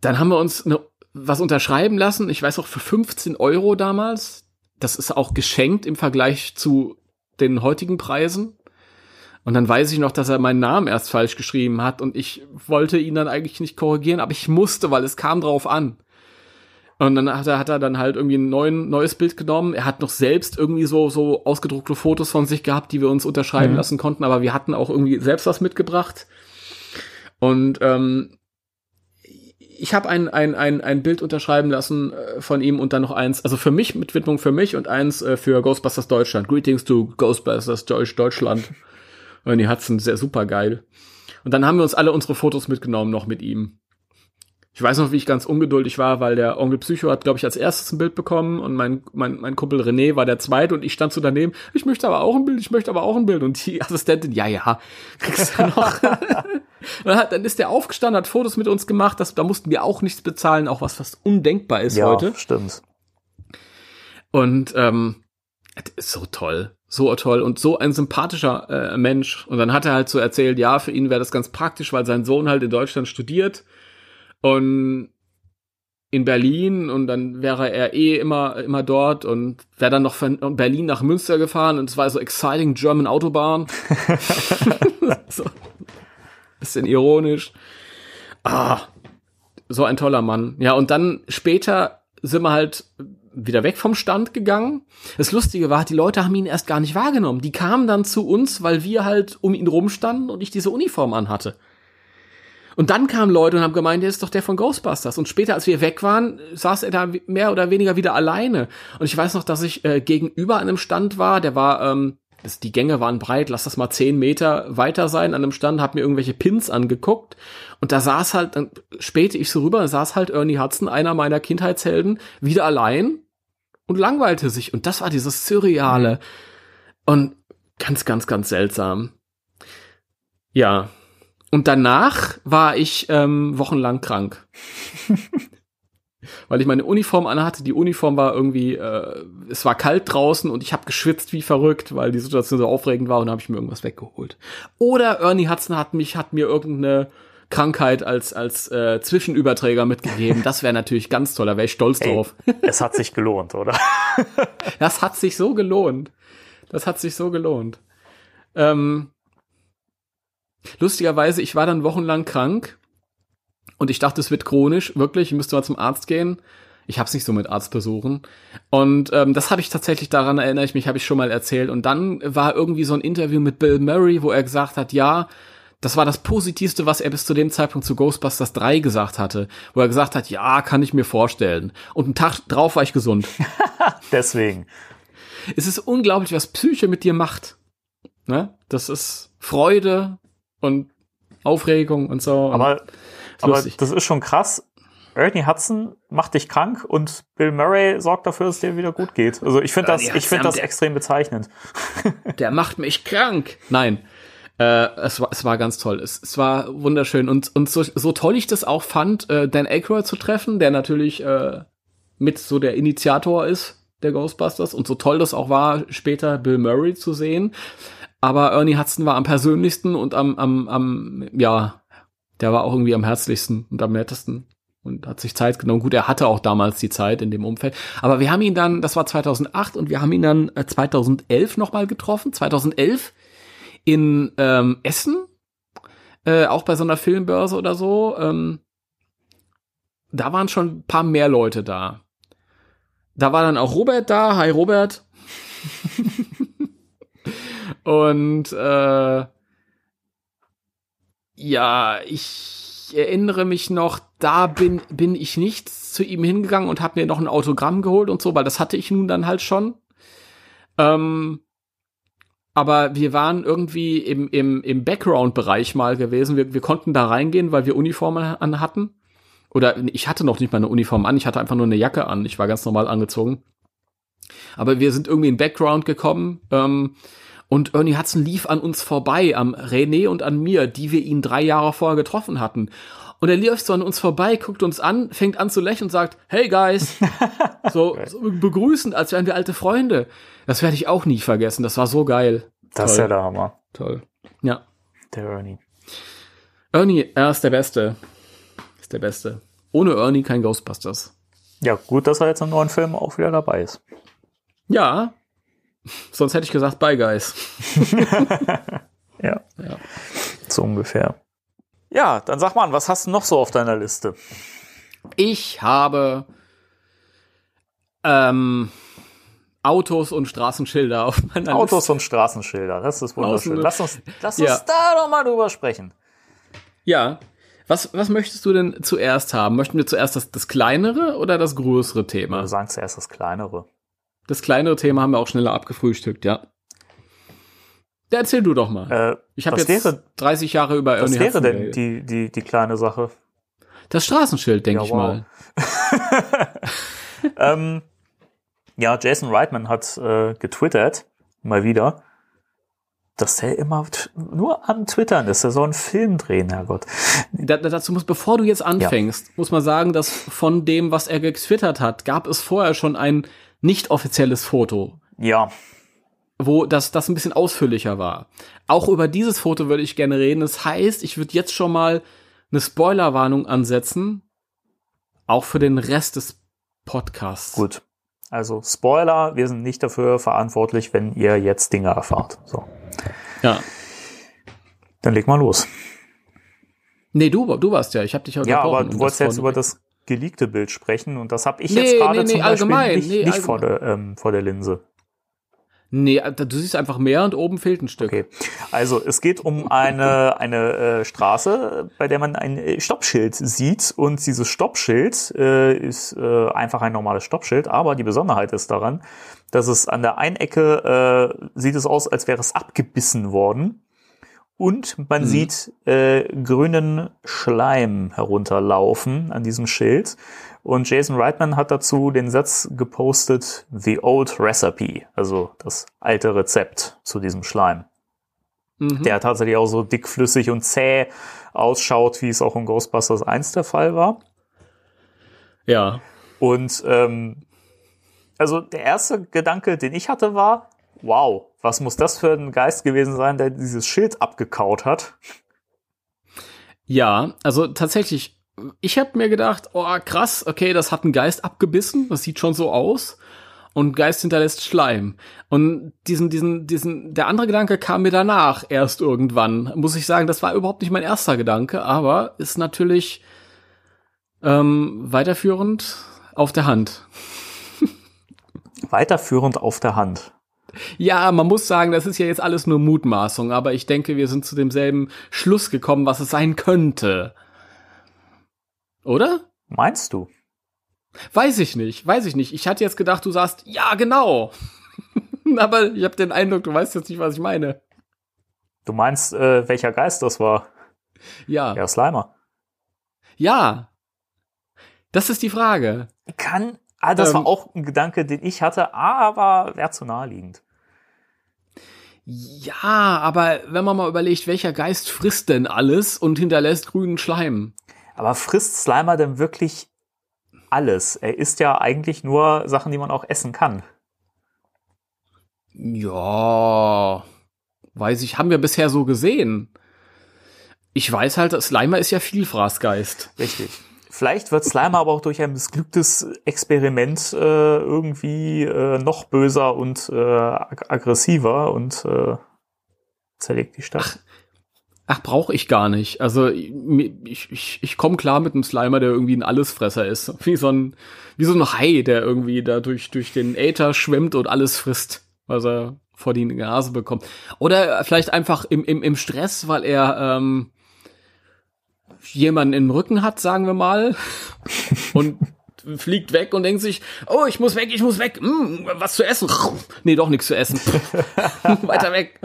dann haben wir uns eine, was unterschreiben lassen. Ich weiß auch für 15 Euro damals. Das ist auch geschenkt im Vergleich zu den heutigen Preisen. Und dann weiß ich noch, dass er meinen Namen erst falsch geschrieben hat und ich wollte ihn dann eigentlich nicht korrigieren, aber ich musste, weil es kam drauf an. Und dann hat er, hat er dann halt irgendwie ein neuen, neues Bild genommen. Er hat noch selbst irgendwie so, so ausgedruckte Fotos von sich gehabt, die wir uns unterschreiben mhm. lassen konnten, aber wir hatten auch irgendwie selbst was mitgebracht. Und ähm, ich habe ein, ein, ein, ein Bild unterschreiben lassen äh, von ihm und dann noch eins, also für mich mit Widmung für mich und eins äh, für Ghostbusters Deutschland. Greetings to Ghostbusters Deutschland. Und die hat's sehr super geil. Und dann haben wir uns alle unsere Fotos mitgenommen noch mit ihm. Ich weiß noch, wie ich ganz ungeduldig war, weil der Onkel Psycho hat, glaube ich, als erstes ein Bild bekommen und mein, mein, mein Kumpel René war der zweite und ich stand so daneben, ich möchte aber auch ein Bild, ich möchte aber auch ein Bild. Und die Assistentin, ja, ja, kriegst du noch. dann ist der aufgestanden, hat Fotos mit uns gemacht, das, da mussten wir auch nichts bezahlen, auch was fast undenkbar ist ja, heute. stimmt. Und ähm, ist so toll so toll und so ein sympathischer äh, Mensch. Und dann hat er halt so erzählt, ja, für ihn wäre das ganz praktisch, weil sein Sohn halt in Deutschland studiert und in Berlin und dann wäre er eh immer immer dort und wäre dann noch von Berlin nach Münster gefahren und es war so exciting German Autobahn. so. Bisschen ironisch. Ah, so ein toller Mann. Ja, und dann später sind wir halt wieder weg vom Stand gegangen. Das Lustige war, die Leute haben ihn erst gar nicht wahrgenommen. Die kamen dann zu uns, weil wir halt um ihn rumstanden und ich diese Uniform anhatte. Und dann kamen Leute und haben gemeint, der ist doch der von Ghostbusters. Und später, als wir weg waren, saß er da mehr oder weniger wieder alleine. Und ich weiß noch, dass ich äh, gegenüber einem Stand war, der war, ähm, das, die Gänge waren breit, lass das mal zehn Meter weiter sein an einem Stand, hab mir irgendwelche Pins angeguckt. Und da saß halt, dann spähte ich so rüber, saß halt Ernie Hudson, einer meiner Kindheitshelden, wieder allein und langweilte sich. Und das war dieses Surreale. Und ganz, ganz, ganz seltsam. Ja, und danach war ich ähm, wochenlang krank. weil ich meine Uniform anhatte. Die Uniform war irgendwie, äh, es war kalt draußen und ich habe geschwitzt wie verrückt, weil die Situation so aufregend war und habe ich mir irgendwas weggeholt. Oder Ernie Hudson hat mich, hat mir irgendeine Krankheit als als äh, Zwischenüberträger mitgegeben. Das wäre natürlich ganz toll, da wäre ich stolz Ey, drauf. es hat sich gelohnt, oder? Das hat sich so gelohnt. Das hat sich so gelohnt. Ähm, lustigerweise, ich war dann wochenlang krank und ich dachte, es wird chronisch, wirklich, ich müsste mal zum Arzt gehen. Ich habe es nicht so mit Arztbesuchen. Und ähm, das habe ich tatsächlich, daran erinnere ich mich, habe ich schon mal erzählt. Und dann war irgendwie so ein Interview mit Bill Murray, wo er gesagt hat, ja, das war das Positivste, was er bis zu dem Zeitpunkt zu Ghostbusters 3 gesagt hatte, wo er gesagt hat, ja, kann ich mir vorstellen. Und einen Tag drauf war ich gesund. Deswegen. es ist unglaublich, was Psyche mit dir macht. Ne? Das ist Freude und Aufregung und so. Aber, Ist aber das ist schon krass. Ernie Hudson macht dich krank und Bill Murray sorgt dafür, dass dir wieder gut geht. Also ich finde das, ich finde das extrem bezeichnend. der macht mich krank. Nein. Äh, es, war, es war ganz toll. Es, es war wunderschön. Und, und so, so toll ich das auch fand, äh, Dan Aykroyd zu treffen, der natürlich äh, mit so der Initiator ist der Ghostbusters. Und so toll das auch war, später Bill Murray zu sehen. Aber Ernie Hudson war am persönlichsten und am, am, am, ja, der war auch irgendwie am herzlichsten und am nettesten und hat sich Zeit genommen. Gut, er hatte auch damals die Zeit in dem Umfeld. Aber wir haben ihn dann, das war 2008 und wir haben ihn dann äh, 2011 nochmal getroffen. 2011 in ähm, Essen, äh, auch bei so einer Filmbörse oder so. Ähm, da waren schon ein paar mehr Leute da. Da war dann auch Robert da. Hi Robert. Und äh, ja, ich erinnere mich noch, da bin, bin ich nicht zu ihm hingegangen und habe mir noch ein Autogramm geholt und so, weil das hatte ich nun dann halt schon. Ähm, aber wir waren irgendwie im, im, im Background-Bereich mal gewesen. Wir, wir konnten da reingehen, weil wir Uniformen an hatten. Oder ich hatte noch nicht mal eine Uniform an, ich hatte einfach nur eine Jacke an. Ich war ganz normal angezogen. Aber wir sind irgendwie in Background gekommen. Ähm, und Ernie Hudson lief an uns vorbei, am René und an mir, die wir ihn drei Jahre vorher getroffen hatten. Und er lief so an uns vorbei, guckt uns an, fängt an zu lächeln und sagt, hey guys. so, so begrüßend, als wären wir alte Freunde. Das werde ich auch nie vergessen. Das war so geil. Das ist Toll. ja der Hammer. Toll. Ja. Der Ernie. Ernie, er ist der Beste. Ist der Beste. Ohne Ernie kein Ghostbusters. Ja, gut, dass er jetzt im neuen Film auch wieder dabei ist. Ja. Sonst hätte ich gesagt, bye guys. Ja. Ja. So ungefähr. Ja, dann sag mal, was hast du noch so auf deiner Liste? Ich habe ähm, Autos und Straßenschilder auf meiner Autos Liste. und Straßenschilder, das ist wunderschön. Außen- Lass uns, lass uns Ja. da doch mal drüber sprechen. Ja. Was, was möchtest du denn zuerst haben? Möchten wir zuerst das, das kleinere oder das größere Thema? Wir sagen zuerst das Kleinere. Das kleinere Thema haben wir auch schneller abgefrühstückt, ja. Ja, erzähl du doch mal. Äh, ich habe was jetzt wäre, 30 Jahre über was Ernie wäre Hudson denn die, die, die kleine Sache? Das Straßenschild, denke Ja, ich wow. mal. ähm, ja, Jason Reitman hat äh, getwittert, mal wieder, dass der immer nur am Twittern ist. Der soll einen Film drehen, Herrgott. Da, da- dazu muss, bevor du jetzt anfängst, muss man sagen, dass von dem, was er getwittert hat, gab es vorher schon ein nicht offizielles Foto, Ja, wo das, das ein bisschen ausführlicher war. Auch über dieses Foto würde ich gerne reden. Das heißt, ich würde jetzt schon mal eine Spoilerwarnung ansetzen, auch für den Rest des Podcasts. gut. Also Spoiler, wir sind nicht dafür verantwortlich, wenn ihr jetzt Dinge erfahrt. So, Ja. dann leg mal los. Nee, du, du warst ja, ich habe dich ja Ja, aber du wolltest jetzt über das geleakte Bild sprechen und das habe ich Nee, jetzt gerade nee, nee, zum Beispiel allgemein, nicht, nee, nicht vor, allgemein. der, ähm, vor der Linse. Nee, da- du siehst einfach mehr und oben fehlt ein Stück. Okay. Also es geht um eine, eine äh, Straße, bei der man ein äh, Stoppschild sieht und dieses Stoppschild äh, ist äh, einfach ein normales Stoppschild, aber die Besonderheit ist daran, dass es an der einen Ecke äh, sieht es aus, als wäre es abgebissen worden und man Mhm. sieht äh, grünen Schleim herunterlaufen an diesem Schild. Und Jason Reitman hat dazu den Satz gepostet, The Old Recipe, also das alte Rezept zu diesem Schleim. Mhm. Der tatsächlich auch so dickflüssig und zäh ausschaut, wie es auch in Ghostbusters 1 der Fall war. Ja. Und ähm, also der erste Gedanke, den ich hatte, war, wow, was muss das für ein Geist gewesen sein, der dieses Schild abgekaut hat? Ja, also tatsächlich, ich habe mir gedacht, oh krass, okay, das hat ein Geist abgebissen, das sieht schon so aus. Und Geist hinterlässt Schleim. Und diesen, diesen, diesen, der andere Gedanke kam mir danach erst irgendwann. Muss ich sagen, das war überhaupt nicht mein erster Gedanke, aber ist natürlich ähm, weiterführend auf der Hand. Weiterführend auf der Hand. Ja, man muss sagen, das ist ja jetzt alles nur Mutmaßung, aber ich denke, wir sind zu demselben Schluss gekommen, was es sein könnte. Oder? Meinst du? Weiß ich nicht, weiß ich nicht. Ich hatte jetzt gedacht, du sagst, ja, genau. aber ich habe den Eindruck, du weißt jetzt nicht, was ich meine. Du meinst, äh, welcher Geist das war? Ja. Ja, Slimer. Ja. Das ist die Frage. Kann, ah, das Ähm. war auch ein Gedanke, den ich hatte, aber wäre zu naheliegend. Ja, aber wenn man mal überlegt, welcher Geist frisst denn alles und hinterlässt grünen Schleim? Aber frisst Slimer denn wirklich alles? Er isst ja eigentlich nur Sachen, die man auch essen kann. Ja, weiß ich, haben wir bisher so gesehen. Ich weiß halt, Slimer ist ja Vielfraßgeist. Richtig. Vielleicht wird Slimer aber auch durch ein missglücktes Experiment äh, irgendwie äh, noch böser und äh, ag aggressiver und äh, zerlegt die Stadt. Ach, brauche ich gar nicht. Also ich, ich, ich komme klar mit einem Slimer, der irgendwie ein Allesfresser ist. Wie so ein, wie so ein Hai, der irgendwie da durch, durch den Äther schwimmt und alles frisst, was er vor die Nase bekommt. Oder vielleicht einfach im, im, im Stress, weil er ähm, jemanden im Rücken hat, sagen wir mal, und fliegt weg und denkt sich, oh, ich muss weg, ich muss weg, hm, was zu essen. Nee, doch nichts zu essen. Weiter weg.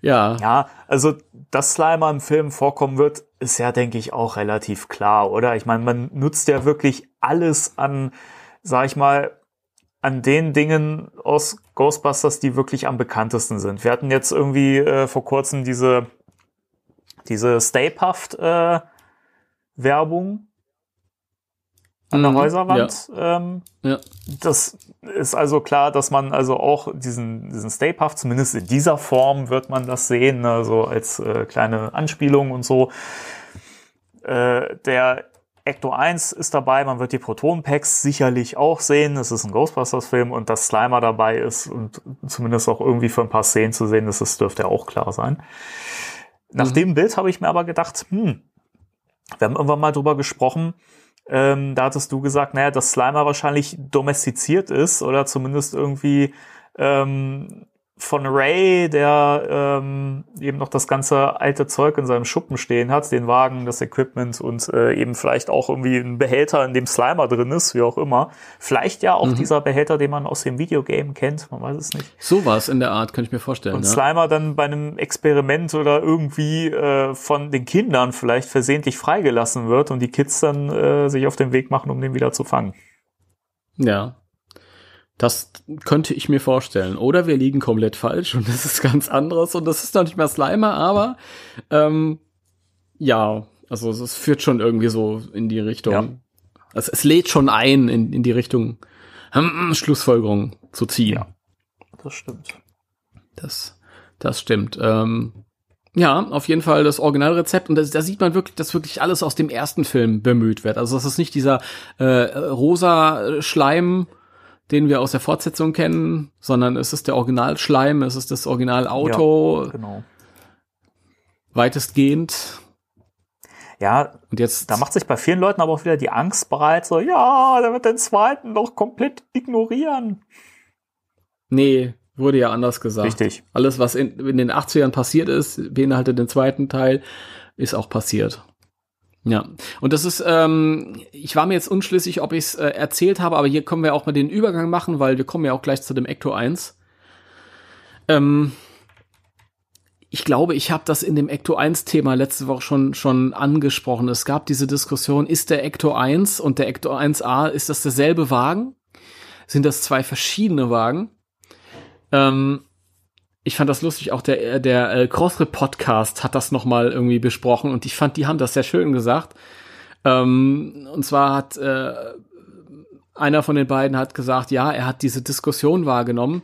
ja. Ja, also dass Slimer im Film vorkommen wird, ist ja, denke ich, auch relativ klar, oder? Ich meine, man nutzt ja wirklich alles an, sag ich mal, an den Dingen aus Ghostbusters, die wirklich am bekanntesten sind. Wir hatten jetzt irgendwie äh, vor kurzem diese, diese Stay Puft äh, Werbung an der Mhm, Häuserwand. Ähm, Ja. das ist also klar, dass man also auch diesen, diesen Stay Puft, zumindest in dieser Form wird man das sehen, ne, so als äh, kleine Anspielung und so. Äh, der Ecto 1 ist dabei, man wird die Proton-Packs sicherlich auch sehen. Es ist ein Ghostbusters-Film und dass Slimer dabei ist und zumindest auch irgendwie für ein paar Szenen zu sehen ist, das dürfte ja auch klar sein. Nach Mhm. dem Bild habe ich mir aber gedacht, hm, wir haben irgendwann mal drüber gesprochen, ähm, da hattest du gesagt, naja, dass Slimer wahrscheinlich domestiziert ist oder zumindest irgendwie ähm, von Ray, der ähm, eben noch das ganze alte Zeug in seinem Schuppen stehen hat, den Wagen, das Equipment und äh, eben vielleicht auch irgendwie ein Behälter, in dem Slimer drin ist, wie auch immer. Vielleicht ja auch Mhm. dieser Behälter, den man aus dem Videogame kennt, man weiß es nicht. Sowas in der Art könnte ich mir vorstellen. Und ja. Slimer dann bei einem Experiment oder irgendwie äh, von den Kindern vielleicht versehentlich freigelassen wird und die Kids dann äh, sich auf den Weg machen, um den wieder zu fangen. Ja. Das könnte ich mir vorstellen. Oder wir liegen komplett falsch und das ist ganz anderes und das ist noch nicht mehr Slimer, aber ähm, ja, also es- führt schon irgendwie so in die Richtung. Ja. Es, es lädt schon ein, in, in die Richtung hm, Schlussfolgerung zu ziehen. Ja. Das stimmt. Das, das stimmt. Ähm, ja, auf jeden Fall das Originalrezept und da sieht man wirklich, dass wirklich alles aus dem ersten Film bemüht wird. Also das ist nicht dieser äh, rosa Schleim, den wir aus der Fortsetzung kennen, sondern es ist der Originalschleim, es ist das Originalauto, Genau. weitestgehend. Ja, Und jetzt da macht sich bei vielen Leuten aber auch wieder die Angst bereit, so, ja, der wird den zweiten doch komplett ignorieren. nee, wurde ja anders gesagt. Richtig. Alles, was in, in den 80ern passiert ist, beinhaltet den zweiten Teil, ist auch passiert. Ja, und das ist, ähm, ich war mir jetzt unschlüssig, ob ich es äh, erzählt habe, aber hier können wir auch mal den Übergang machen, weil wir kommen ja auch gleich zu dem Ecto 1. Ähm, ich glaube, ich habe das in dem Ecto 1 Thema letzte Woche schon schon angesprochen. Es gab diese Diskussion, ist der Ecto 1 und der Ecto 1A, ist das derselbe Wagen? Sind das zwei verschiedene Wagen? Ähm, ich fand das lustig, auch der, der äh, Crossrip Podcast hat das nochmal irgendwie besprochen und ich fand, die haben das sehr schön gesagt. Ähm, und zwar hat äh, einer von den beiden hat gesagt, ja, er hat diese Diskussion wahrgenommen.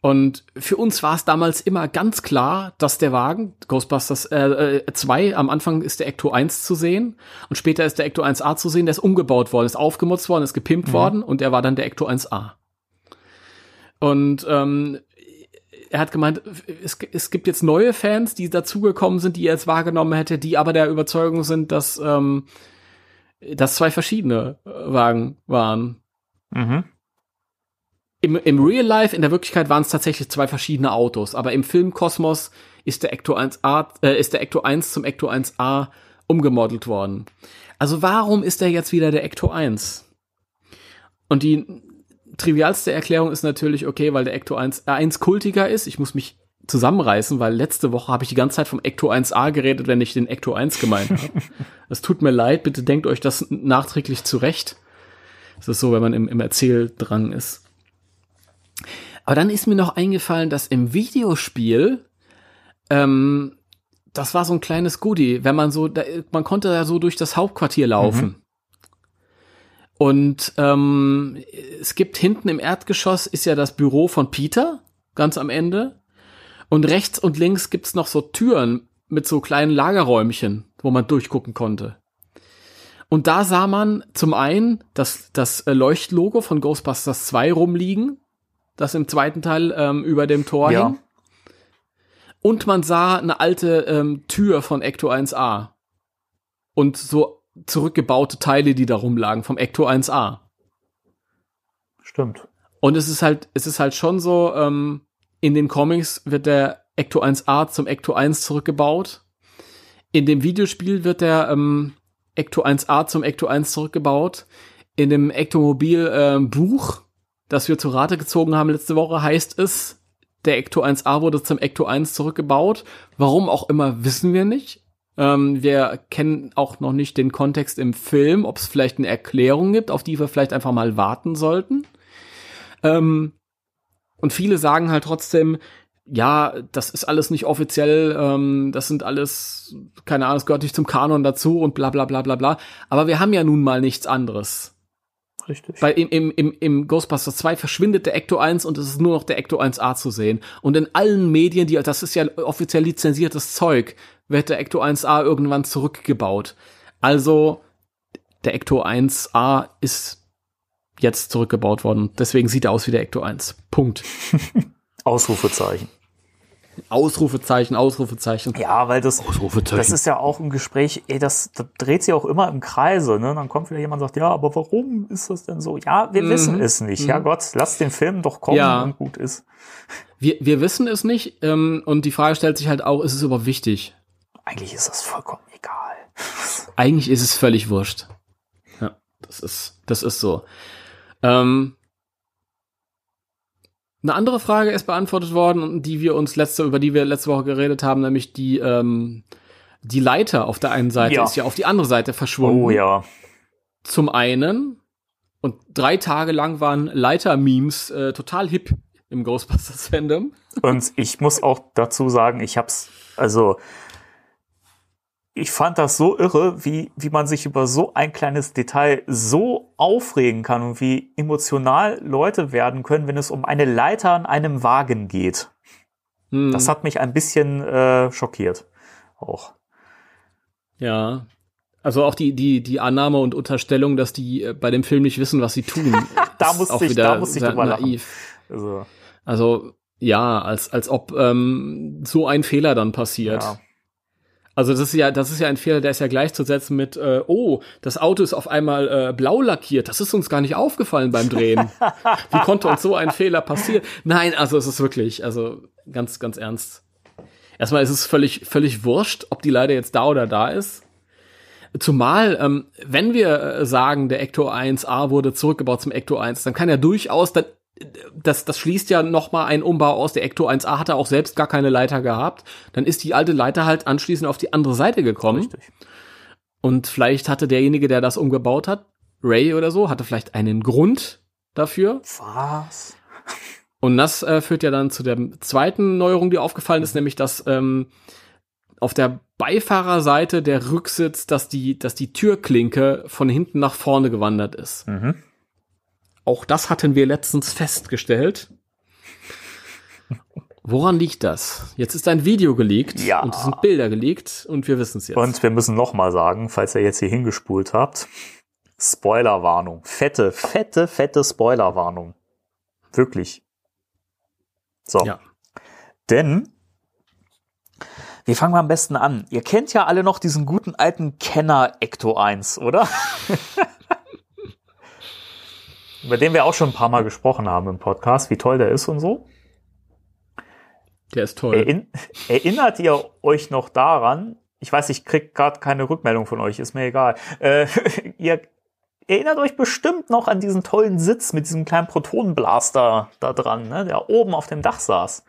Und für uns war es damals immer ganz klar, dass der Wagen, Ghostbusters 2, äh, äh, am Anfang ist der Ecto 1 zu sehen und später ist der Ecto 1A zu sehen, der ist umgebaut worden, ist aufgemutzt worden, ist gepimpt mhm. worden und er war dann der Ecto 1A. Und ähm, er hat gemeint, es, es gibt jetzt neue Fans, die dazugekommen sind, die er jetzt wahrgenommen hätte, die aber der Überzeugung sind, dass ähm, das zwei verschiedene Wagen waren. Mhm. Im, Im Real Life, in der Wirklichkeit waren es tatsächlich zwei verschiedene Autos, aber im Filmkosmos ist der Ecto 1A, äh, ist der Ecto 1 zum Ecto 1A umgemodelt worden. Also warum ist er jetzt wieder der Ecto 1? Und die trivialste Erklärung ist natürlich, okay, weil der Ecto 1, R1 kultiger ist. Ich muss mich zusammenreißen, weil letzte Woche habe ich die ganze Zeit vom Ecto 1a geredet, wenn ich den Ecto 1 gemeint habe. Es tut mir leid, bitte denkt euch das nachträglich zurecht. Das ist so, wenn man im, im Erzähldrang ist. Aber dann ist mir noch eingefallen, dass im Videospiel, ähm, das war so ein kleines Goodie, wenn man so, da, man konnte da so durch das Hauptquartier laufen. Mhm. Und ähm, es gibt hinten im Erdgeschoss ist ja das Büro von Peter, ganz am Ende. Und rechts und links gibt's noch so Türen mit so kleinen Lagerräumchen, wo man durchgucken konnte. Und da sah man zum einen das, das Leuchtlogo von Ghostbusters 2 rumliegen, das im zweiten Teil ähm, über dem Tor ja. hing. Und man sah eine alte ähm, Tür von Ecto 1A. Und so zurückgebaute Teile, die da rumlagen vom Ecto 1A. Stimmt. Und es ist halt, es ist halt schon so, ähm, in den Comics wird der Ecto 1A zum Ecto 1 zurückgebaut. In dem Videospiel wird der ähm, Ecto 1A zum Ecto 1 zurückgebaut. In dem Ectomobil äh, Buch das wir zu Rate gezogen haben letzte Woche, heißt es, der Ecto 1A wurde zum Ecto 1 zurückgebaut. Warum auch immer, wissen wir nicht. Ähm, wir kennen auch noch nicht den Kontext im Film, ob es vielleicht eine Erklärung gibt, auf die wir vielleicht einfach mal warten sollten. Ähm, und viele sagen halt trotzdem, ja, das ist alles nicht offiziell, ähm, das sind alles, keine Ahnung, es gehört nicht zum Kanon dazu und bla bla bla bla bla. Aber wir haben ja nun mal nichts anderes. Richtig. Weil im, im, im, im Ghostbusters 2 verschwindet der Ecto 1 und es ist nur noch der Ecto 1A zu sehen. Und in allen Medien, die, das ist ja offiziell lizenziertes Zeug, wird der Ecto 1A irgendwann zurückgebaut. Also, der Ecto 1A ist jetzt zurückgebaut worden. Deswegen sieht er aus wie der Ecto 1. Punkt. Ausrufezeichen. Ausrufezeichen, Ausrufezeichen. Ja, weil das, das ist ja auch ein Gespräch, ey, das, das dreht sich auch immer im Kreise. Ne? Dann kommt wieder jemand und sagt, ja, aber warum ist das denn so? Ja, wir mhm. wissen es nicht. Mhm. Ja Gott, lass den Film doch kommen ja. und gut ist. Wir, wir wissen es nicht ähm, und die Frage stellt sich halt auch, ist es überhaupt wichtig? Eigentlich ist das vollkommen egal. Eigentlich ist es völlig wurscht. Ja, das ist, das ist so. Ähm, eine andere Frage ist beantwortet worden, die wir uns letzte, über die wir letzte Woche geredet haben, nämlich die, ähm, die Leiter auf der einen Seite ja. ist ja auf die andere Seite verschwunden. Oh ja. Zum einen, und drei Tage lang waren Leiter-Memes äh, total hip im Ghostbusters-Fandom. Und ich muss auch dazu sagen, ich hab's, also ich fand das so irre, wie, wie man sich über so ein kleines Detail so aufregen kann und wie emotional Leute werden können, wenn es um eine Leiter an einem Wagen geht. Hm. Das hat mich ein bisschen äh, schockiert. Auch. Ja. Also auch die, die, die Annahme und Unterstellung, dass die äh, bei dem Film nicht wissen, was sie tun. da musste ich, da musste ich drüber naiv. Also. also ja, als, als ob ähm, so ein Fehler dann passiert. Ja. Also das ist ja, das ist ja ein Fehler, der ist ja gleichzusetzen mit, äh, oh, das Auto ist auf einmal äh, blau lackiert. Das ist uns gar nicht aufgefallen beim Drehen. Wie konnte uns so ein Fehler passieren? Nein, also es ist wirklich, also ganz, ganz ernst. Erstmal ist es völlig, völlig wurscht, ob die Leiter jetzt da oder da ist. Zumal, ähm, wenn wir äh, sagen, der Ecto 1A wurde zurückgebaut zum Ecto 1, dann kann ja durchaus dann das, das schließt ja noch mal einen Umbau aus. Der Ecto 1A hatte auch selbst gar keine Leiter gehabt. Dann ist die alte Leiter halt anschließend auf die andere Seite gekommen. Richtig. Und vielleicht hatte derjenige, der das umgebaut hat, Ray oder so, hatte vielleicht einen Grund dafür. Was? Und das äh, führt ja dann zu der zweiten Neuerung, die aufgefallen ist, nämlich dass ähm, auf der Beifahrerseite der Rücksitz, dass die, dass die Türklinke von hinten nach vorne gewandert ist. Mhm. Auch das hatten wir letztens festgestellt. Woran liegt das? Jetzt ist ein Video geleakt Ja. und es sind Bilder geleakt und wir wissen es jetzt. Und wir müssen noch mal sagen, falls ihr jetzt hier hingespult habt, Spoilerwarnung. Fette, fette, fette Spoilerwarnung. Wirklich. So. Ja. Denn, wie fangen wir am besten an? Ihr kennt ja alle noch diesen guten alten Kenner Ecto 1, oder? Über den wir auch schon ein paar Mal gesprochen haben im Podcast, wie toll der ist und so. Der ist toll. Erinn erinnert ihr euch noch daran? Ich weiß, ich krieg gerade keine Rückmeldung von euch, ist mir egal. Äh, ihr erinnert euch bestimmt noch an diesen tollen Sitz mit diesem kleinen Protonenblaster da dran, ne, der oben auf dem Dach saß.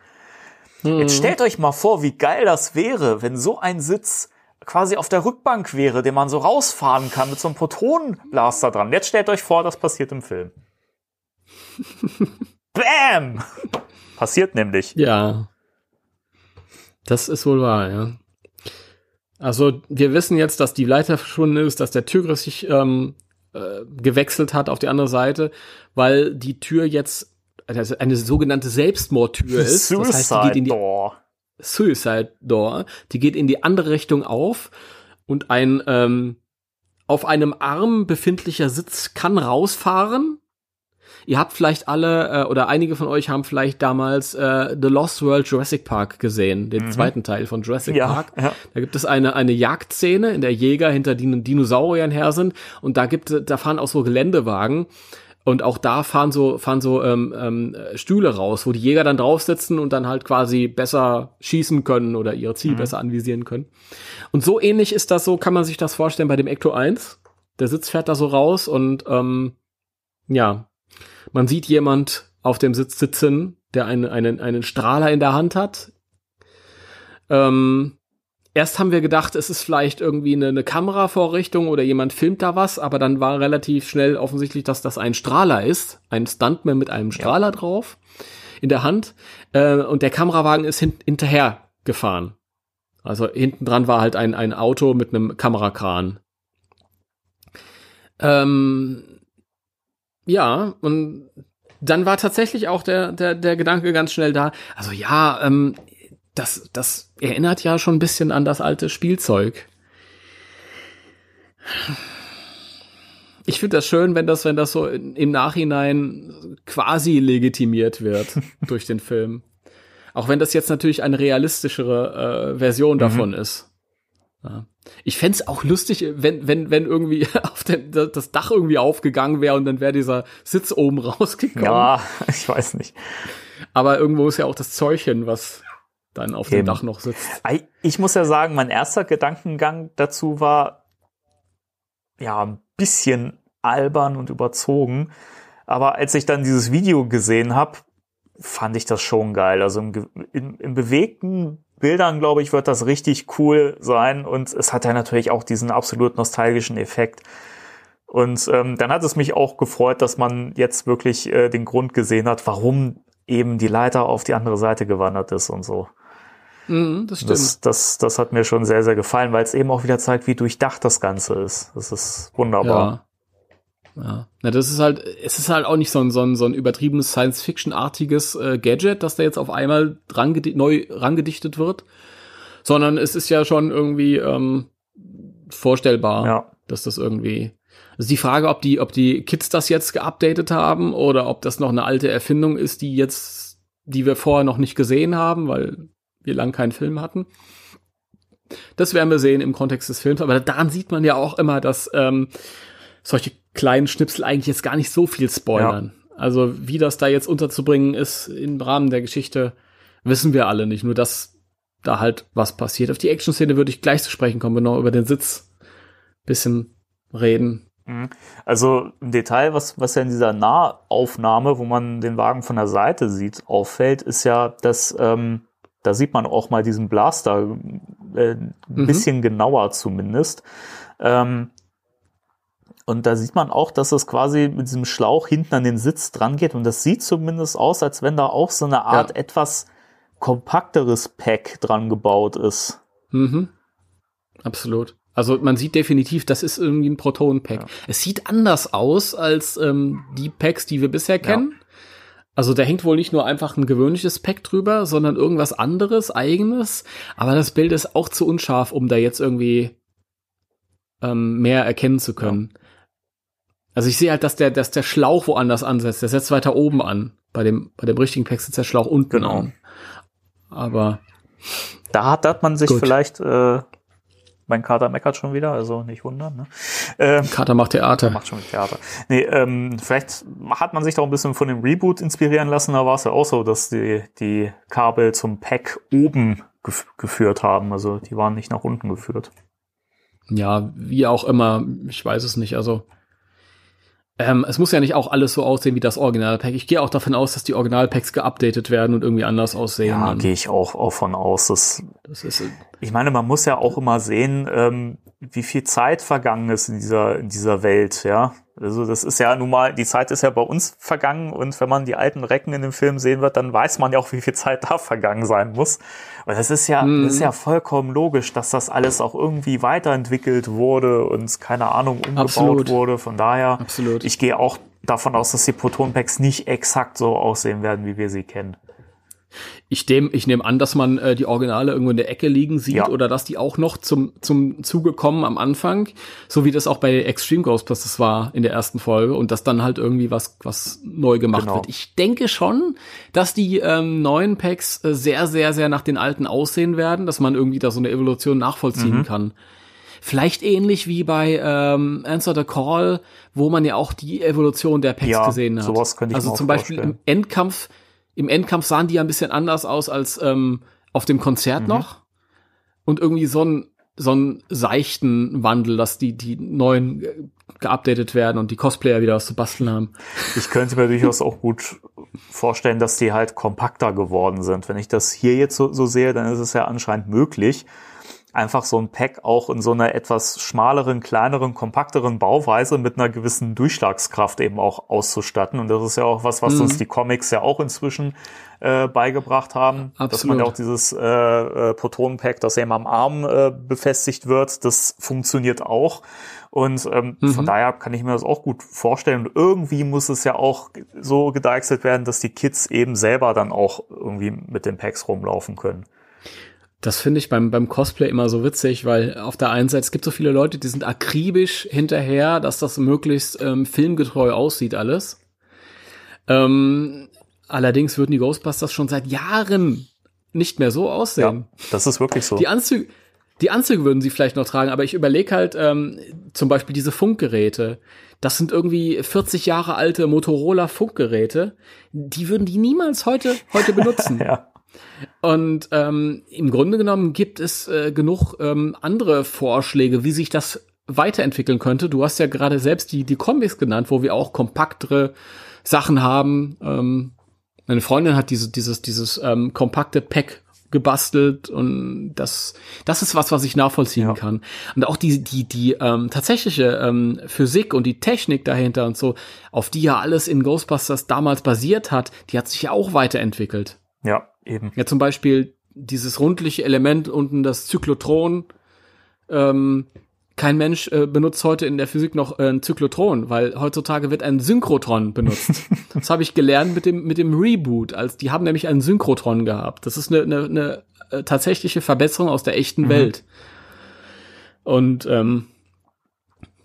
Mhm. Jetzt stellt euch mal vor, wie geil das wäre, wenn so ein Sitz quasi auf der Rückbank wäre, den man so rausfahren kann mit so einem Protonenblaster dran. Jetzt stellt euch vor, das passiert im Film. Bam! Passiert nämlich. Ja. Das ist wohl wahr, ja. Also, wir wissen jetzt, dass die Leiter verschwunden ist, dass der Türgriff sich ähm, äh, gewechselt hat auf die andere Seite, weil die Tür jetzt also eine sogenannte Selbstmordtür ist. Das heißt, die geht in die Door. Suicide Door. Die geht in die andere Richtung auf und ein ähm, auf einem Arm befindlicher Sitz kann rausfahren. Ihr habt vielleicht alle äh, oder einige von euch haben vielleicht damals äh, The Lost World Jurassic Park gesehen, den zweiten Teil von Jurassic Ja, Park. ja. Da gibt es eine eine Jagdszene, in der Jäger hinter den Dinosauriern her sind und da gibt da fahren auch so Geländewagen und auch da fahren so fahren so ähm, ähm, Stühle raus, wo die Jäger dann drauf sitzen und dann halt quasi besser schießen können oder ihre Ziel besser anvisieren können. Und so ähnlich ist das so, kann man sich das vorstellen bei dem Ecto 1. Der Sitz fährt da so raus und ähm, ja, man sieht jemand auf dem Sitz sitzen, der einen, einen, einen Strahler in der Hand hat. Ähm, erst haben wir gedacht, es ist vielleicht irgendwie eine, eine Kameravorrichtung oder jemand filmt da was, aber dann war relativ schnell offensichtlich, dass das ein Strahler ist, ein Stuntman mit einem Strahler drauf in der Hand äh, und der Kamerawagen ist hin hinterher gefahren. Also hinten dran war halt ein, ein Auto mit einem Kamerakran. Ähm, ja, und dann war tatsächlich auch der, der, der Gedanke ganz schnell da. Also ja, ähm, das, das erinnert ja schon ein bisschen an das alte Spielzeug. Ich finde das schön, wenn das, wenn das so in, im Nachhinein quasi legitimiert wird durch den Film. Auch wenn das jetzt natürlich eine realistischere äh, Version davon ist. Ja. Ich fänd's auch lustig, wenn, wenn, wenn irgendwie auf den, das Dach irgendwie aufgegangen wäre und dann wäre dieser Sitz oben rausgekommen. Ja, ich weiß nicht. Aber irgendwo ist ja auch das Zeugchen, was dann auf dem Eben. Dach noch sitzt. Ich muss ja sagen, mein erster Gedankengang dazu war, ja, ein bisschen albern und überzogen. Aber als ich dann dieses Video gesehen habe, fand ich das schon geil. Also im, in, in bewegten Bildern, glaube ich, wird das richtig cool sein. Und es hat ja natürlich auch diesen absolut nostalgischen Effekt. Und ähm, dann hat es mich auch gefreut, dass man jetzt wirklich äh, den Grund gesehen hat, warum eben die Leiter auf die andere Seite gewandert ist und so. Mhm, das stimmt. Das, das, das hat mir schon sehr, sehr gefallen, weil es eben auch wieder zeigt, wie durchdacht das Ganze ist. Das ist wunderbar. ja. Ja. Na, das ist halt, es ist halt auch nicht so ein, so ein, so ein übertriebenes Science-Fiction-artiges äh, Gadget, das da jetzt auf einmal dran neu rangedichtet wird, sondern es ist ja schon irgendwie ähm, vorstellbar, Ja. dass das irgendwie. Also die Frage, ob die, ob die Kids das jetzt geupdatet haben oder ob das noch eine alte Erfindung ist, die jetzt, die wir vorher noch nicht gesehen haben, weil wir lang keinen Film hatten. Das werden wir sehen im Kontext des Films, aber daran sieht man ja auch immer, dass ähm, solche kleinen Schnipsel eigentlich jetzt gar nicht so viel spoilern. Also wie das da jetzt unterzubringen ist im Rahmen der Geschichte, wissen wir alle nicht. Nur dass da halt was passiert. Auf die Action-Szene würde ich gleich zu sprechen kommen, genau über den Sitz bisschen reden. Also im Detail, was, was ja in dieser Nahaufnahme, wo man den Wagen von der Seite sieht, auffällt, ist ja, dass ähm, da sieht man auch mal diesen Blaster äh, ein Mhm. bisschen genauer zumindest. Ähm, und da sieht man auch, dass es quasi mit diesem Schlauch hinten an den Sitz dran geht. Und das sieht zumindest aus, als wenn da auch so eine Art Ja. etwas kompakteres Pack dran gebaut ist. Mhm. Absolut. Also man sieht definitiv, das ist irgendwie ein Proton-Pack. Ja. Es sieht anders aus als ähm, die Packs, die wir bisher kennen. Ja. Also da hängt wohl nicht nur einfach ein gewöhnliches Pack drüber, sondern irgendwas anderes, eigenes. Aber das Bild ist auch zu unscharf, um da jetzt irgendwie ähm, mehr erkennen zu können. Ja. Also ich sehe halt, dass der, dass der Schlauch woanders ansetzt. Der setzt weiter oben an. Bei dem, bei dem richtigen Pack sitzt der Schlauch unten genau. an. Aber da hat, da hat man sich gut. vielleicht äh, mein Kater meckert schon wieder, also nicht wundern. Ne? Ähm, Kater macht Theater. Macht schon Theater. Nee, ähm, vielleicht hat man sich da ein bisschen von dem Reboot inspirieren lassen. Da war es ja auch so, dass die, die Kabel zum Pack oben gef geführt haben. Also die waren nicht nach unten geführt. Ja, wie auch immer, ich weiß es nicht. Also ähm, es muss ja nicht auch alles so aussehen wie das Originalpack. Ich gehe auch davon aus, dass die Originalpacks geupdatet werden und irgendwie anders aussehen. Ja, gehe ich auch, auch von aus. Dass, das ist, ich meine, man muss ja auch immer sehen, ähm, wie viel Zeit vergangen ist in dieser, in dieser Welt, ja. Also das ist ja nun mal, die Zeit ist ja bei uns vergangen und wenn man die alten Recken in dem Film sehen wird, dann weiß man ja auch, wie viel Zeit da vergangen sein muss. Und das ist ja, mhm. das ist ja vollkommen logisch, dass das alles auch irgendwie weiterentwickelt wurde und keine Ahnung umgebaut Absolut. wurde. Von daher, Absolut. ich gehe auch davon aus, dass die Proton-Packs nicht exakt so aussehen werden, wie wir sie kennen. Ich, dem, ich nehme an, dass man äh, die Originale irgendwo in der Ecke liegen sieht ja. oder dass die auch noch zum, zum Zuge kommen am Anfang, so wie das auch bei Extreme Ghostbusters war in der ersten Folge und dass dann halt irgendwie was, was neu gemacht genau. wird. Ich denke schon, dass die ähm, neuen Packs äh, sehr, sehr, sehr nach den alten aussehen werden, dass man irgendwie da so eine Evolution nachvollziehen mhm. kann. Vielleicht ähnlich wie bei ähm, Answer the Call, wo man ja auch die Evolution der Packs ja, gesehen hat. Sowas könnte ich also zum Beispiel vorstellen. im Endkampf im Endkampf sahen die ja ein bisschen anders aus als ähm, auf dem Konzert mhm. noch. Und irgendwie so ein so einen seichten Wandel, dass die, die neuen geupdatet werden und die Cosplayer wieder was zu basteln haben. Ich könnte mir durchaus auch gut vorstellen, dass die halt kompakter geworden sind. Wenn ich das hier jetzt so, so sehe, dann ist es ja anscheinend möglich, einfach so ein Pack auch in so einer etwas schmaleren, kleineren, kompakteren Bauweise mit einer gewissen Durchschlagskraft eben auch auszustatten. Und das ist ja auch was, was mhm. uns die Comics ja auch inzwischen äh, beigebracht haben, Absolut. dass man ja auch dieses äh, äh, Protonenpack, das eben am Arm äh, befestigt wird, das funktioniert auch. Und ähm, mhm. von daher kann ich mir das auch gut vorstellen. Und irgendwie muss es ja auch so gedeichselt werden, dass die Kids eben selber dann auch irgendwie mit den Packs rumlaufen können. Das finde ich beim, beim Cosplay immer so witzig, weil auf der einen Seite, es gibt so viele Leute, die sind akribisch hinterher, dass das möglichst ähm, filmgetreu aussieht alles. Ähm, allerdings würden die Ghostbusters schon seit Jahren nicht mehr so aussehen. Ja, das ist wirklich so. Die Anzüge, die Anzüge würden sie vielleicht noch tragen, aber ich überlege halt ähm, zum Beispiel diese Funkgeräte. Das sind irgendwie 40 Jahre alte Motorola Funkgeräte. Die würden die niemals heute heute benutzen. ja. Und ähm, im Grunde genommen gibt es äh, genug ähm, andere Vorschläge, wie sich das weiterentwickeln könnte. Du hast ja gerade selbst die, die Comics genannt, wo wir auch kompaktere Sachen haben. Ähm, meine Freundin hat diese, dieses, dieses ähm, kompakte Pack gebastelt und das, das ist was, was ich nachvollziehen ja. kann. Und auch die, die, die ähm, tatsächliche ähm, Physik und die Technik dahinter und so, auf die ja alles in Ghostbusters damals basiert hat, die hat sich ja auch weiterentwickelt. Ja, Eben. Ja, zum Beispiel dieses rundliche Element unten, das Zyklotron. Ähm, kein Mensch äh, benutzt heute in der Physik noch äh, ein Zyklotron, weil heutzutage wird ein Synchrotron benutzt. das habe ich gelernt mit dem mit dem Reboot, als die haben nämlich einen Synchrotron gehabt. Das ist eine, eine, eine äh, tatsächliche Verbesserung aus der echten mhm. Welt. Und ähm,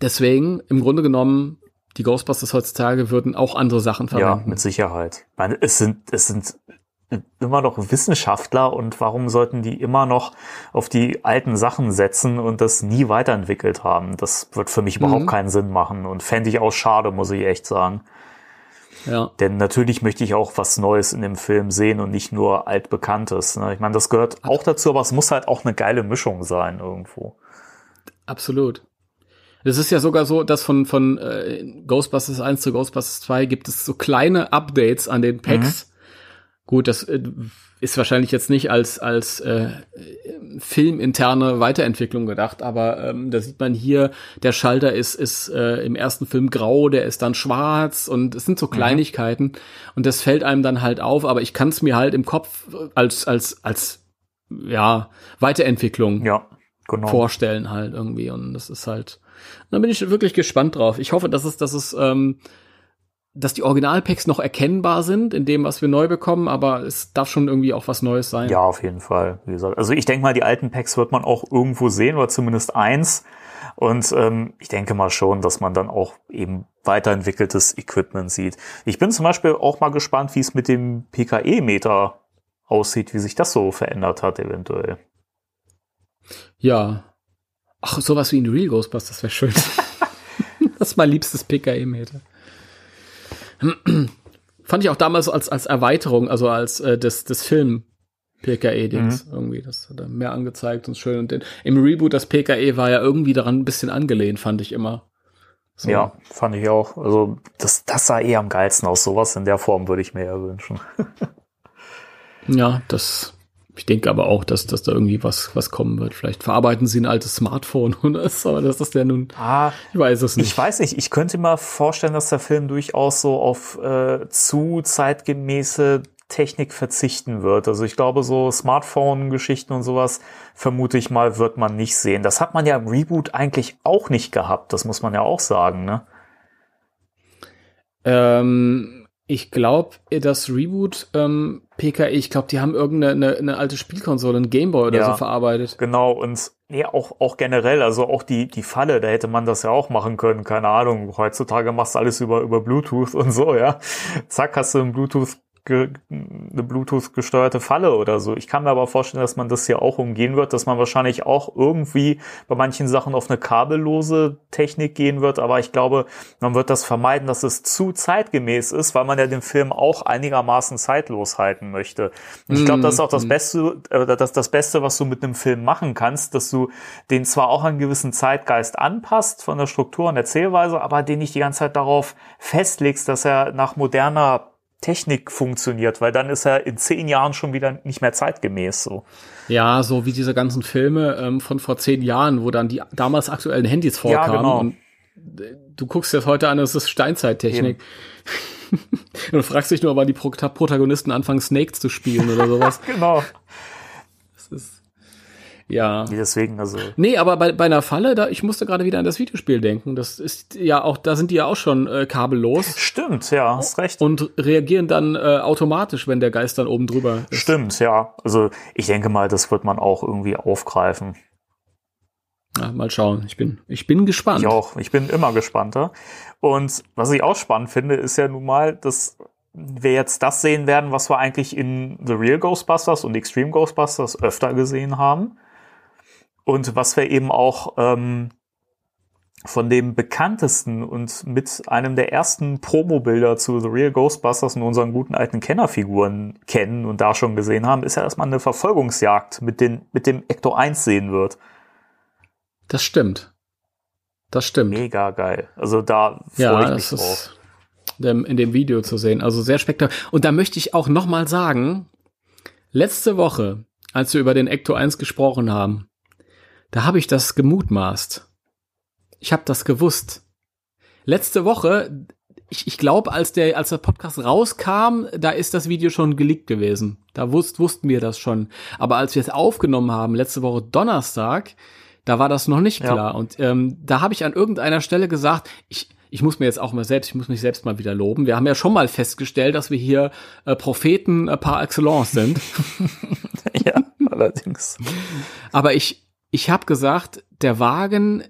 deswegen im Grunde genommen die Ghostbusters heutzutage würden auch andere Sachen verwenden. Ja, mit Sicherheit. Ich meine, es sind es sind immer noch Wissenschaftler und warum sollten die immer noch auf die alten Sachen setzen und das nie weiterentwickelt haben? Das wird für mich überhaupt mhm. keinen Sinn machen und fände ich auch schade, muss ich echt sagen. Ja. Denn natürlich möchte ich auch was Neues in dem Film sehen und nicht nur altbekanntes. Ne? Ich meine, das gehört auch dazu, aber es muss halt auch eine geile Mischung sein irgendwo. Absolut. Es ist ja sogar so, dass von, von äh, Ghostbusters 1 zu Ghostbusters 2 gibt es so kleine Updates an den Packs, mhm Gut, das äh, ist wahrscheinlich jetzt nicht als, als äh, filminterne Weiterentwicklung gedacht, aber ähm, da sieht man hier, der Schalter ist, ist äh, im ersten Film grau, der ist dann schwarz und es sind so mhm. Kleinigkeiten mhm. und das fällt einem dann halt auf, aber ich kann es mir halt im Kopf als, als, als ja, Weiterentwicklung ja Genau. vorstellen halt irgendwie. Und das ist halt, da bin ich wirklich gespannt drauf. Ich hoffe, dass es, dass es, ähm, dass die Originalpacks noch erkennbar sind in dem, was wir neu bekommen, aber es darf schon irgendwie auch was Neues sein. Ja, auf jeden Fall. Wie gesagt, also ich denke mal, die alten Packs wird man auch irgendwo sehen, oder zumindest eins. Und ähm, ich denke mal schon, dass man dann auch eben weiterentwickeltes Equipment sieht. Ich bin zum Beispiel auch mal gespannt, wie es mit dem PKE-Meter aussieht, wie sich das so verändert hat eventuell. Ja. Ach, sowas wie in Real Ghostbusters wäre schön. das ist mein liebstes PKE-Meter. Fand ich auch damals als, als Erweiterung, also als äh, das, das Film PKE-Dings Mhm. irgendwie. Das hat er mehr angezeigt und schön. Und den, im Reboot, das PKE war ja irgendwie daran ein bisschen angelehnt, fand ich immer. So. Ja, fand ich auch. Also das, das sah eh am geilsten aus. Sowas in der Form würde ich mir ja wünschen. Ja, das. Ich denke aber auch, dass, dass da irgendwie was, was kommen wird. Vielleicht verarbeiten sie ein altes Smartphone oder so, aber das ist ja nun, Ah, ich weiß es nicht. Ich weiß nicht, ich könnte mir vorstellen, dass der Film durchaus so auf äh, zu zeitgemäße Technik verzichten wird. Also ich glaube, so Smartphone-Geschichten und sowas, vermute ich mal, wird man nicht sehen. Das hat man ja im Reboot eigentlich auch nicht gehabt, das muss man ja auch sagen, ne? Ähm, ich glaube, das Reboot ähm, PKE, ich glaube, die haben irgendeine eine, eine alte Spielkonsole, ein Gameboy oder Ja. so verarbeitet. Genau, und nee, auch, auch generell, also auch die, die Falle, da hätte man das ja auch machen können, keine Ahnung. Heutzutage machst du alles über, über Bluetooth und so, ja. Zack, hast du ein Bluetooth ge, eine Bluetooth gesteuerte Falle oder so. Ich kann mir aber vorstellen, dass man das hier auch umgehen wird, dass man wahrscheinlich auch irgendwie bei manchen Sachen auf eine kabellose Technik gehen wird, aber ich glaube, man wird das vermeiden, dass es zu zeitgemäß ist, weil man ja den Film auch einigermaßen zeitlos halten möchte. Und ich glaube, das ist auch das Mhm. Beste, äh, das, das Beste, was du mit einem Film machen kannst, dass du den zwar auch an einen gewissen Zeitgeist anpasst von der Struktur und Erzählweise, aber den nicht die ganze Zeit darauf festlegst, dass er nach moderner Technik funktioniert, weil dann ist er in zehn Jahren schon wieder nicht mehr zeitgemäß so. Ja, so wie diese ganzen Filme ähm, von vor zehn Jahren, wo dann die damals aktuellen Handys vorkamen. genau. Und äh, du guckst das heute an, es ist Steinzeittechnik. und du fragst dich nur, wann die Pro Protagonisten anfangen, Snakes zu spielen oder sowas. Genau. Ja. Deswegen, also. Nee, aber bei, bei einer Falle, da, ich musste gerade wieder an das Videospiel denken. Das ist ja auch, da sind die ja auch schon äh, kabellos Stimmt, ja, hast recht. und reagieren dann äh, automatisch, wenn der Geist dann oben drüber ist. Stimmt, ja. Also ich denke mal, das wird man auch irgendwie aufgreifen. Ja, mal schauen. Ich bin, ich bin gespannt. Ich auch. Ich bin immer gespannter. Und was ich auch spannend finde, ist ja nun mal, dass wir jetzt das sehen werden, was wir eigentlich in The Real Ghostbusters und Extreme Ghostbusters öfter gesehen haben. Und was wir eben auch ähm, von dem bekanntesten und mit einem der ersten Promo-Bilder zu The Real Ghostbusters und unseren guten alten Kennerfiguren kennen und da schon gesehen haben, ist ja, dass man eine Verfolgungsjagd mit, den, mit dem Ecto 1 sehen wird. Das stimmt. Das stimmt. Mega geil. Also da freue ja, ich mich drauf. dem, in dem Video zu sehen. Also sehr spektakulär. Und da möchte ich auch noch mal sagen, letzte Woche, als wir über den Ecto 1 gesprochen haben, da habe ich das gemutmaßt. Ich habe das gewusst. Letzte Woche, ich, ich glaube, als der, als der Podcast rauskam, da ist das Video schon geleakt gewesen. Da wusst, wussten wir das schon. Aber als wir es aufgenommen haben, letzte Woche Donnerstag, da war das noch nicht Ja. klar. Und ähm, da habe ich an irgendeiner Stelle gesagt, ich, ich muss mir jetzt auch mal selbst, ich muss mich selbst mal wieder loben. Wir haben ja schon mal festgestellt, dass wir hier äh, Propheten äh, par excellence sind. ja, allerdings. Aber ich, ich habe gesagt, der Wagen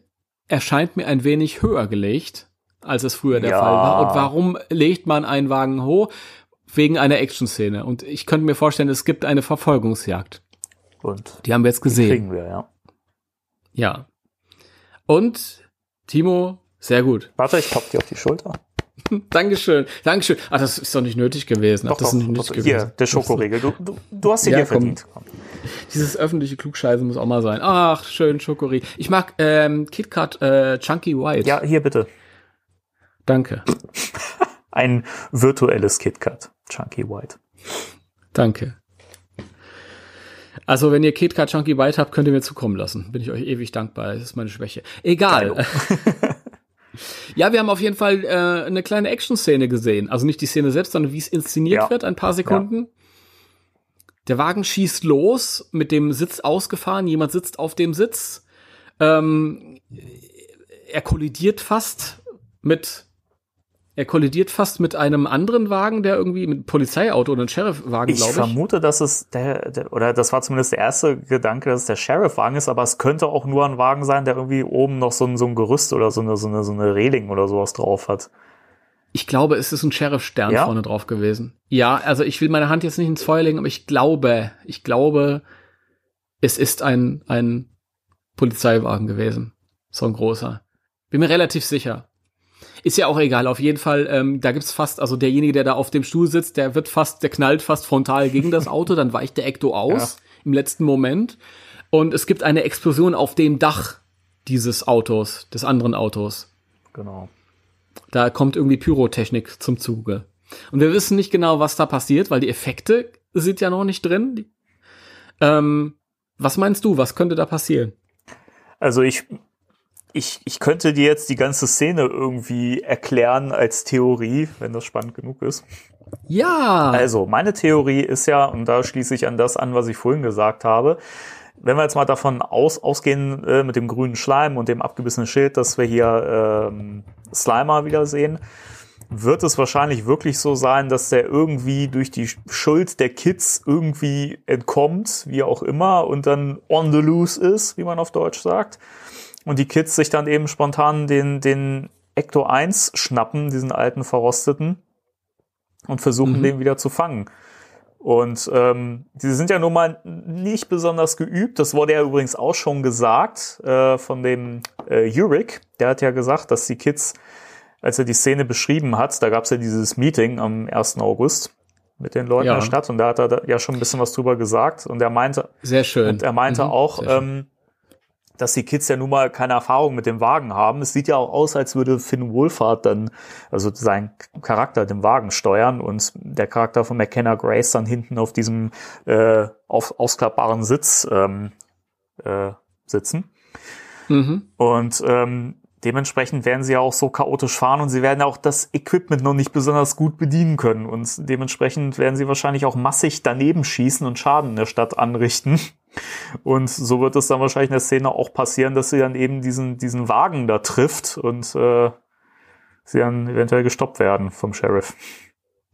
erscheint mir ein wenig höher gelegt, als es früher der Ja. Fall war. Und warum legt man einen Wagen hoch? Wegen einer Action-Szene. Und ich könnte mir vorstellen, es gibt eine Verfolgungsjagd. Und Die haben wir jetzt gesehen. kriegen wir, ja. Ja. Und Timo, sehr gut. Warte, ich klopf dir auf die Schulter. Dankeschön. Dankeschön. Ach, das ist doch nicht nötig gewesen. Ach, Doch, das doch, ist nicht doch, nötig hier, gewesen. der Schokoriegel. Du, du, du hast ihn Ja, dir komm. verdient. Komm. Dieses öffentliche Klugscheiße muss auch mal sein. Ach, schön, Schokori. Ich mag ähm, KitKat äh, Chunky White. Ja, hier bitte. Danke. Ein virtuelles KitKat. Chunky White. Danke. Also, wenn ihr KitKat Chunky White habt, könnt ihr mir zukommen lassen. Bin ich euch ewig dankbar. Das ist meine Schwäche. Egal. ja, wir haben auf jeden Fall äh, eine kleine Action-Szene gesehen. Also nicht die Szene selbst, sondern wie es inszeniert Ja. wird, ein paar Sekunden. Der Wagen schießt los, mit dem Sitz ausgefahren. Jemand sitzt auf dem Sitz. Ähm, er kollidiert fast mit er kollidiert fast mit einem anderen Wagen, der irgendwie mit einem Polizeiauto oder einem Sheriffwagen, glaube ich. Ich vermute, dass es der, der, oder das war zumindest der erste Gedanke, dass es der Sheriffwagen ist, aber es könnte auch nur ein Wagen sein, der irgendwie oben noch so ein, so ein Gerüst oder so eine, so eine, so eine Reling oder sowas drauf hat. Ich glaube, es ist ein Sheriff-Stern Ja? vorne drauf gewesen. Ja, also ich will meine Hand jetzt nicht ins Feuer legen, aber ich glaube, ich glaube, es ist ein, ein Polizeiwagen gewesen. So ein großer. Bin mir relativ sicher. Ist ja auch egal, auf jeden Fall, ähm, da gibt's fast, also derjenige, der da auf dem Stuhl sitzt, der wird fast, der knallt fast frontal gegen das Auto, dann weicht der Ecto aus im letzten Moment. Und es gibt eine Explosion auf dem Dach dieses Autos, des anderen Autos. Genau. Da kommt irgendwie Pyrotechnik zum Zuge. Und wir wissen nicht genau, was da passiert, weil die Effekte sind ja noch nicht drin. Ähm, was meinst du, was könnte da passieren? Also ich, ich, ich könnte dir jetzt die ganze Szene irgendwie erklären als Theorie, wenn das spannend genug ist. Ja, Also, meine Theorie ist ja, und da schließe ich an das an, was ich vorhin gesagt habe, wenn wir jetzt mal davon aus, ausgehen äh, mit dem grünen Schleim und dem abgebissenen Schild, dass wir hier ähm, Slimer wiedersehen, wird es wahrscheinlich wirklich so sein, dass der irgendwie durch die Schuld der Kids irgendwie entkommt, wie auch immer, und dann on the loose ist, wie man auf Deutsch sagt. Und die Kids sich dann eben spontan den, den Ecto 1 schnappen, diesen alten verrosteten, und versuchen, Mhm. den wieder zu fangen. Und ähm, die sind ja nun mal nicht besonders geübt. Das wurde ja übrigens auch schon gesagt äh, von dem äh, Yurik. Der hat ja gesagt, dass die Kids, als er die Szene beschrieben hat, da gab es ja dieses Meeting am 1. August mit den Leuten Ja. der Stadt und da hat er ja schon ein bisschen was drüber gesagt. Und er meinte, sehr schön. und er meinte Mhm, auch, ähm, dass die Kids ja nun mal keine Erfahrung mit dem Wagen haben. Es sieht ja auch aus, als würde Finn Wohlfahrt dann, also sein Charakter, den Wagen steuern und der Charakter von McKenna Grace dann hinten auf diesem äh, auf, ausklappbaren Sitz ähm, äh, sitzen. Mhm. Und ähm, dementsprechend werden sie ja auch so chaotisch fahren und sie werden auch das Equipment noch nicht besonders gut bedienen können. Und dementsprechend werden sie wahrscheinlich auch massig daneben schießen und Schaden in der Stadt anrichten. Und so wird es dann wahrscheinlich in der Szene auch passieren, dass sie dann eben diesen, diesen Wagen da trifft und äh, sie dann eventuell gestoppt werden vom Sheriff.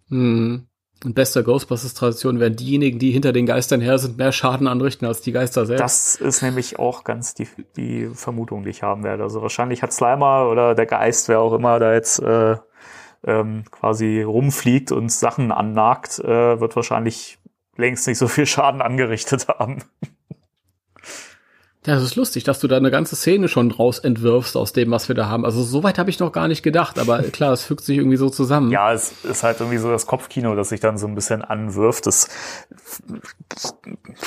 Mhm. In bester Ghostbusters-Tradition werden diejenigen, die hinter den Geistern her sind, mehr Schaden anrichten als die Geister selbst. Das ist nämlich auch ganz die, die Vermutung, die ich haben werde. Also wahrscheinlich hat Slimer oder der Geist, wer auch immer da jetzt äh, ähm, quasi rumfliegt und Sachen annagt, äh, wird wahrscheinlich längst nicht so viel Schaden angerichtet haben. Ja, das ist lustig, dass du da eine ganze Szene schon draus entwirfst aus dem, was wir da haben. Also so weit habe ich noch gar nicht gedacht, aber klar, es fügt sich irgendwie so zusammen. Ja, es ist halt irgendwie so das Kopfkino, das sich dann so ein bisschen anwirft. Das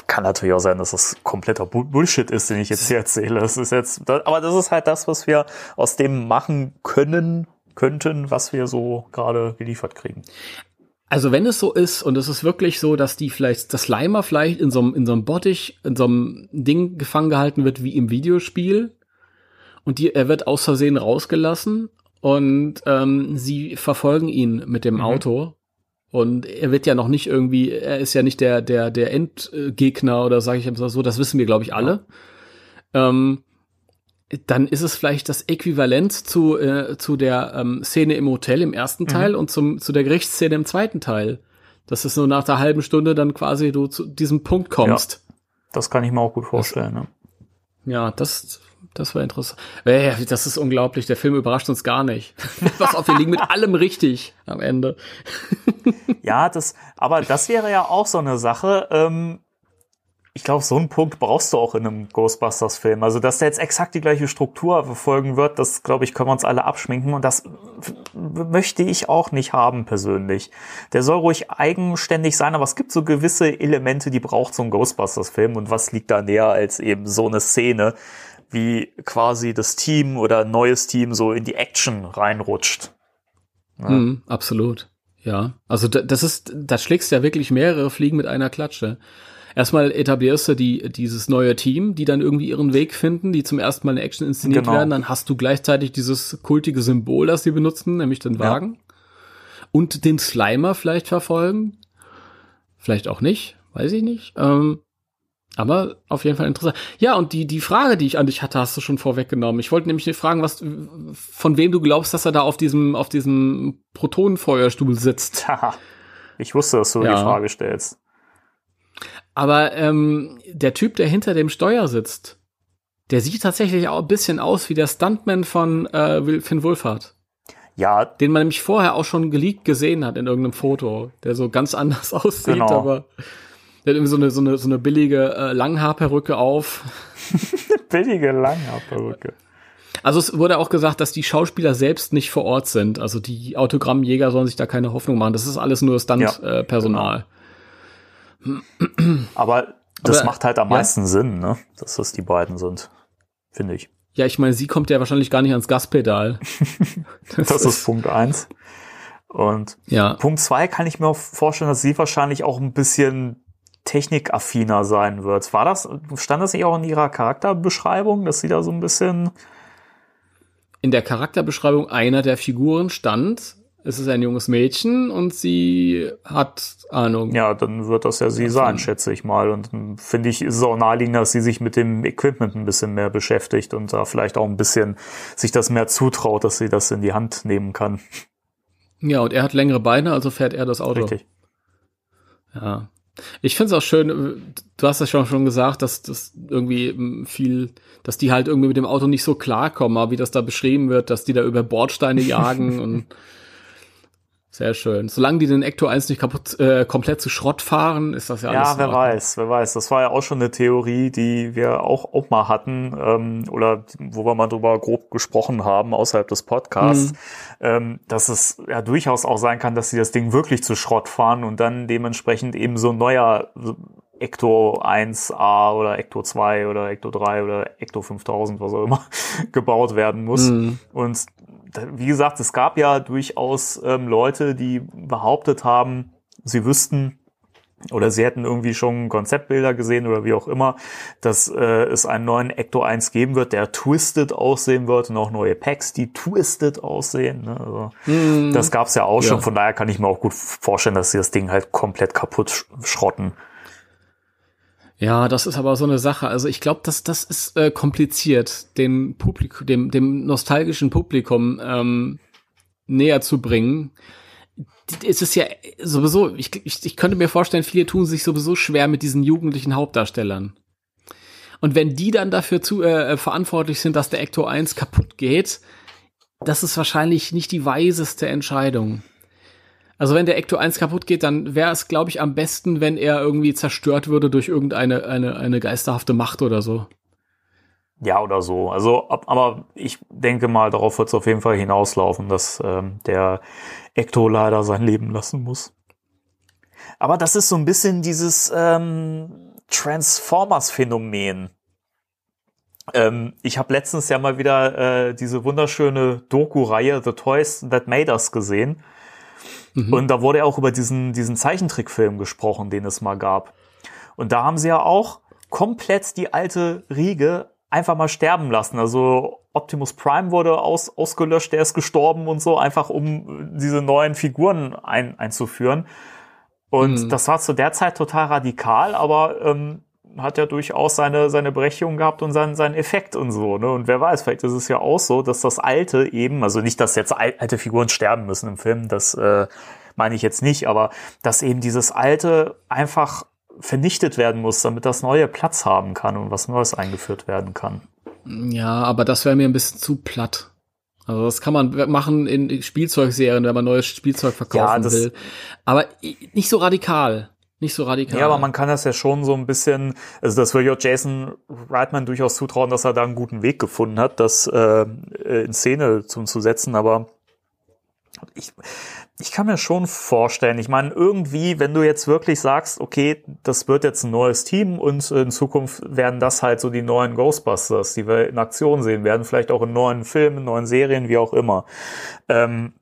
kann natürlich auch sein, dass das kompletter Bu- Bullshit ist, den ich jetzt hier erzähle. Das ist jetzt, aber das ist halt das, was wir aus dem machen können, könnten, was wir so gerade geliefert kriegen. Also wenn es so ist und es ist wirklich so, dass die vielleicht, das Slimer vielleicht in so einem, in so einem Bottich, in so einem Ding gefangen gehalten wird wie im Videospiel und die, er wird aus Versehen rausgelassen und ähm, sie verfolgen ihn mit dem Mhm. Auto und er wird ja noch nicht irgendwie, er ist ja nicht der, der, der Endgegner oder sage ich jetzt mal so, das wissen wir glaube ich alle. Ähm, dann ist es vielleicht das Äquivalent zu, äh, zu der ähm, Szene im Hotel im ersten Teil und zum, zu der Gerichtsszene im zweiten Teil. Dass es so nach der halben Stunde dann quasi du zu diesem Punkt kommst. Das kann ich mir auch gut vorstellen. Ne? Ja, das, das war interessant. Äh, das ist unglaublich. Der Film überrascht uns gar nicht. Pass auf, wir liegen mit allem richtig am Ende. Ja, das, aber das wäre ja auch so eine Sache. Ähm, ich glaube, so einen Punkt brauchst du auch in einem Ghostbusters-Film. Also, dass der jetzt exakt die gleiche Struktur verfolgen wird, das glaube ich, können wir uns alle abschminken. Und das möchte ich auch nicht haben persönlich. Der soll ruhig eigenständig sein, aber es gibt so gewisse Elemente, die braucht so ein Ghostbusters-Film. Und was liegt da näher als eben so eine Szene, wie quasi das Team oder ein neues Team so in die Action reinrutscht. Ja. Mhm, absolut. Ja. Also da- das ist, da schlägst du ja wirklich mehrere Fliegen mit einer Klatsche. Erstmal etablierst du die, dieses neue Team, die dann irgendwie ihren Weg finden, die zum ersten Mal in Action inszeniert Genau. werden. Dann hast du gleichzeitig dieses kultige Symbol, das sie benutzen, nämlich den Ja. Wagen. Und den Slimer vielleicht verfolgen. Vielleicht auch nicht, weiß ich nicht. Ähm, Aber auf jeden Fall interessant. Ja, und die, die Frage, die ich an dich hatte, hast du schon vorweggenommen. Ich wollte nämlich fragen, was, von wem du glaubst, dass er da auf diesem, auf diesem Protonenfeuerstuhl sitzt. Ich wusste, dass du Ja. die Frage stellst. Aber ähm, der Typ, der hinter dem Steuer sitzt, der sieht tatsächlich auch ein bisschen aus wie der Stuntman von äh, Finn Wolfhard. Ja, Den man nämlich vorher auch schon geleakt gesehen hat in irgendeinem Foto, der so ganz anders aussieht, Genau. aber der hat irgendwie so eine, so eine, so eine billige äh, Langhaarperücke auf. billige Langhaarperücke. Also es wurde auch gesagt, dass die Schauspieler selbst nicht vor Ort sind. Also die Autogrammjäger sollen sich da keine Hoffnung machen. Das ist alles nur Ja, Stunt-Personal. Äh. Aber das Aber, macht halt am ja. meisten Sinn, ne? Dass das die beiden sind. Finde ich. ja, ich meine, sie kommt ja wahrscheinlich gar nicht ans Gaspedal. Das ist Punkt eins. Und ja. Punkt zwei kann ich mir auch vorstellen, dass sie wahrscheinlich auch ein bisschen technikaffiner sein wird. War das, stand das nicht auch in ihrer Charakterbeschreibung, dass sie da so ein bisschen, in der Charakterbeschreibung einer der Figuren stand, es ist ein junges Mädchen und sie hat Ahnung. ja, dann wird das ja sie sein, schätze ich mal. Und dann finde ich, ist es auch naheliegend, dass sie sich mit dem Equipment ein bisschen mehr beschäftigt und da vielleicht auch ein bisschen sich das mehr zutraut, dass sie das in die Hand nehmen kann. Ja, und er hat längere Beine, also fährt er das Auto. Richtig. Ja. Ich finde es auch schön, du hast ja schon, schon gesagt, dass das irgendwie ähm, viel, dass die halt irgendwie mit dem Auto nicht so klarkommen, aber wie das da beschrieben wird, dass die da über Bordsteine jagen und sehr schön. Solange die den Ecto 1 nicht kaputt, äh, komplett zu Schrott fahren, ist das ja alles. Ja, wer weiß, wer weiß. Das war ja auch schon eine Theorie, die wir auch, auch mal hatten, ähm, oder wo wir mal drüber grob gesprochen haben, außerhalb des Podcasts, ähm, dass es ja durchaus auch sein kann, dass sie das Ding wirklich zu Schrott fahren und dann dementsprechend eben so ein neuer Ecto 1A oder Ecto 2 oder Ecto 3 oder Ecto 5000, was auch immer, gebaut werden muss. Mhm. Und wie gesagt, es gab ja durchaus ähm, Leute, die behauptet haben, sie wüssten oder sie hätten irgendwie schon Konzeptbilder gesehen oder wie auch immer, dass äh, es einen neuen Ecto 1 geben wird, der twisted aussehen wird und auch neue Packs, die twisted aussehen. Ne? Also, Das gab's ja auch schon, Ja. von daher kann ich mir auch gut vorstellen, dass sie das Ding halt komplett kaputt sch schrotten. Ja, das ist aber so eine Sache. Also ich glaube, dass das ist äh, kompliziert, dem Publikum, dem, dem nostalgischen Publikum ähm, näher zu bringen. Es ist ja sowieso, ich, ich, ich könnte mir vorstellen, viele tun sich sowieso schwer mit diesen jugendlichen Hauptdarstellern. Und wenn die dann dafür zu, äh, verantwortlich sind, dass der Ecto 1 kaputt geht, das ist wahrscheinlich nicht die weiseste Entscheidung. Also wenn der Ecto 1 kaputt geht, dann wäre es, glaube ich, am besten, wenn er irgendwie zerstört würde durch irgendeine eine, eine geisterhafte Macht oder so. Ja, oder so. Also, ab- aber ich denke mal, darauf wird es auf jeden Fall hinauslaufen, dass ähm, der Ecto leider sein Leben lassen muss. Aber das ist so ein bisschen dieses ähm, Transformers-Phänomen. Ähm, ich habe letztens ja mal wieder äh, diese wunderschöne Doku-Reihe The Toys That Made Us gesehen. Und da wurde ja auch über diesen, diesen Zeichentrickfilm gesprochen, den es mal gab. Und da haben sie ja auch komplett die alte Riege einfach mal sterben lassen. Also Optimus Prime wurde aus, ausgelöscht, der ist gestorben und so, einfach um diese neuen Figuren ein, einzuführen. Und Mhm. das war zu der Zeit total radikal, aber ähm, hat ja durchaus seine, seine Berechtigung gehabt und seinen, seinen Effekt und so. Ne? Und wer weiß, vielleicht ist es ja auch so, dass das Alte eben, also nicht, dass jetzt al- alte Figuren sterben müssen im Film, das äh, meine ich jetzt nicht, aber dass eben dieses Alte einfach vernichtet werden muss, damit das Neue Platz haben kann und was Neues eingeführt werden kann. Ja, aber das wäre mir ein bisschen zu platt. Also das kann man machen in Spielzeugserien, wenn man neues Spielzeug verkaufen Ja, will. Aber nicht so radikal. Nicht so radikal. Ja, aber man kann das ja schon so ein bisschen, also das würde ich auch Jason Reitman durchaus zutrauen, dass er da einen guten Weg gefunden hat, das äh, in Szene zu, zu setzen, aber ich, ich kann mir schon vorstellen, ich meine, irgendwie, wenn du jetzt wirklich sagst, okay, das wird jetzt ein neues Team und in Zukunft werden das halt so die neuen Ghostbusters, die wir in Aktion sehen werden, vielleicht auch in neuen Filmen, neuen Serien, wie auch immer. Ähm,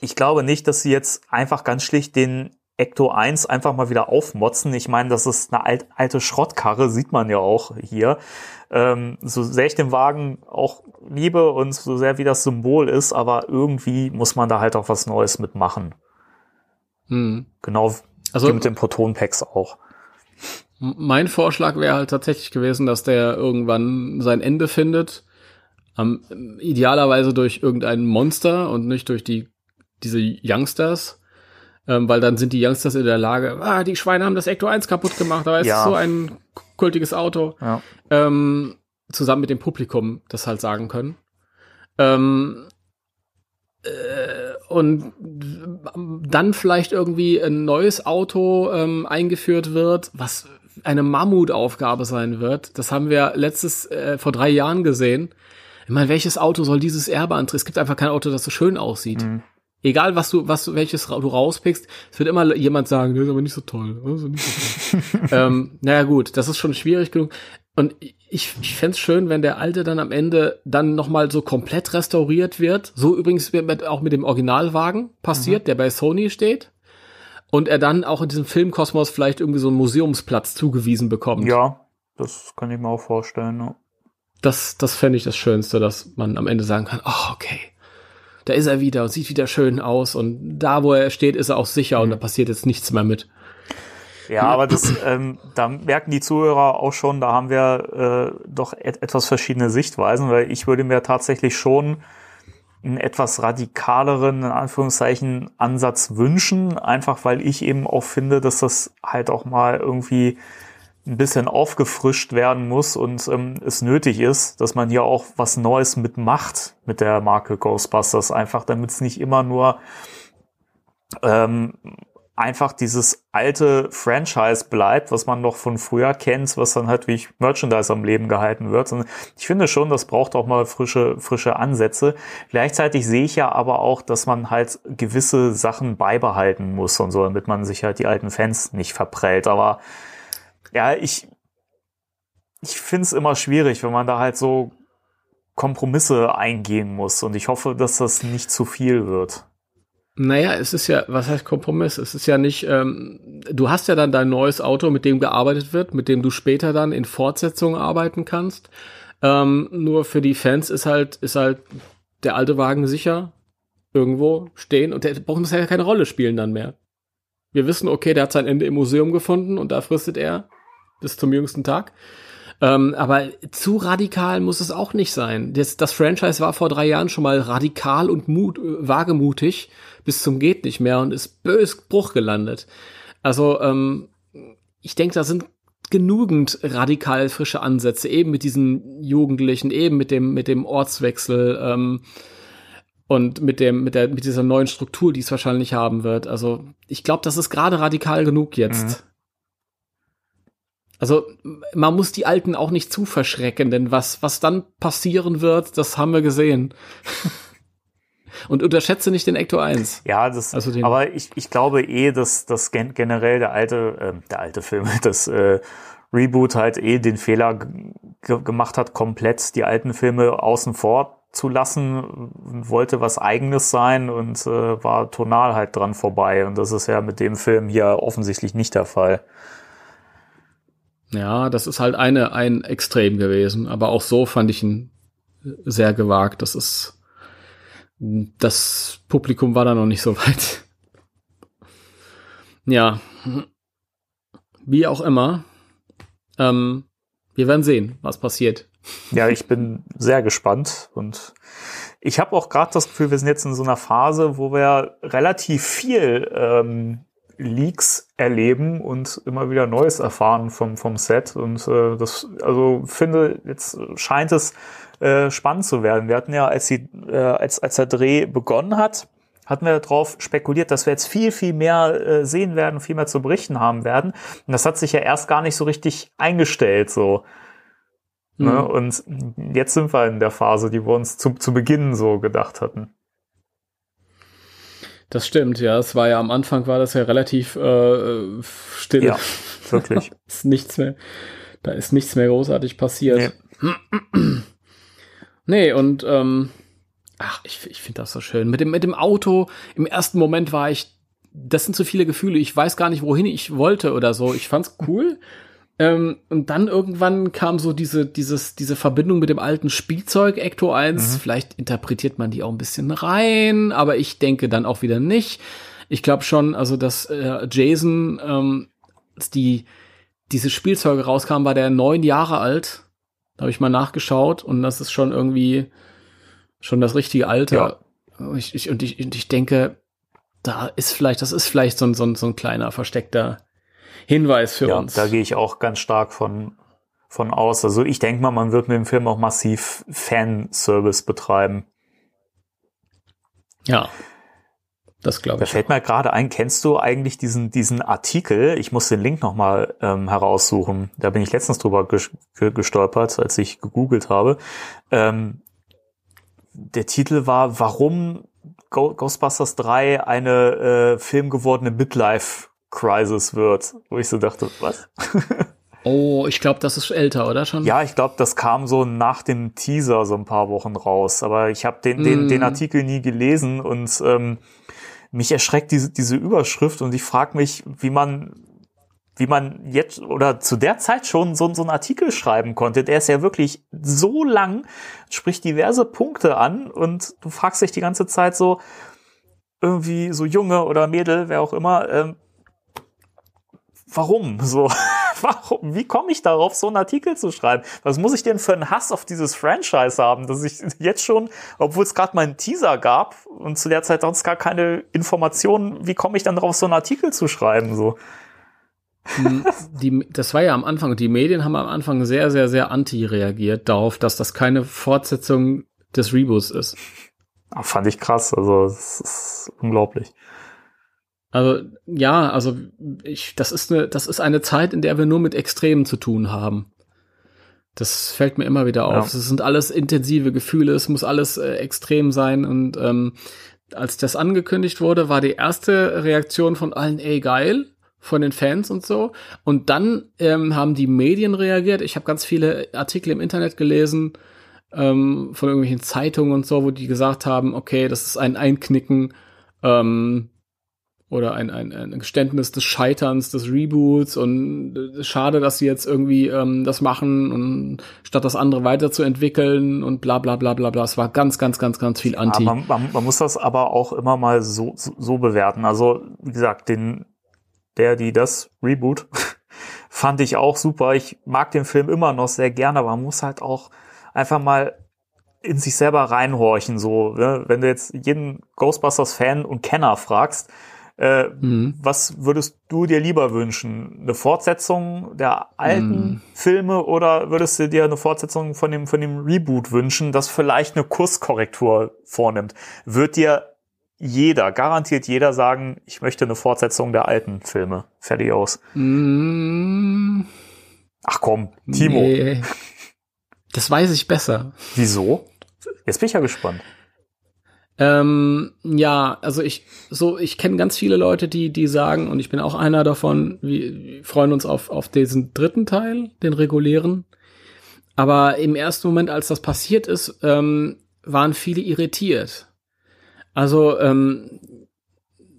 ich glaube nicht, dass sie jetzt einfach ganz schlicht den Ecto 1 einfach mal wieder aufmotzen. Ich meine, das ist eine alt, alte Schrottkarre, sieht man ja auch hier. Ähm, so sehr ich den Wagen auch liebe und so sehr wie das Symbol ist, aber irgendwie muss man da halt auch was Neues mitmachen. Hm. Genau Also- mit den Proton-Packs auch. Mein Vorschlag wäre halt tatsächlich gewesen, dass der irgendwann sein Ende findet. Ähm, idealerweise durch irgendein Monster und nicht durch die, diese Youngsters. Ähm, weil dann sind die Youngsters in der Lage, ah, die Schweine haben das Ecto 1 kaputt gemacht, aber es Ja. ist so ein kultiges Auto. Ja. Ähm, zusammen mit dem Publikum das halt sagen können. Ähm, äh, und dann vielleicht irgendwie ein neues Auto ähm, eingeführt wird, was eine Mammutaufgabe sein wird. Das haben wir letztes äh, vor drei Jahren gesehen. Ich meine, welches Auto soll dieses Erbe antreten? Es gibt einfach kein Auto, das so schön aussieht. Mhm. Egal, was du, was du, welches du rauspickst, es wird immer jemand sagen, das ist aber nicht so toll. Ist nicht so toll. ähm, naja, gut, das ist schon schwierig genug. Und ich, ich fände es schön, wenn der alte dann am Ende dann nochmal so komplett restauriert wird. So übrigens wird mit, auch mit dem Originalwagen passiert, der bei Sony steht. Und er dann auch in diesem Filmkosmos vielleicht irgendwie so einen Museumsplatz zugewiesen bekommt. ja, das kann ich mir auch vorstellen. Ja. Das, das fände ich das Schönste, dass man am Ende sagen kann, oh, okay, da ist er wieder und sieht wieder schön aus und da, wo er steht, ist er auch sicher und da passiert jetzt nichts mehr mit. Ja, aber das, ähm, da merken die Zuhörer auch schon, da haben wir äh, doch et etwas verschiedene Sichtweisen, weil ich würde mir tatsächlich schon einen etwas radikaleren, in Anführungszeichen, Ansatz wünschen, einfach weil ich eben auch finde, dass das halt auch mal irgendwie ein bisschen aufgefrischt werden muss und ähm, es nötig ist, dass man hier auch was Neues mitmacht mit der Marke Ghostbusters, einfach damit es nicht immer nur ähm, einfach dieses alte Franchise bleibt, was man noch von früher kennt, was dann halt wie Merchandise am Leben gehalten wird. Und ich finde schon, das braucht auch mal frische, frische Ansätze. Gleichzeitig sehe ich ja aber auch, dass man halt gewisse Sachen beibehalten muss und so, damit man sich halt die alten Fans nicht verprellt. Aber ja, ich, ich finde es immer schwierig, wenn man da halt so Kompromisse eingehen muss. Und ich hoffe, dass das nicht zu viel wird. Naja, es ist ja, was heißt Kompromiss? Es ist ja nicht, ähm, du hast ja dann dein neues Auto, mit dem gearbeitet wird, mit dem du später dann in Fortsetzungen arbeiten kannst. Ähm, nur für die Fans ist halt, ist halt der alte Wagen sicher irgendwo stehen und der braucht muss ja keine Rolle spielen dann mehr. Wir wissen, okay, der hat sein Ende im Museum gefunden und da fristet er bis zum jüngsten Tag. Ähm, aber zu radikal muss es auch nicht sein. Das, das Franchise war vor drei Jahren schon mal radikal und mut, äh, wagemutig bis zum geht nicht mehr und ist bös Bruch gelandet. Also ähm, ich denke, da sind genügend radikal frische Ansätze, eben mit diesen Jugendlichen, eben mit dem mit dem Ortswechsel ähm, und mit dem mit der mit dieser neuen Struktur, die es wahrscheinlich haben wird. Also ich glaube, das ist gerade radikal genug jetzt. Also man muss die Alten auch nicht zu verschrecken, denn was, was dann passieren wird, das haben wir gesehen. Und unterschätze nicht den Ecto 1. Ja, das, Also den- aber ich, ich glaube eh, dass, dass gen generell der alte, äh, der alte Film, das äh, Reboot halt eh den Fehler gemacht hat, komplett die alten Filme außen vor zu lassen, wollte was eigenes sein und äh, war tonal halt dran vorbei. Und das ist ja mit dem Film hier offensichtlich nicht der Fall. Ja, das ist halt eine, ein Extrem gewesen. Aber auch so fand ich ihn sehr gewagt. Das ist, das Publikum war da noch nicht so weit. Ja. Wie auch immer. Ähm, wir werden sehen, was passiert. Ja, ich bin sehr gespannt und ich habe auch gerade das Gefühl, wir sind jetzt in so einer Phase, wo wir relativ viel ähm, Leaks erleben und immer wieder Neues erfahren vom, vom Set. Und äh, das, also finde, jetzt scheint es äh, spannend zu werden. Wir hatten ja, als, die, äh, als, als der Dreh begonnen hat, hatten wir darauf spekuliert, dass wir jetzt viel, viel mehr äh, sehen werden, viel mehr zu berichten haben werden. Und das hat sich ja erst gar nicht so richtig eingestellt. So. Ne? Mhm. Und jetzt sind wir in der Phase, die wir uns zu, zu Beginn so gedacht hatten. Das stimmt, ja. Es war ja am Anfang war das ja relativ äh, still. Ja, wirklich. ist nichts mehr, da ist nichts mehr großartig passiert. Nee, und ähm, ach, ich, ich finde das so schön. Mit dem, mit dem Auto, im ersten Moment war ich, das sind so viele Gefühle, ich weiß gar nicht, wohin ich wollte oder so. Ich fand's cool. Ähm, und dann irgendwann kam so diese, dieses, diese Verbindung mit dem alten Spielzeug Ecto 1. Vielleicht interpretiert man die auch ein bisschen rein, aber ich denke dann auch wieder nicht. Ich glaube schon, also dass äh, Jason ähm, die diese Spielzeuge rauskamen, war der neun Jahre alt. Da habe ich mal nachgeschaut und das ist schon irgendwie schon das richtige Alter. Ja. Ich, ich, und, ich, und ich denke, da ist vielleicht, das ist vielleicht so ein, so ein, so ein kleiner versteckter Hinweis für ja, uns. Da gehe ich auch ganz stark von, von aus. Also ich denke mal, man wird mit dem Film auch massiv Fanservice betreiben. Ja. Das glaube ich. Da fällt mir gerade ein, kennst du eigentlich diesen, diesen Artikel? Ich muss den Link nochmal ähm, heraussuchen. Da bin ich letztens drüber gestolpert, als ich gegoogelt habe. Ähm, der Titel war, warum Ghostbusters 3 eine äh, filmgewordene Midlife-Crisis wird. Wo ich so dachte, was? oh, ich glaube, das ist älter, oder schon? Ja, ich glaube, das kam so nach dem Teaser so ein paar Wochen raus. Aber ich habe den, den, mm. den Artikel nie gelesen und ähm, mich erschreckt diese, diese Überschrift und ich frage mich, wie man, wie man jetzt oder zu der Zeit schon so, so einen Artikel schreiben konnte. Der ist ja wirklich so lang, spricht diverse Punkte an und du fragst dich die ganze Zeit so, irgendwie so Junge oder Mädel, wer auch immer, ähm, warum? So, warum? Wie komme ich darauf, so einen Artikel zu schreiben? Was muss ich denn für einen Hass auf dieses Franchise haben, dass ich jetzt schon, obwohl es gerade mal einen Teaser gab und zu der Zeit sonst gar keine Informationen, wie komme ich dann darauf, so einen Artikel zu schreiben? So. Hm, die, das war ja am Anfang, die Medien haben am Anfang sehr, sehr, sehr anti reagiert darauf, dass das keine Fortsetzung des Reboots ist. Ach, fand ich krass, also es ist unglaublich. Also ja, also ich, das ist eine, das ist eine Zeit, in der wir nur mit Extremen zu tun haben. Das fällt mir immer wieder auf. Es sind alles intensive Gefühle, es muss alles äh, extrem sein. Und ähm, als das angekündigt wurde, war die erste Reaktion von allen, ey geil, von den Fans und so. Und dann ähm, haben die Medien reagiert. Ich habe ganz viele Artikel im Internet gelesen ähm, von irgendwelchen Zeitungen und so, wo die gesagt haben, okay, das ist ein Einknicken. Ähm, oder ein, ein, ein Geständnis des Scheiterns, des Reboots und äh, schade, dass sie jetzt irgendwie ähm, das machen und statt das andere weiterzuentwickeln und bla bla bla bla bla. Es war ganz, ganz, ganz, ganz viel Anti. Ja, man, man, man, muss das aber auch immer mal so, so, so bewerten. Also, wie gesagt, den, der, die das Reboot fand ich auch super. Ich mag den Film immer noch sehr gerne, aber man muss halt auch einfach mal in sich selber reinhorchen. So, ne? wenn du jetzt jeden Ghostbusters-Fan und Kenner fragst, äh, mhm. Was würdest du dir lieber wünschen? Eine Fortsetzung der alten mhm. Filme oder würdest du dir eine Fortsetzung von dem, von dem Reboot wünschen, das vielleicht eine Kurskorrektur vornimmt? Wird dir jeder, garantiert jeder sagen, ich möchte eine Fortsetzung der alten Filme. Fertig aus. Mhm. Ach komm, Timo. Nee. Das weiß ich besser. Wieso? Jetzt bin ich ja gespannt. Ähm, ja, also ich so ich kenne ganz viele Leute, die die sagen und ich bin auch einer davon. Wir, wir freuen uns auf auf diesen dritten Teil, den regulären. Aber im ersten Moment, als das passiert ist, ähm, waren viele irritiert. Also ähm,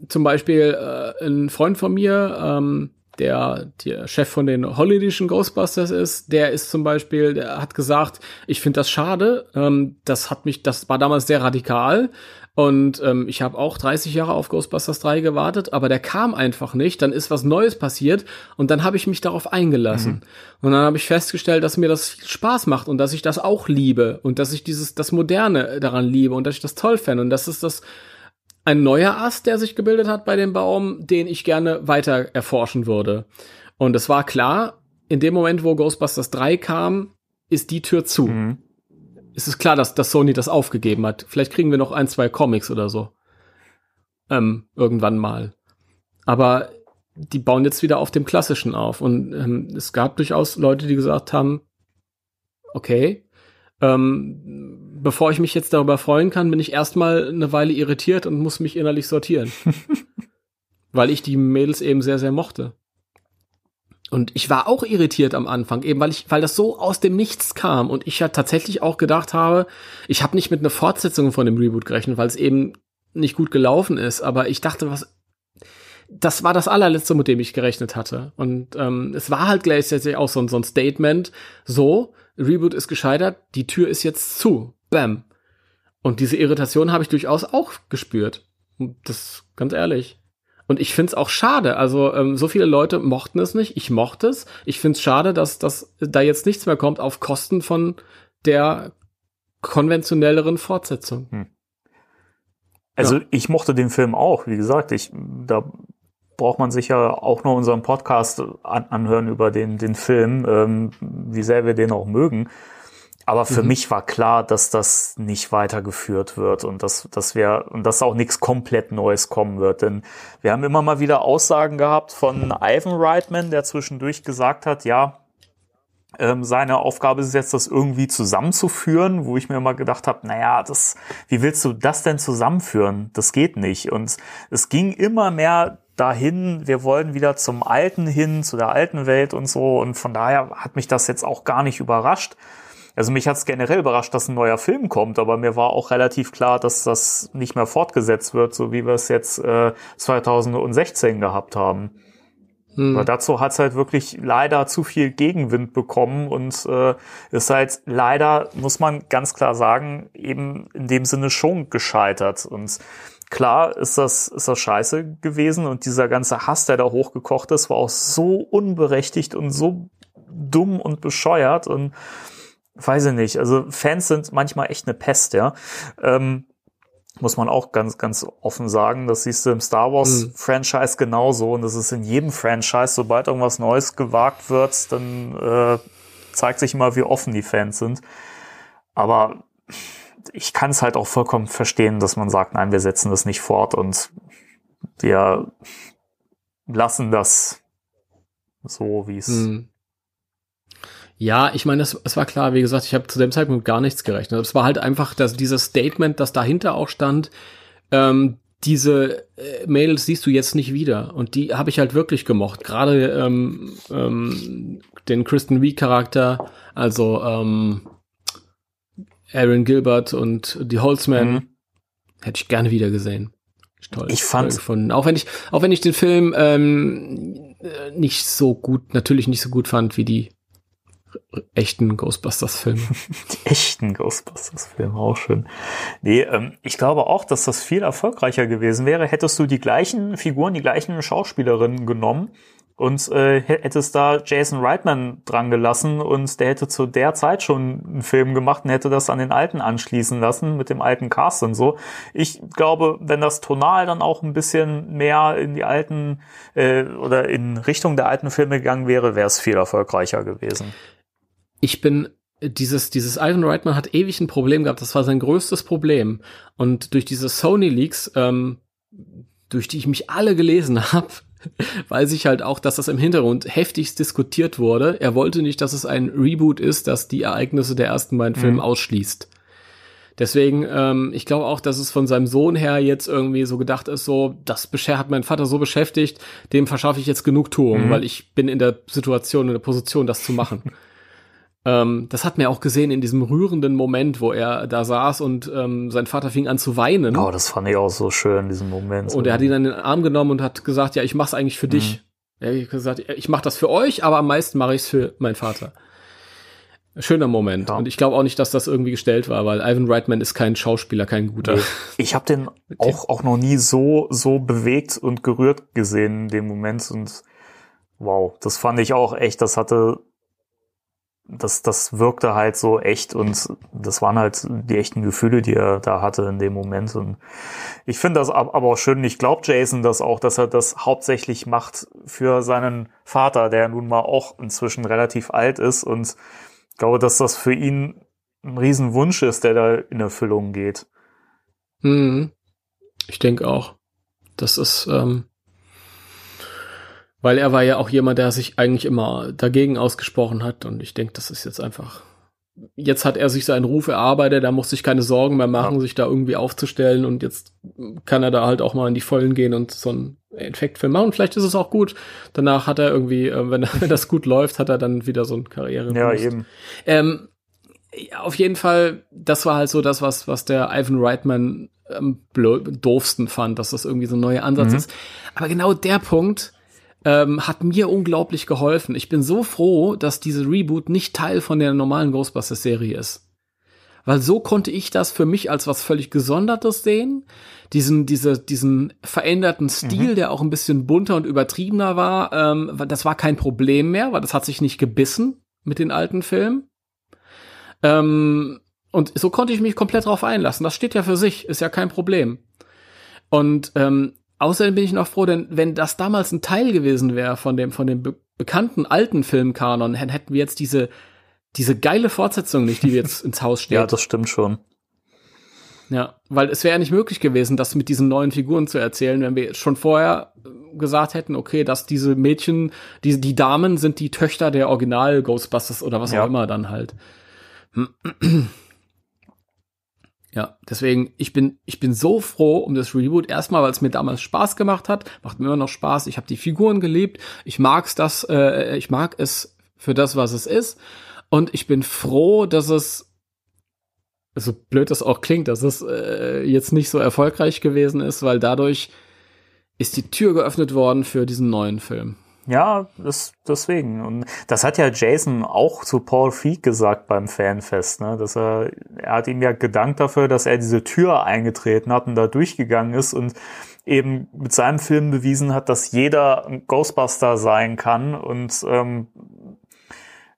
zum Beispiel äh, ein Freund von mir, ähm, der, der Chef von den holländischen Ghostbusters ist, der ist zum Beispiel, der hat gesagt, ich finde das schade. Ähm, das hat mich, das war damals sehr radikal. Und ähm, ich habe auch 30 Jahre auf Ghostbusters 3 gewartet, aber der kam einfach nicht. Dann ist was Neues passiert und dann habe ich mich darauf eingelassen. Mhm. Und dann habe ich festgestellt, dass mir das viel Spaß macht und dass ich das auch liebe und dass ich dieses das Moderne daran liebe und dass ich das toll fände und das ist das ein neuer Ast, der sich gebildet hat bei dem Baum, den ich gerne weiter erforschen würde. Und es war klar, in dem Moment, wo Ghostbusters 3 kam, ist die Tür zu. Mhm. Es ist klar, dass, dass Sony das aufgegeben hat. Vielleicht kriegen wir noch ein, zwei Comics oder so. Ähm, irgendwann mal. Aber die bauen jetzt wieder auf dem Klassischen auf. Und ähm, es gab durchaus Leute, die gesagt haben, okay, ähm, bevor ich mich jetzt darüber freuen kann, bin ich erstmal eine Weile irritiert und muss mich innerlich sortieren. weil ich die Mädels eben sehr, sehr mochte. Und ich war auch irritiert am Anfang, eben weil ich, weil das so aus dem Nichts kam und ich ja tatsächlich auch gedacht habe, ich habe nicht mit einer Fortsetzung von dem Reboot gerechnet, weil es eben nicht gut gelaufen ist, aber ich dachte, was, das war das allerletzte, mit dem ich gerechnet hatte. Und ähm, es war halt gleichzeitig auch so, so ein Statement, so, Reboot ist gescheitert, die Tür ist jetzt zu. Bam. Und diese Irritation habe ich durchaus auch gespürt. Das ganz ehrlich. Und ich find's auch schade. Also ähm, so viele Leute mochten es nicht. Ich mochte es. Ich find's schade, dass, dass da jetzt nichts mehr kommt auf Kosten von der konventionelleren Fortsetzung. Hm. Also ja. ich mochte den Film auch. Wie gesagt, ich da braucht man sich ja auch nur unseren Podcast an, anhören über den den Film, ähm, wie sehr wir den auch mögen. Aber für mhm. mich war klar, dass das nicht weitergeführt wird und dass, dass wir, und dass auch nichts komplett Neues kommen wird. Denn wir haben immer mal wieder Aussagen gehabt von Ivan Reitman, der zwischendurch gesagt hat, ja, ähm, seine Aufgabe ist jetzt, das irgendwie zusammenzuführen, wo ich mir immer gedacht habe, naja, das, wie willst du das denn zusammenführen? Das geht nicht. Und es ging immer mehr dahin, wir wollen wieder zum Alten hin, zu der alten Welt und so. Und von daher hat mich das jetzt auch gar nicht überrascht. Also mich hat es generell überrascht, dass ein neuer Film kommt, aber mir war auch relativ klar, dass das nicht mehr fortgesetzt wird, so wie wir es jetzt äh, 2016 gehabt haben. Hm. Aber dazu hat es halt wirklich leider zu viel Gegenwind bekommen und äh, ist halt leider, muss man ganz klar sagen, eben in dem Sinne schon gescheitert. Und klar ist das, ist das scheiße gewesen und dieser ganze Hass, der da hochgekocht ist, war auch so unberechtigt und so dumm und bescheuert und weiß ich nicht. Also Fans sind manchmal echt eine Pest, ja. Ähm, muss man auch ganz, ganz offen sagen. Das siehst du im Star Wars mhm. Franchise genauso. Und das ist in jedem Franchise, sobald irgendwas Neues gewagt wird, dann äh, zeigt sich immer, wie offen die Fans sind. Aber ich kann es halt auch vollkommen verstehen, dass man sagt, nein, wir setzen das nicht fort und wir lassen das so, wie es mhm. Ja, ich meine, es, es war klar, wie gesagt, ich habe zu dem Zeitpunkt gar nichts gerechnet. Es war halt einfach dass dieses Statement, das dahinter auch stand, ähm, diese äh, Mädels siehst du jetzt nicht wieder. Und die habe ich halt wirklich gemocht. Gerade ähm, ähm, den Kristen Wiig-Charakter, also ähm, Aaron Gilbert und die Holzman, mhm. hätte ich gerne wieder gesehen. Toll. Ich fand gefunden. Auch wenn ich, auch wenn ich den Film ähm, äh, nicht so gut, natürlich nicht so gut fand wie die echten Ghostbusters-Filme. Die echten Ghostbusters-Filme, auch schön. Nee, ähm, ich glaube auch, dass das viel erfolgreicher gewesen wäre, hättest du die gleichen Figuren, die gleichen Schauspielerinnen genommen und äh, hättest da Jason Reitman dran gelassen und der hätte zu der Zeit schon einen Film gemacht und hätte das an den alten anschließen lassen mit dem alten Cast und so. Ich glaube, wenn das tonal dann auch ein bisschen mehr in die alten äh, oder in Richtung der alten Filme gegangen wäre, wäre es viel erfolgreicher gewesen ich bin dieses, dieses Ivan Reitman hat ewig ein Problem gehabt. Das war sein größtes Problem. Und durch diese Sony Leaks, ähm, durch die ich mich alle gelesen habe, weiß ich halt auch, dass das im Hintergrund heftigst diskutiert wurde. Er wollte nicht, dass es ein Reboot ist, das die Ereignisse der ersten beiden Filme mhm. ausschließt. Deswegen, ähm, ich glaube auch, dass es von seinem Sohn her jetzt irgendwie so gedacht ist, so, das hat mein Vater so beschäftigt, dem verschaffe ich jetzt Genugtuung, mhm. weil ich bin in der Situation, in der Position, das zu machen. Ähm, das hat man ja auch gesehen in diesem rührenden Moment, wo er da saß und ähm, sein Vater fing an zu weinen. Oh, das fand ich auch so schön, diesen Moment. Und er hat ihn dann in den Arm genommen und hat gesagt, ja, ich mach's eigentlich für mhm. dich. Er hat gesagt, ich mach das für euch, aber am meisten mache ich's für meinen Vater. Schöner Moment. Ja. Und ich glaube auch nicht, dass das irgendwie gestellt war, weil Ivan Reitman ist kein Schauspieler, kein guter. Ich habe den auch, auch noch nie so, so bewegt und gerührt gesehen in dem Moment. Und wow, das fand ich auch echt, das hatte das, das wirkte halt so echt und das waren halt die echten Gefühle, die er da hatte in dem Moment. Und ich finde das aber auch schön. Ich glaube Jason das auch, dass er das hauptsächlich macht für seinen Vater, der nun mal auch inzwischen relativ alt ist. Und ich glaube, dass das für ihn ein Riesenwunsch ist, der da in Erfüllung geht. Hm. Ich denke auch. Das ist, ähm, weil er war ja auch jemand, der sich eigentlich immer dagegen ausgesprochen hat. Und ich denke, das ist jetzt einfach. Jetzt hat er sich seinen Ruf erarbeitet, er muss sich keine Sorgen mehr machen, ja. sich da irgendwie aufzustellen. Und jetzt kann er da halt auch mal in die Vollen gehen und so einen Infektfilm machen. Und vielleicht ist es auch gut. Danach hat er irgendwie, äh, wenn, wenn das gut läuft, hat er dann wieder so eine Karriere. Ja, eben. Ähm, auf jeden Fall, das war halt so das, was, was der Ivan Reitman am doofsten fand, dass das irgendwie so ein neuer Ansatz mhm. ist. Aber genau der Punkt, ähm, hat mir unglaublich geholfen. Ich bin so froh, dass diese Reboot nicht Teil von der normalen Ghostbusters-Serie ist. weil so konnte ich das für mich als was völlig Gesondertes sehen. Diesen, diese, diesen veränderten Stil, mhm. der auch ein bisschen bunter und übertriebener war, ähm, das war kein Problem mehr, weil das hat sich nicht gebissen mit den alten Filmen. Ähm, und so konnte ich mich komplett drauf einlassen. Das steht ja für sich, ist ja kein Problem. Und ähm, außerdem bin ich noch froh, denn wenn das damals ein Teil gewesen wäre von dem, von dem be bekannten alten Filmkanon, hätten wir jetzt diese diese geile Fortsetzung nicht, die jetzt ins Haus steht. Ja, das stimmt schon. Ja, weil es wäre ja nicht möglich gewesen, das mit diesen neuen Figuren zu erzählen, wenn wir schon vorher gesagt hätten, okay, dass diese Mädchen, die, die Damen sind die Töchter der Original Ghostbusters oder was ja. auch immer dann halt. Ja, deswegen, ich bin, ich bin so froh um das Reboot. Erstmal, weil es mir damals Spaß gemacht hat, macht mir immer noch Spaß. Ich habe die Figuren geliebt. Ich mag's das, äh, ich mag es für das, was es ist. Und ich bin froh, dass es, so blöd das auch klingt, dass es äh, jetzt nicht so erfolgreich gewesen ist, weil dadurch ist die Tür geöffnet worden für diesen neuen Film. Ja, das, deswegen. Und das hat ja Jason auch zu Paul Feig gesagt beim Fanfest, ne? Dass er, er hat ihm ja gedankt dafür, dass er diese Tür eingetreten hat und da durchgegangen ist und eben mit seinem Film bewiesen hat, dass jeder ein Ghostbuster sein kann und ähm,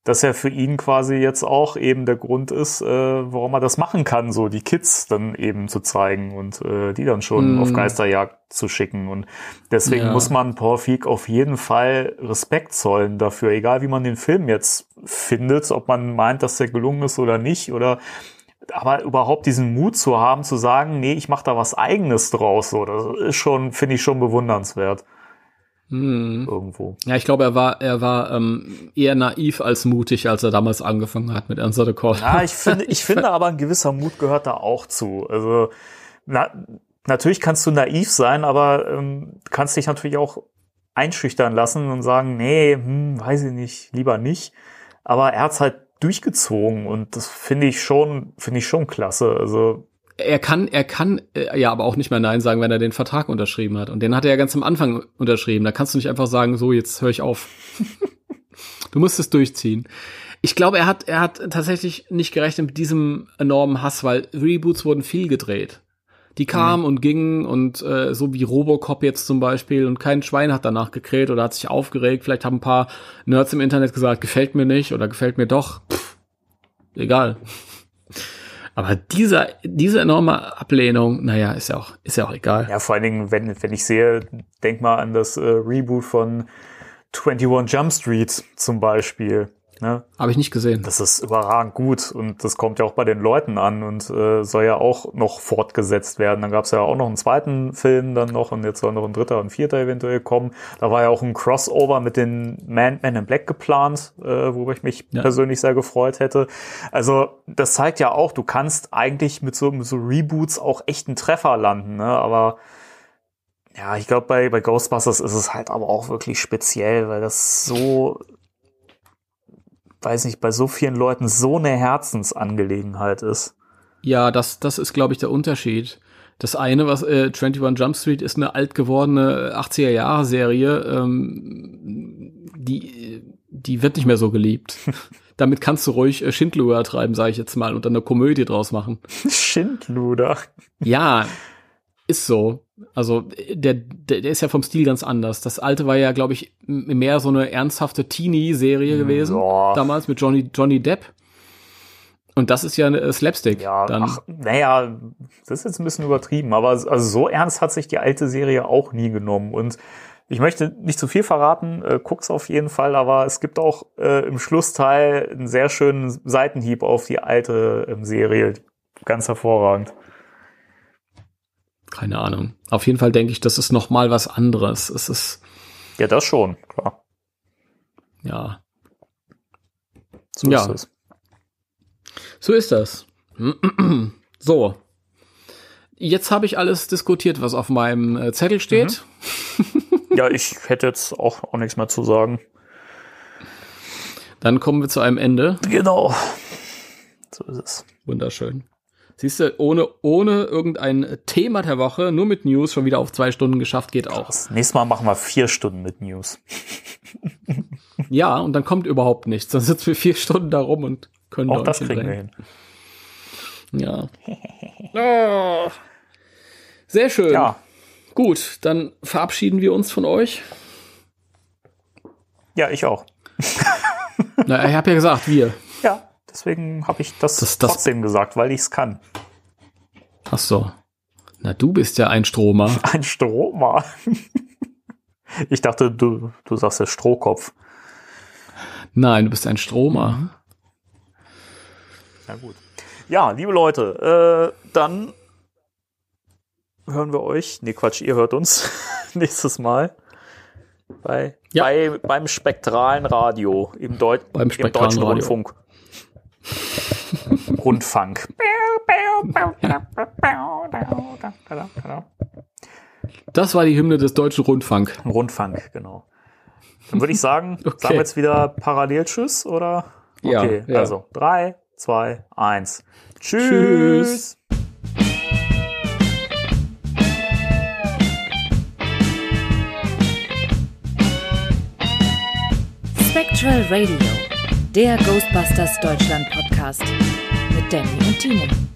dass er für ihn quasi jetzt auch eben der Grund ist, äh, warum er das machen kann, so die Kids dann eben zu zeigen und äh, die dann schon mm. auf Geisterjagd zu schicken. Und deswegen ja. muss man Paul Feig auf jeden Fall Respekt zollen dafür, egal wie man den Film jetzt findet, ob man meint, dass der gelungen ist oder nicht, oder aber überhaupt diesen Mut zu haben, zu sagen, nee, ich mache da was eigenes draus, so, das ist schon, finde ich schon bewundernswert. Hm. Irgendwo. Ja, ich glaube, er war, er war ähm, eher naiv als mutig, als er damals angefangen hat mit Answer the Call. Ja, ich finde, ich finde aber ein gewisser Mut gehört da auch zu. Also na, natürlich kannst du naiv sein, aber ähm, kannst dich natürlich auch einschüchtern lassen und sagen, nee, hm, weiß ich nicht, lieber nicht. Aber er hat's halt durchgezogen und das finde ich schon, finde ich schon klasse. Also er kann, er kann äh, ja aber auch nicht mehr Nein sagen, wenn er den Vertrag unterschrieben hat. Und den hat er ja ganz am Anfang unterschrieben. Da kannst du nicht einfach sagen, so, jetzt höre ich auf. du musst es durchziehen. Ich glaube, er hat, er hat tatsächlich nicht gerechnet mit diesem enormen Hass, weil Reboots wurden viel gedreht. Die kamen mhm. und gingen und äh, so wie Robocop jetzt zum Beispiel und kein Schwein hat danach gekräht oder hat sich aufgeregt. Vielleicht haben ein paar Nerds im Internet gesagt, gefällt mir nicht oder gefällt mir doch. Pff, egal. Aber dieser, diese enorme Ablehnung, naja, ist ja auch, ist ja auch egal. Ja, vor allen Dingen, wenn, wenn ich sehe, denk mal an das äh, Reboot von 21 Jump Street zum Beispiel. Ne? Habe ich nicht gesehen. Das ist überragend gut und das kommt ja auch bei den Leuten an und äh, soll ja auch noch fortgesetzt werden. Dann gab es ja auch noch einen zweiten Film dann noch und jetzt soll noch ein dritter und vierter eventuell kommen. Da war ja auch ein Crossover mit den Man, Man in Black geplant, äh, worüber ich mich ja. persönlich sehr gefreut hätte. Also das zeigt ja auch, du kannst eigentlich mit so, mit so Reboots auch echt einen Treffer landen, ne? aber ja, ich glaube, bei, bei Ghostbusters ist es halt aber auch wirklich speziell, weil das so weiß nicht, bei so vielen Leuten so eine Herzensangelegenheit ist. Ja, das, das ist, glaube ich, der Unterschied. Das eine, was äh, 21 Jump Street ist eine alt gewordene 80er-Jahre-Serie, ähm, die, die wird nicht mehr so geliebt. Damit kannst du ruhig äh, Schindluder treiben, sage ich jetzt mal, und dann eine Komödie draus machen. Schindluder? Ja, ist so. Also der, der, der ist ja vom Stil ganz anders. Das alte war ja, glaube ich, mehr so eine ernsthafte Teenie-Serie gewesen. Ja. Damals mit Johnny, Johnny Depp. Und das ist ja eine Slapstick. Ja, dann. ach, naja, das ist jetzt ein bisschen übertrieben, aber also so ernst hat sich die alte Serie auch nie genommen. Und ich möchte nicht zu viel verraten, äh, guck's auf jeden Fall, aber es gibt auch äh, im Schlussteil einen sehr schönen Seitenhieb auf die alte ähm, Serie. Ganz hervorragend. Keine Ahnung. Auf jeden Fall denke ich, das ist noch mal was anderes. Es ist ja das schon, klar. Ja. So ja. ist es. So ist das. so. Jetzt habe ich alles diskutiert, was auf meinem äh, Zettel steht. Mhm. ja, ich hätte jetzt auch, auch nichts mehr zu sagen. Dann kommen wir zu einem Ende. Genau. So ist es. Wunderschön. Siehst du, ohne, ohne irgendein Thema der Woche, nur mit News schon wieder auf zwei Stunden geschafft, geht auch. Krass. Nächstes Mal machen wir vier Stunden mit News. ja, und dann kommt überhaupt nichts. Dann sitzen wir vier Stunden da rum und können auch das kriegen wir hin. Ja. Oh. Sehr schön. Ja, Gut, dann verabschieden wir uns von euch. ja, ich auch. Na, ich habe ja gesagt, wir. Ja, deswegen habe ich das, Das- das- trotzdem gesagt, weil ich es kann. Ach so. Na, du bist ja ein Stromer. Ein Stromer. Ich dachte, du, du sagst ja Strohkopf. Nein, du bist ein Stromer. Na gut. Ja, liebe Leute, äh, dann hören wir euch. Nee, Quatsch, ihr hört uns nächstes Mal bei, Ja. bei beim spektralen Radio im, Deut Beim im spektralen deutschen Radio. Rundfunk. Rundfunk. Das war die Hymne des Deutschen Rundfunk. Rundfunk, genau. Dann würde ich sagen, Okay. sagen wir jetzt wieder parallel Tschüss oder? Ja, Okay, ja. also drei, zwei, eins. Tschüss. Tschüss. Spectral Radio, der Ghostbusters Deutschland Podcast mit Danny und Timo.